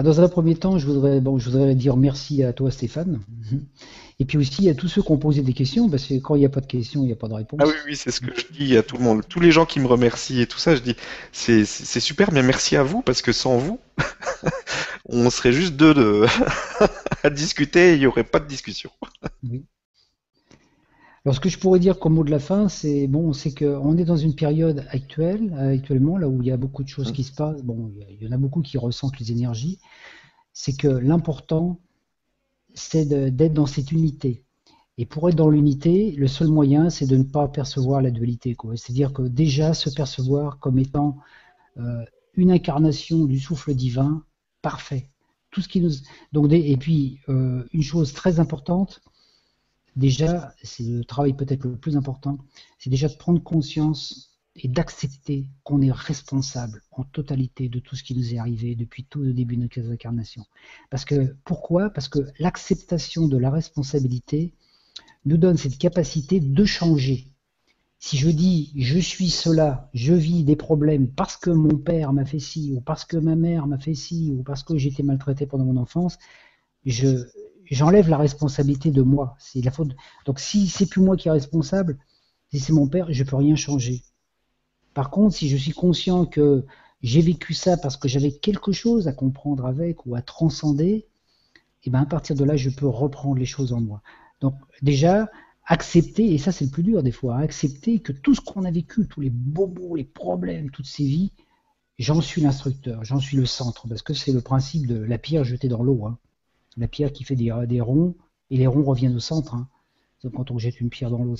Bah, dans un premier temps, je voudrais, bon, je voudrais dire merci à toi, Stéphane. Et puis aussi à tous ceux qui ont posé des questions, parce que quand il n'y a pas de questions, il n'y a pas de réponse. Ah oui, oui, c'est ce que je dis à tout le monde. Tous les gens qui me remercient et tout ça, je dis, c'est super, mais merci à vous, parce que sans vous, on serait juste deux de... à discuter et il n'y aurait pas de discussion. Alors, ce que je pourrais dire comme mot de la fin, c'est bon, c'est qu'on est dans une période actuelle, euh, actuellement, là où il y a beaucoup de choses qui se passent. Bon, il y en a beaucoup qui ressentent les énergies. C'est que l'important, c'est d'être dans cette unité. Et pour être dans l'unité, le seul moyen, c'est de ne pas percevoir la dualité. C'est-à-dire que déjà se percevoir comme étant euh, une incarnation du souffle divin, parfait. Tout ce qui nous donc et puis euh, une chose très importante, déjà, c'est le travail peut-être le plus important, c'est déjà de prendre conscience et d'accepter qu'on est responsable en totalité de tout ce qui nous est arrivé depuis tout le début de notre incarnation. Parce que pourquoi? Parce que l'acceptation de la responsabilité nous donne cette capacité de changer. Si je dis je suis cela, je vis des problèmes parce que mon père m'a fait ci, ou parce que ma mère m'a fait ci, ou parce que été maltraité pendant mon enfance, je j'enlève la responsabilité de moi. C'est la faute. Donc si c'est plus moi qui est responsable, si c'est mon père, je peux rien changer. Par contre, si je suis conscient que j'ai vécu ça parce que j'avais quelque chose à comprendre avec ou à transcender, et ben à partir de là, je peux reprendre les choses en moi. Donc déjà, accepter, et ça c'est le plus dur des fois, hein, accepter que tout ce qu'on a vécu, tous les bobos, les problèmes, toutes ces vies, j'en suis l'instructeur, j'en suis le centre, parce que c'est le principe de la pierre jetée dans l'eau. hein. La pierre qui fait des, des ronds, et les ronds reviennent au centre. hein. C'est Quand on jette une pierre dans l'eau,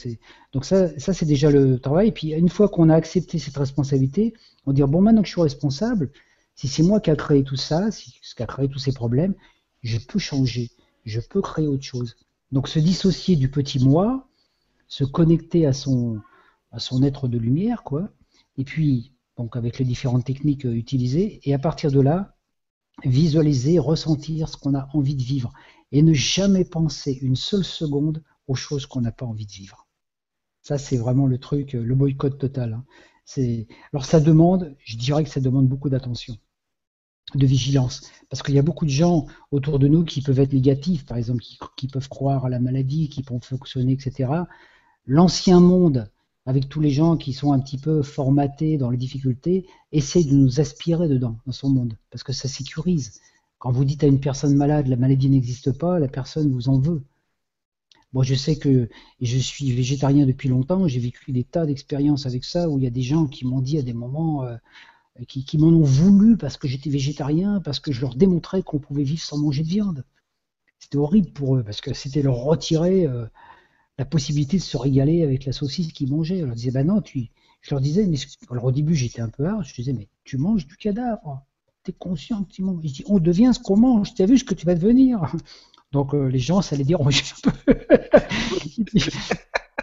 donc ça, ça c'est déjà le travail. Et puis une fois qu'on a accepté cette responsabilité, on dit bon maintenant que je suis responsable, si c'est moi qui a créé tout ça, si ce qui a créé tous ces problèmes, je peux changer, je peux créer autre chose. Donc se dissocier du petit moi, se connecter à son à son être de lumière, quoi. Et puis donc avec les différentes techniques euh, utilisées, et à partir de là, visualiser, ressentir ce qu'on a envie de vivre, et ne jamais penser une seule seconde aux choses qu'on n'a pas envie de vivre. Ça, c'est vraiment le truc, euh, le boycott total. hein. C'est alors ça demande, je dirais que ça demande beaucoup d'attention, de vigilance, parce qu'il y a beaucoup de gens autour de nous qui peuvent être négatifs, par exemple, qui, qui peuvent croire à la maladie, qui peuvent fonctionner, etc. L'ancien monde, avec tous les gens qui sont un petit peu formatés dans les difficultés, essaye de nous aspirer dedans, dans son monde, parce que ça sécurise. Quand vous dites à une personne malade, la maladie n'existe pas, la personne vous en veut. Moi, je sais que je suis végétarien depuis longtemps, j'ai vécu des tas d'expériences avec ça, où il y a des gens qui m'ont dit à des moments, euh, qui, m'en ont voulu parce que j'étais végétarien, parce que je leur démontrais qu'on pouvait vivre sans manger de viande. C'était horrible pour eux, parce que c'était leur retirer euh, la possibilité de se régaler avec la saucisse qu'ils mangeaient. On leur disait, ben non, tu... je leur disais, mais... alors au début j'étais un peu hard, je disais, mais tu manges du cadavre, tu es conscient que tu manges. Je dis, on devient ce qu'on mange, tu as vu ce que tu vas devenir? Donc euh, les gens, ça les dérange un peu.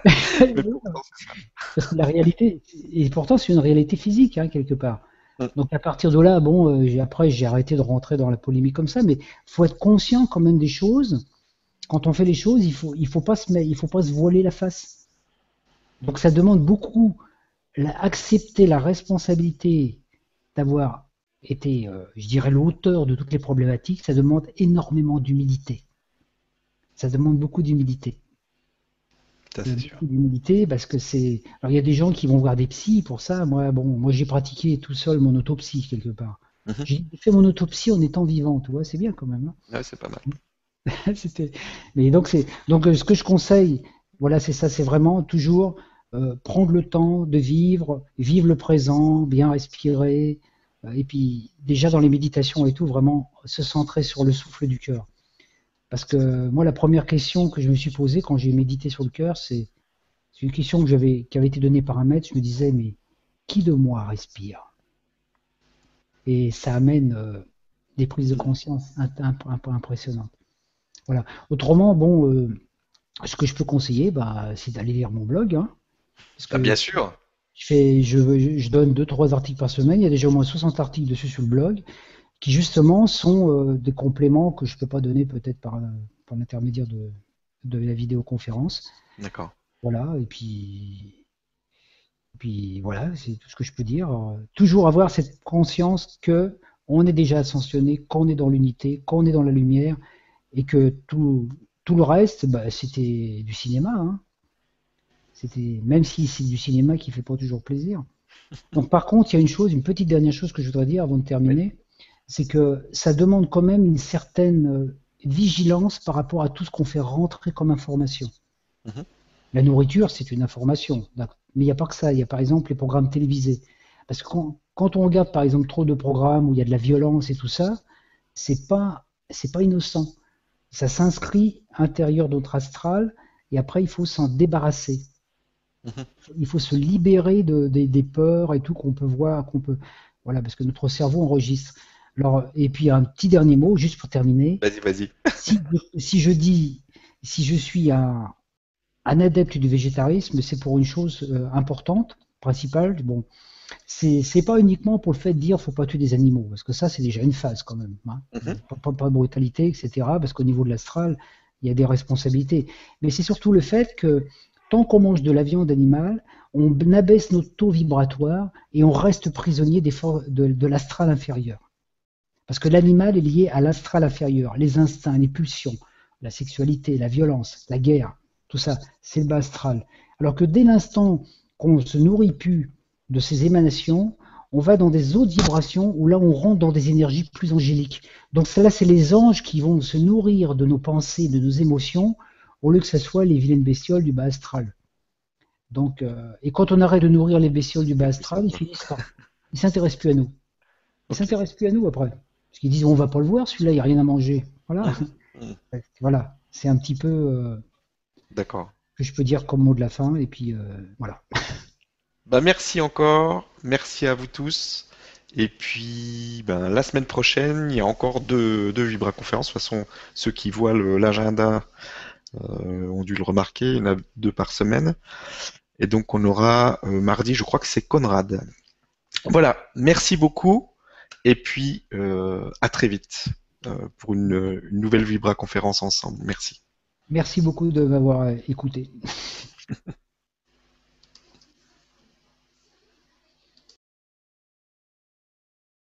Parce que la réalité, et pourtant c'est une réalité physique, hein, quelque part. Donc à partir de là, bon, euh, après j'ai arrêté de rentrer dans la polémique comme ça, mais faut être conscient quand même des choses. Quand on fait les choses, il faut, il faut pas se, il faut pas se voiler la face. Donc ça demande beaucoup la- accepter la responsabilité d'avoir été, euh, je dirais, l'auteur de toutes les problématiques. Ça demande énormément d'humilité. Ça demande beaucoup d'humilité Ça, c'est sûr. beaucoup d'humilité parce que c'est. Alors il y a des gens qui vont voir des psys pour ça. Moi, bon, moi j'ai pratiqué tout seul mon autopsie quelque part. Mhm. J'ai fait mon autopsie en étant vivant, tu vois, c'est bien quand même. Ouais, c'est pas mal. Mais donc. Donc euh, ce que je conseille, voilà, c'est ça, c'est vraiment toujours euh, prendre le temps de vivre, vivre le présent, bien respirer, euh, et puis déjà dans les méditations et tout, vraiment se centrer sur le souffle du cœur. Parce que moi, la première question que je me suis posée quand j'ai médité sur le cœur, c'est une question que qui avait été donnée par un maître. Je me disais, mais qui de moi respire? Et ça amène des prises de conscience un, un peu impressionnantes. Voilà. Autrement, bon, euh, ce que je peux conseiller, bah, c'est d'aller lire mon blog. hein. Parce Ah, que bien sûr. je, fais, je, je donne deux, trois articles par semaine. Il y a déjà au moins 60 articles dessus sur le blog qui justement sont euh, des compléments que je ne peux pas donner peut-être par, euh, par l'intermédiaire de, de la vidéoconférence. D'accord. Voilà, et puis, et puis voilà, c'est tout ce que je peux dire. Toujours avoir cette conscience que on est déjà ascensionné, qu'on est dans l'unité, qu'on est dans la lumière, et que tout, tout le reste, bah, c'était du cinéma. Hein. C'était même si c'est du cinéma qui fait pas toujours plaisir. Donc par contre, il y a une chose, une petite dernière chose que je voudrais dire avant de terminer, c'est que ça demande quand même une certaine euh, vigilance par rapport à tout ce qu'on fait rentrer comme information. Mhm. La nourriture, c'est une information, mais il n'y a pas que ça. Il y a par exemple les programmes télévisés. Parce que quand, quand on regarde par exemple trop de programmes où il y a de la violence et tout ça, c'est pas c'est pas innocent. Ça s'inscrit de notre astral et après il faut s'en débarrasser. Mhm. Il faut se libérer de, des- des peurs et tout qu'on peut voir, qu'on peut voilà, parce que notre cerveau enregistre. Alors, et puis un petit dernier mot, juste pour terminer Vas-y, vas-y. si, si je dis, si je suis un, un adepte du végétarisme, c'est pour une chose euh, importante, principale. Bon, c'est pas uniquement pour le fait de dire faut pas tuer des animaux, parce que ça c'est déjà une phase quand même. hein. Mhm. Pas, pas- pas de brutalité, etc. Parce qu'au niveau de l'astral, il y a des responsabilités. Mais c'est surtout le fait que tant qu'on mange de la viande animale, on abaisse notre taux vibratoire et on reste prisonnier des de, de l'astral inférieur. Parce que l'animal est lié à l'astral inférieur, les instincts, les pulsions, la sexualité, la violence, la guerre, tout ça, c'est le bas astral. Alors que dès l'instant qu'on se nourrit plus de ces émanations, on va dans des autres vibrations où là on rentre dans des énergies plus angéliques. Donc là, c'est les anges qui vont se nourrir de nos pensées, de nos émotions, au lieu que ce soit les vilaines bestioles du bas astral. Donc, euh, et quand on arrête de nourrir les bestioles du bas astral, ils finissent par, ils s'intéressent plus à nous. Ils Ok. s'intéressent plus à nous après. Parce qu'ils disent on va pas le voir, celui-là, il n'y a rien à manger. Voilà. Mhm. Voilà. C'est un petit peu euh, D'accord. que je peux dire comme mot de la fin. Et puis euh, voilà. Bah, merci encore. Merci à vous tous. Et puis, ben, la semaine prochaine, il y a encore deux, deux Vibra-conférences. De toute façon, ceux qui voient l'agenda euh, ont dû le remarquer. Il y en a deux par semaine. Et donc, on aura euh, mardi, je crois que c'est Conrad. Voilà. Merci beaucoup. Et puis, euh, à très vite euh, pour une, une nouvelle Vibra-conférence ensemble. Merci. Merci beaucoup de m'avoir euh, écouté.